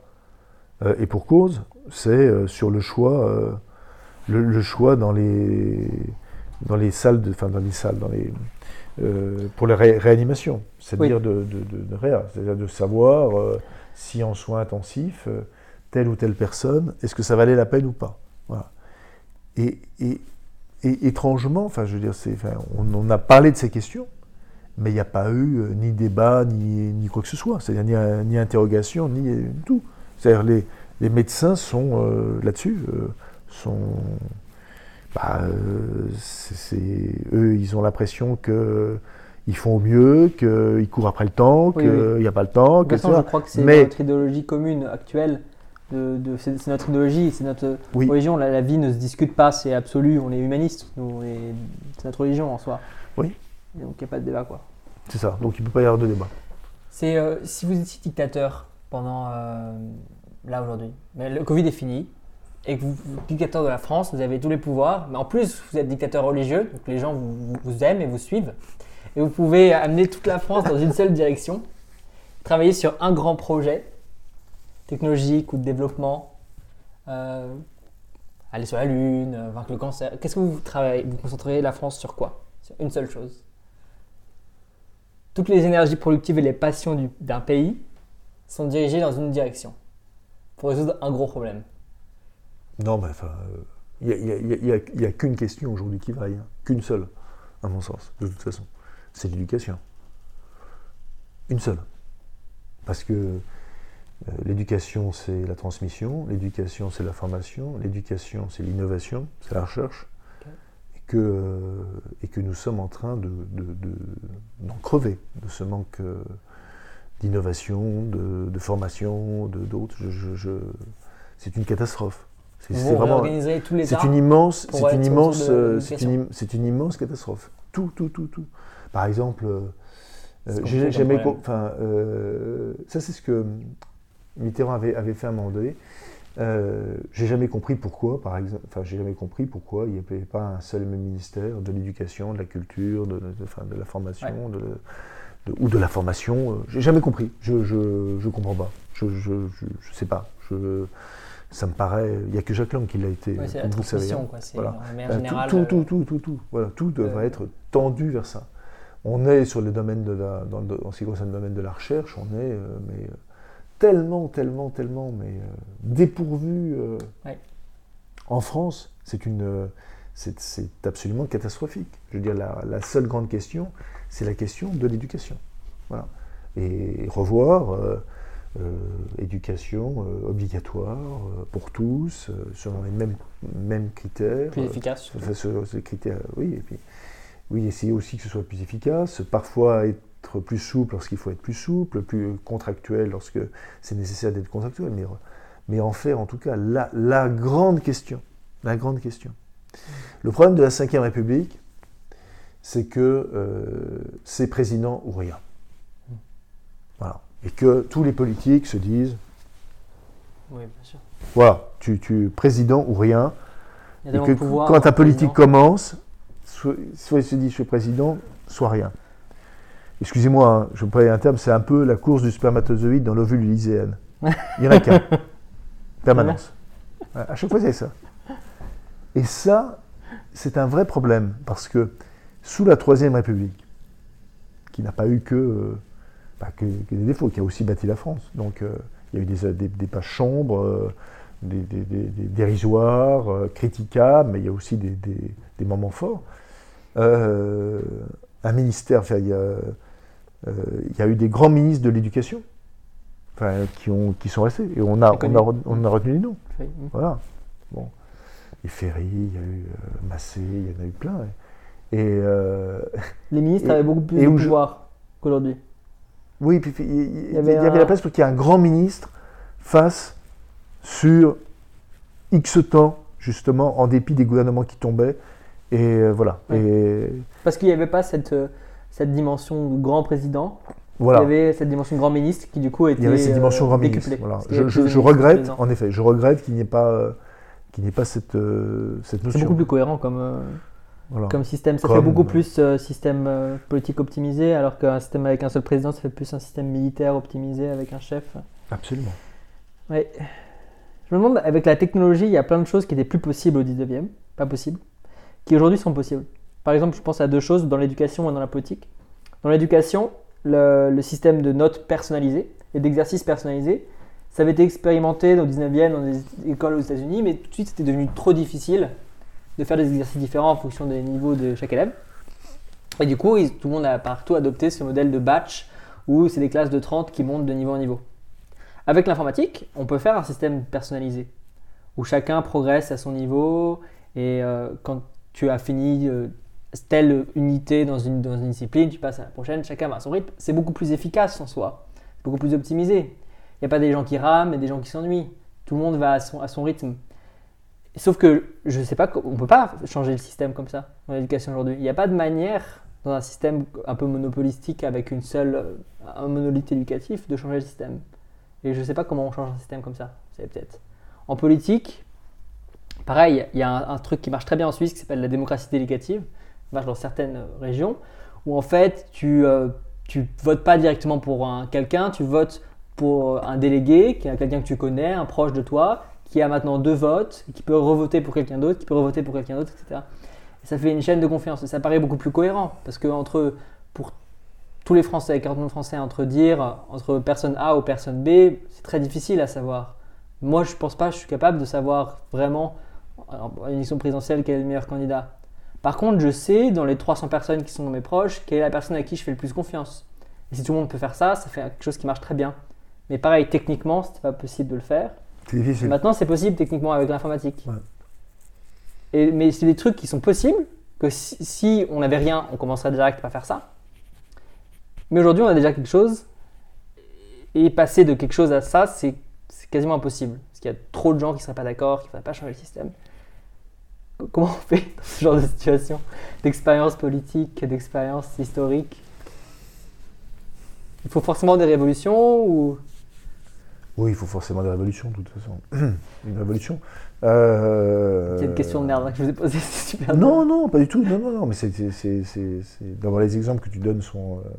euh, et pour cause, c'est euh, sur le choix, euh, le, choix dans les, dans les salles, de, enfin dans les salles, dans les, pour la réanimation, c'est-à-dire de, de, de, c'est-à-dire de savoir si en soins intensifs, telle ou telle personne, est-ce que ça valait la peine ou pas. Voilà. Et, et, et étrangement, enfin, je veux dire, on, a parlé de ces questions, mais il n'y a pas eu euh, ni débat, ni, ni, quoi que ce soit, c'est-à-dire ni, ni, interrogation, ni tout. C'est-à-dire les, les médecins sont euh, là-dessus, euh, sont, bah, c'est, eux, ils ont l'impression que ils font au mieux, qu'ils courent après le temps, Oui, qu'il n'y a pas le temps. De toute façon, je crois que c'est Mais- notre idéologie commune actuelle. De, de- c'est c'est notre idéologie, c'est notre Oui. religion. La, la vie ne se discute pas, c'est absolu. On est humaniste, nous, on est- c'est notre religion en soi. Oui. Et donc il n'y a pas de débat quoi. C'est ça. Donc il ne peut pas y avoir de débat. C'est euh, si vous étiez dictateur pendant euh, là aujourd'hui, mais le Covid est fini et que vous, vous êtes dictateur de la France, vous avez tous les pouvoirs, mais en plus vous êtes dictateur religieux, donc les gens vous, vous- vous aiment et vous suivent, et vous pouvez amener toute la France dans une seule direction, travailler sur un grand projet technologique ou de développement, euh, aller sur la lune, vaincre le cancer. Qu'est-ce que vous travaillez Vous concentrez la France sur quoi? Sur une seule chose. Toutes les énergies productives et les passions du- d'un pays sont dirigées dans une direction pour résoudre un gros problème. Non, mais il n'y y a qu'une question aujourd'hui qui vaille, hein. qu'une seule, à mon sens, de toute façon. C'est l'éducation. Une seule. Parce que euh, l'éducation, c'est la transmission, l'éducation, c'est la formation, l'éducation, c'est l'innovation, c'est la recherche. Ok. Et, que, euh, et que nous sommes en train de, de- de- d'en crever, de ce manque euh, d'innovation, de, de formation, de, d'autres. Je- je- je- c'est une catastrophe. C'est, vraiment. une immense, c'est une c'est une, une catastrophe. Tout, tout, tout, tout. Par exemple, j'ai jamais, enfin, euh, ça c'est ce que Mitterrand avait, avait fait à un moment donné. Euh, j'ai jamais compris pourquoi, par exemple, enfin, j'ai jamais compris pourquoi il n'y avait pas un seul même ministère de l'éducation, de la culture, de, de- enfin, de la formation, de, de- ou de la formation. euh, J'ai jamais compris. Je, je, je comprends pas. Je, je, je, sais pas. Je, ça me paraît. Il n'y a que Jacques Lang qui l'a été. Ouais, c'est la vous savez, hein. quoi. Voilà. Ben, générale. tout, euh, tout, tout, tout, tout, Voilà, tout devrait être tendu vers ça. On est sur le domaine de la, dans le- en ce qui concerne le domaine de la recherche, on est mais, tellement, tellement, tellement, mais euh, dépourvu. euh, Ouais. En France, c'est une, euh, c'est, absolument catastrophique. Je veux dire, la, la seule grande question, c'est la question de l'éducation. Voilà. Et revoir euh, éducation obligatoire pour tous, selon les mêmes, mêmes critères. plus efficace. Enfin, ce, ce critère, oui, et puis oui, essayer aussi que ce soit plus efficace, parfois être plus souple lorsqu'il faut être plus souple, plus contractuel lorsque c'est nécessaire d'être contractuel, mais, mais en faire en tout cas la, la grande question, la grande question. Le problème de la Ve République, c'est que euh, c'est président ou rien. Voilà. Et que tous les politiques se disent, Oui, bien sûr. voilà, tu, tu président ou rien, et que pouvoir quand ta politique président. commence, soit, soit il se dit je suis président, soit rien. Excusez-moi, hein, je me un terme, c'est un peu la course du spermatozoïde dans l'ovule lyséenne. Il n'y en a qu'un. Permanence. À chaque fois, c'est ça. Et ça, c'est un vrai problème, parce que sous la Troisième République, qui n'a pas eu que, euh, bah, que, que des défauts, qui a aussi bâti la France, donc euh, il y a eu des, des, des pages sombres, euh, des, des- dérisoires, critiquables, mais il y a aussi des, moments forts. Un ministère, il y, a, il y a eu des grands ministres de l'éducation enfin, qui, ont, qui sont restés, et on a, on, a, re- on a retenu les noms. Oui. Voilà. Bon. Et Ferry, il y a eu euh, Massé, il y en a eu plein. Et, euh, Les ministres Et- avaient beaucoup plus de je- pouvoir qu'aujourd'hui. oui, puis il, il- il y avait avait, un- la place pour qu'il y ait un grand ministre face sur X temps, justement, en dépit des gouvernements qui tombaient. Et euh, voilà. Et Parce qu'il n'y avait pas cette, euh, cette dimension grand président. voilà. Il y avait cette dimension grand ministre qui, du coup, était Il y avait cette dimension euh, grand décuplée. ministre. Voilà. Je, regrette, en effet, je regrette qu'il n'y ait pas, euh, qu'il n'y ait pas cette, euh, cette C'est notion. beaucoup plus cohérent comme, euh, Voilà. comme système. Ça Comme- fait beaucoup plus euh, système euh, politique optimisé, alors qu'un système avec un seul président, ça fait plus un système militaire optimisé avec un chef. Absolument. Ouais. Je me demande, avec la technologie, il y a plein de choses qui étaient plus possibles au 19e, pas possibles, qui aujourd'hui sont possibles. Par exemple, je pense à deux choses dans l'éducation et dans la politique. Dans l'éducation, le, le système de notes personnalisées et d'exercices personnalisés, ça avait été expérimenté au 19e dans des écoles aux États-Unis, mais tout de suite c'était devenu trop difficile de faire des exercices différents en fonction des niveaux de chaque élève. Et du coup, tout le monde a partout adopté ce modèle de batch où c'est des classes de 30 qui montent de niveau en niveau. Avec l'informatique, on peut faire un système personnalisé où chacun progresse à son niveau et euh, quand tu as fini euh, telle unité dans une, discipline, tu passes à la prochaine, chacun va à son rythme. C'est beaucoup plus efficace en soi, beaucoup plus optimisé. Il n'y a pas des gens qui rament et des gens qui s'ennuient. Tout le monde va à son, à son rythme. Sauf que je ne sais pas, on ne peut pas changer le système comme ça dans l'éducation aujourd'hui. Il n'y a pas de manière dans un système un peu monopolistique avec une seule, un monolithe éducatif de changer le système. Et je ne sais pas comment on change un système comme ça. C'est peut-être. En politique, pareil, il y a un, truc qui marche très bien en Suisse qui s'appelle la démocratie délégative, dans certaines régions, où en fait tu, euh, tu votes pas directement pour quelqu'un, tu votes pour un délégué, qui est quelqu'un que tu connais, un proche de toi, qui a maintenant deux votes, qui peut revoter pour quelqu'un d'autre, qui peut revoter pour quelqu'un d'autre, etc. Et ça fait une chaîne de confiance. Et ça paraît beaucoup plus cohérent. Parce que entre, pour tous les Français, 40 millions de Français, entre dire entre personne A ou personne B, c'est très difficile à savoir. Moi, je ne pense pas je suis capable de savoir vraiment, en élection présidentielle, quel est le meilleur candidat. Par contre, je sais, dans les 300 personnes qui sont mes proches, quelle est la personne à qui je fais le plus confiance. Et si tout le monde peut faire ça, ça fait quelque chose qui marche très bien. Mais pareil, techniquement, c'était pas possible de le faire. C'est difficile. Maintenant, c'est possible techniquement avec l'informatique. Et, mais c'est des trucs qui sont possibles, que si, on n'avait rien, on commencerait direct à faire ça. Mais aujourd'hui, on a déjà quelque chose. Et passer de quelque chose à ça, c'est quasiment impossible. Parce qu'il y a trop de gens qui ne seraient pas d'accord, qui ne voudraient pas changer le système. Comment on fait dans ce genre de situation D'expérience politique, d'expérience historique? Il faut forcément des révolutions ou? Oui, il faut forcément des révolutions, de toute façon. Une révolution. Euh... Une question de merde hein, que je vous ai posée, c'est super. Non, non, pas du tout. Non, non, non, mais c'est, D'abord, les exemples que tu donnes sont, euh,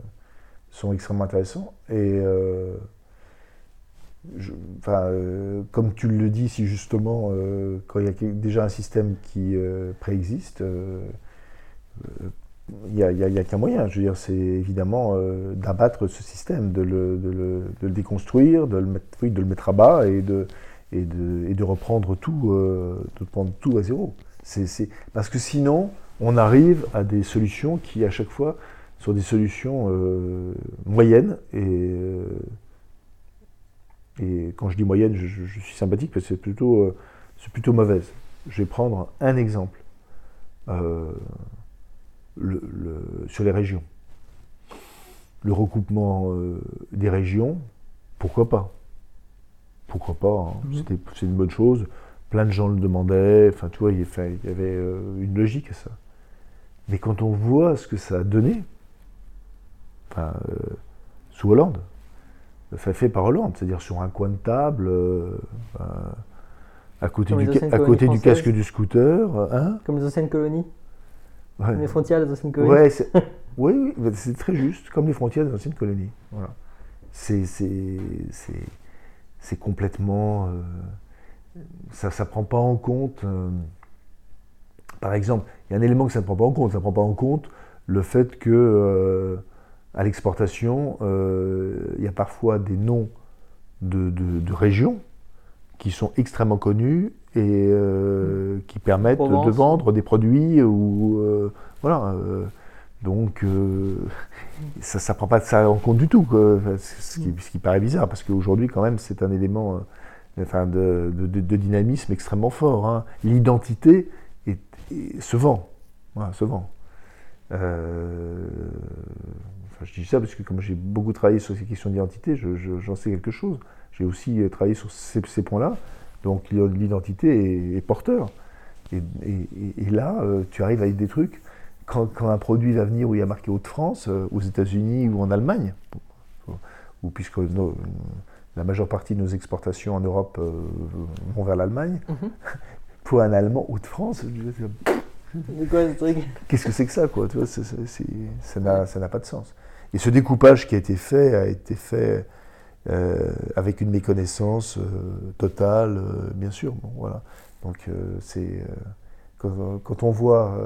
sont extrêmement intéressants. Et. Euh, euh, comme tu le dis si justement, quand il y a déjà un système qui préexiste, il n'y a, qu'un moyen. Je veux c'est évidemment euh, d'abattre ce système, de le, déconstruire, de le, mettre, à bas et de, reprendre tout, euh, à zéro. Parce que sinon, on arrive à des solutions qui, à chaque fois, sont des solutions euh, moyennes. Et, et quand je dis moyenne, je, suis sympathique parce que c'est plutôt, c'est plutôt mauvaise. Je vais prendre un exemple sur les régions. Le recoupement euh, des régions, pourquoi pas? Pourquoi pas hein? mhm. C'est une bonne chose. Plein de gens le demandaient. Enfin, tu vois, il y avait euh, une logique à ça. Mais quand on voit ce que ça a donné, euh, sous Hollande, fait par Hollande, c'est-à-dire sur un coin de table, à côté, du, à côté du casque du scooter. Hein Comme les anciennes colonies les frontières des anciennes colonies. oui, oui c'est très juste, comme les frontières des anciennes colonies. Voilà. C'est complètement. Euh, ça ne prend pas en compte. Euh, par exemple, il y a un élément que ça ne prend pas en compte. Ça ne prend pas en compte le fait que euh, à l'exportation, il y a parfois des noms de, de régions qui sont extrêmement connus et euh, qui permettent de vendre des produits ou euh, voilà. Euh, donc ça ne prend pas ça en compte du tout, Ce, qui, paraît bizarre parce qu'aujourd'hui quand même c'est un élément enfin, de, dynamisme extrêmement fort. Hein. L'identité se vend, se vend. Je dis ça parce que comme j'ai beaucoup travaillé sur ces questions d'identité, j'en sais quelque chose. J'ai aussi travaillé sur ces points-là. Donc l'identité est, porteur. Et, là, euh, tu arrives avec des trucs. Quand, un produit va venir où il y a marqué Haute-France, euh, aux États-Unis ou en Allemagne, ou puisque la majeure partie de nos exportations en Europe euh, vont vers l'Allemagne, mhm. pour un Allemand Haute-France, Qu'est-ce que c'est que ça, quoi? Tu vois, Ça n'a pas de sens. Et ce découpage qui a été fait a été fait euh, avec une méconnaissance euh, totale, euh, bien sûr. Bon, voilà. Donc c'est quand, on voit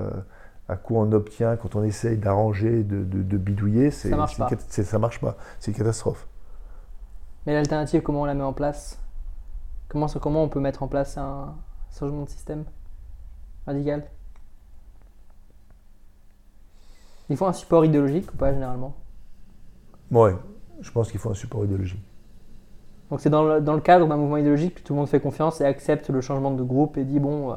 à quoi on obtient, quand on essaye d'arranger, de, bidouiller, c'est, ça marche pas. ça marche pas. C'est une catastrophe. Mais l'alternative, comment on la met en place? Comment, comment on peut mettre en place un changement de système radical? Il faut un support idéologique ou pas généralement? Ouais, je pense qu'il faut un support idéologique. Donc c'est dans le, dans le, cadre d'un mouvement idéologique que tout le monde fait confiance et accepte le changement de groupe et dit bon, euh,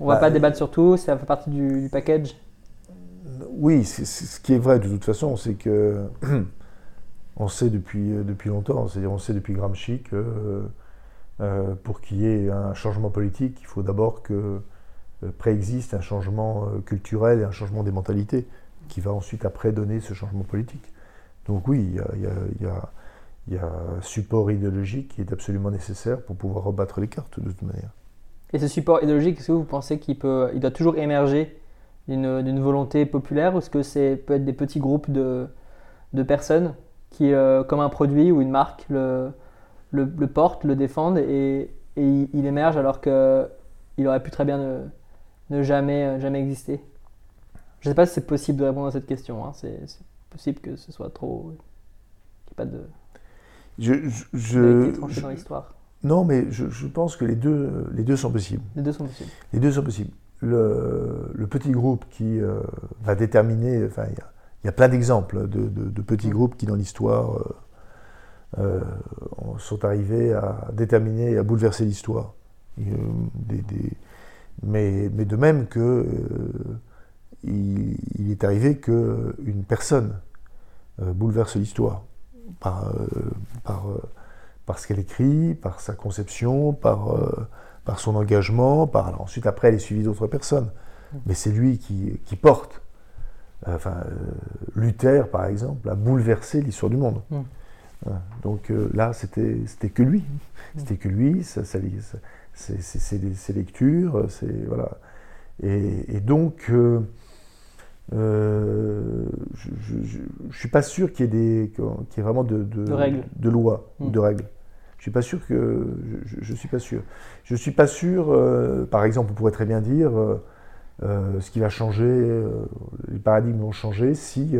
on va bah, pas débattre sur tout, ça fait partie du, package. oui, ce qui est vrai de toute façon, c'est que on sait depuis, depuis longtemps, c'est-à-dire on sait depuis Gramsci que euh, pour qu'il y ait un changement politique, il faut d'abord que euh, préexiste un changement euh, culturel et un changement des mentalités qui va ensuite après donner ce changement politique. Donc oui, il y a, un support idéologique qui est absolument nécessaire pour pouvoir rebattre les cartes de toute manière. Et ce support idéologique, est-ce que vous pensez qu'il peut, il doit toujours émerger d'une volonté populaire ou est-ce que c'est peut être des petits groupes de, personnes qui, comme un produit ou une marque, le, le, le portent, le défendent et, il, émerge alors qu'il aurait pu très bien ne, jamais, jamais exister? Je ne sais pas si c'est possible de répondre à cette question. Hein. Possible que ce soit trop. qu'il n'y ait pas de. Je. je, dans l'histoire. Non, mais je, je, pense que les deux, les deux sont possibles. Les deux sont possibles. Les deux sont possibles. Le, le petit groupe qui euh, va déterminer. Enfin, il y, y, a plein d'exemples de, de, de, petits mm. groupes qui, dans l'histoire, euh, euh, sont arrivés à déterminer et à bouleverser l'histoire. Mais, mais, de même que euh, il, est arrivé qu'une personne bouleverse l'histoire par, par, par, ce qu'elle écrit, par sa conception, par, par son engagement, par, ensuite après elle est suivie d'autres personnes. Mais c'est lui qui, qui porte. Enfin, Luther, par exemple, a bouleversé l'histoire du monde. Mmh. Donc euh, là, c'était que lui. C'était que lui, ça, ça, ses lectures, voilà. Et, donc, euh, euh, je ne suis pas sûr qu'il y qu ait vraiment de, de, de, lois ou de hmm. règles. Je suis pas sûr que. Je ne suis pas sûr. Je suis pas sûr, par exemple, on pourrait très bien dire ce qui va changer, les paradigmes vont changer si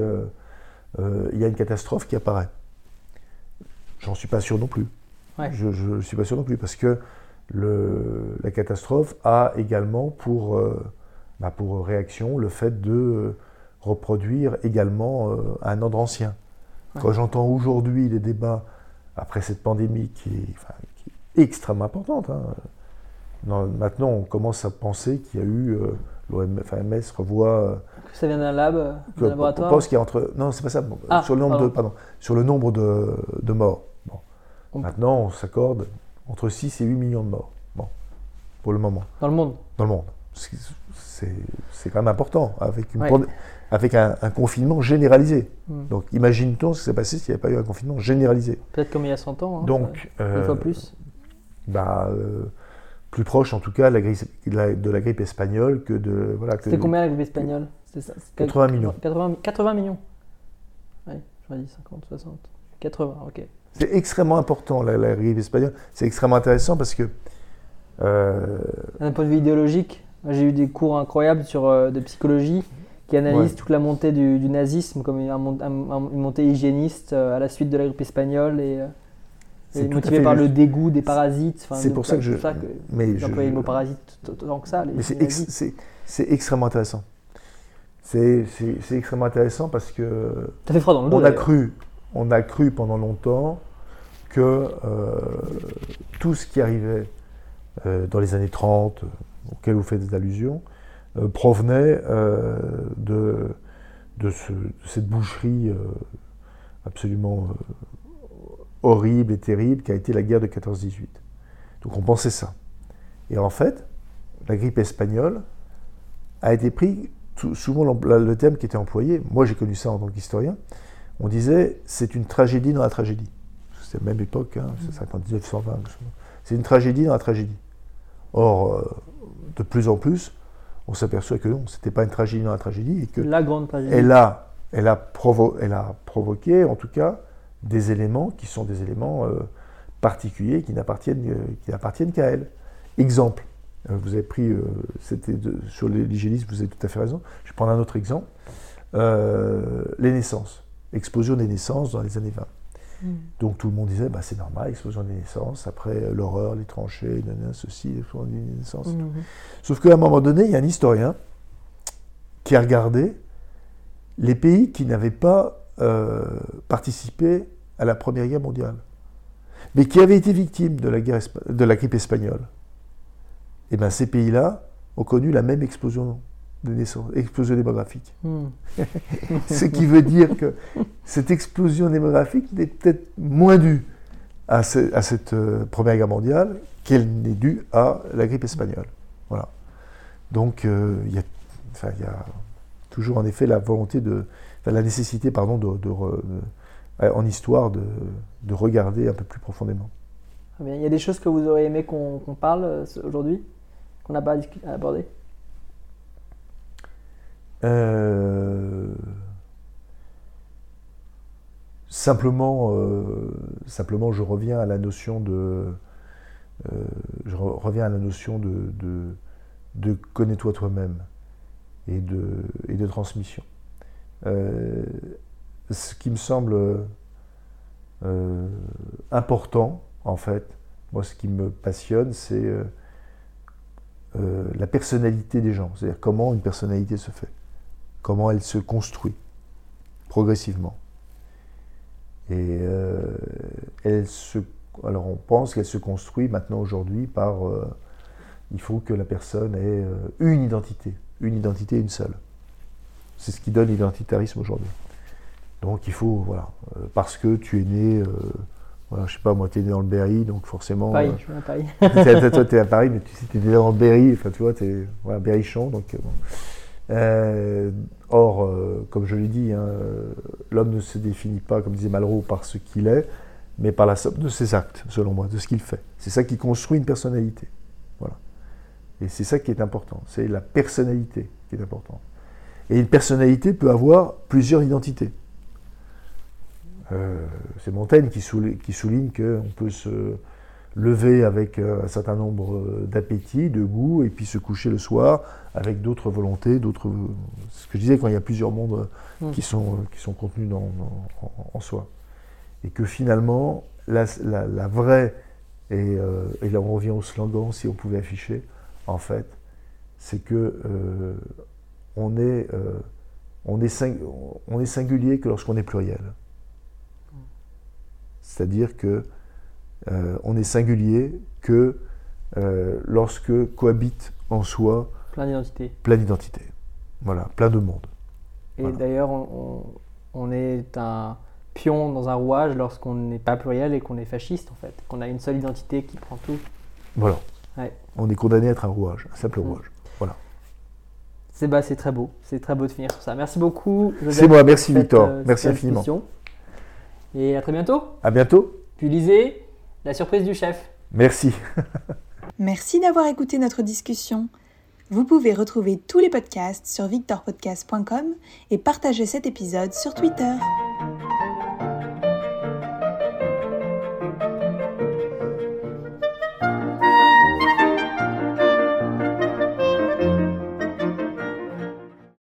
il y a une catastrophe qui apparaît. J'en suis pas sûr non plus. Je ne suis pas sûr non plus parce que le, la catastrophe a également pour, euh, bah pour réaction le fait de reproduire également euh, un ordre ancien. Quand j'entends aujourd'hui les débats après cette pandémie qui est, enfin, qui est extrêmement importante, hein, maintenant on commence à penser qu'il y a eu, euh, l'OMS revoit... que ça vient d'un lab, d'un laboratoire On pense qu'il y a entre... Non, c'est pas ça. Ah, sur, le nombre de, pardon, sur le nombre de, de morts. Maintenant, on s'accorde entre 6 et 8 millions de morts. Bon, pour le moment. Dans le monde Dans le monde. C'est quand même important, avec, une, avec un, confinement généralisé. Hmm. Donc, imagine-t-on ce qui s'est passé s'il n'y avait pas eu un confinement généralisé. Peut-être comme il y a 100 ans. Hein, Donc, une fois euh, plus bah, euh, plus proche en tout cas de la, grippe, de la grippe espagnole que de. Voilà, C'était combien la grippe espagnole? Ça, 80 millions. 80, 80 millions Oui, j'aurais dit 50, 60. 80, ok. C'est extrêmement important, la, la grippe espagnole. C'est extrêmement intéressant parce que. Euh... D'un point de vue idéologique, j'ai eu des cours incroyables sur, euh, de psychologie qui analysent toute la montée du, nazisme comme une, montée hygiéniste euh, à la suite de la grippe espagnole et, euh, motivé par le dégoût des parasites. c'est pour ça que je. Ça que mais je, le mot parasite tant que ça. mais c'est extrêmement intéressant. C'est extrêmement intéressant parce que. Ça fait froid dans le dos. On a cru, on a cru pendant longtemps que euh, tout ce qui arrivait euh, dans les années 30, auquel vous faites des allusions, euh, provenait de, de, cette boucherie absolument horrible et terrible qui a été la guerre de 14-18. Donc on pensait ça. Et en fait, la grippe espagnole a été pris, souvent le thème qui était employé, moi j'ai connu ça en tant qu'historien, on disait c'est une tragédie dans la tragédie. C'est la même époque, hein, c'est 59, 120. C'est une tragédie dans la tragédie. Or, euh, de plus en plus, on s'aperçoit que non, c'était pas une tragédie dans la tragédie et que la grande tragédie. Elle a, elle a, elle a provoqué, en tout cas, des éléments qui sont des éléments euh, particuliers qui n'appartiennent, euh, qui n'appartiennent qu'à elle. Exemple, vous avez pris, c'était sur l'hygiénisme, vous avez tout à fait raison. Je vais prendre un autre exemple. les naissances explosion des naissances dans les années 20. Hmm. Donc tout le monde disait, bah, c'est normal, explosion des naissances, après euh, l'horreur, les tranchées, ceci, explosion des naissances. Hmm. Sauf qu'à un moment donné, il y a un historien qui a regardé les pays qui n'avaient pas euh, participé à la Première Guerre mondiale, mais qui avaient été victimes de la, guerre, de la grippe espagnole. Et bien ces pays-là ont connu la même explosion de naissance, explosion démographique. Hmm. Ce qui veut dire que cette explosion démographique n'est peut-être moins due à, cette euh, Première Guerre mondiale qu'elle n'est due à la grippe espagnole. Voilà. Donc euh, il y, a toujours en effet la volonté de, la nécessité, pardon, de, en histoire de, regarder un peu plus profondément. Il y a des choses que vous auriez aimé qu'on parle euh, aujourd'hui, qu'on n'a pas abordé euh, simplement, euh, simplement, je reviens à la notion de, je reviens à la notion de, de, connais-toi toi-même et de, et de transmission. ce qui me semble important, en fait, moi, ce qui me passionne, c'est euh, euh, la personnalité des gens. C'est-à-dire comment une personnalité se fait, comment elle se construit progressivement. Et euh, elle se, alors on pense qu'elle se construit maintenant aujourd'hui par il faut que la personne ait une identité, une identité une seule. C'est ce qui donne l'identitarisme aujourd'hui. Donc il faut, voilà, parce que tu es né voilà, je sais pas, moi, tu es né dans le Berry, donc forcément. Paris, euh, je suis à Paris. toi, tu es à Paris, mais tu sais, es né dans le Berry, enfin, tu vois, tu es voilà, Berrichon. Donc, euh, euh, or, comme je l'ai dit, hein, l'homme ne se définit pas, comme disait Malraux, par ce qu'il est, mais par la somme de ses actes, selon moi, de ce qu'il fait. C'est ça qui construit une personnalité. Voilà. Et c'est ça qui est important. C'est la personnalité qui est importante. Et une personnalité peut avoir plusieurs identités. Euh, c'est Montaigne qui souligne qu'on peut se lever avec euh, un certain nombre euh, d'appétits, de goûts, et puis se coucher le soir avec d'autres volontés, d'autres. Ce que je disais quand il y a plusieurs mondes mm. qui, sont, qui sont contenus dans, en, soi. Et que finalement, la, vraie, et, là on revient au slogan, si on pouvait afficher, en fait, c'est que on, est, on, est on est singulier que lorsqu'on est pluriel. C'est-à-dire que euh, on est singulier que euh, lorsque cohabite en soi plein d'identités. Plein d'identités. Voilà, plein de monde. Et d'ailleurs, on, est un pion dans un rouage lorsqu'on n'est pas pluriel et qu'on est fasciste en fait, qu'on a une seule identité qui prend tout. Voilà. On est condamné à être un rouage, un simple mm. rouage. Voilà. C'est bah, très beau, c'est très beau de finir sur ça. Merci beaucoup. C'est moi, merci Victor, euh, merci infiniment. Et à très bientôt. À bientôt. Puis lisez La surprise du chef. Merci. Merci d'avoir écouté notre discussion. Vous pouvez retrouver tous les podcasts sur victorpodcast.com et partager cet épisode sur Twitter.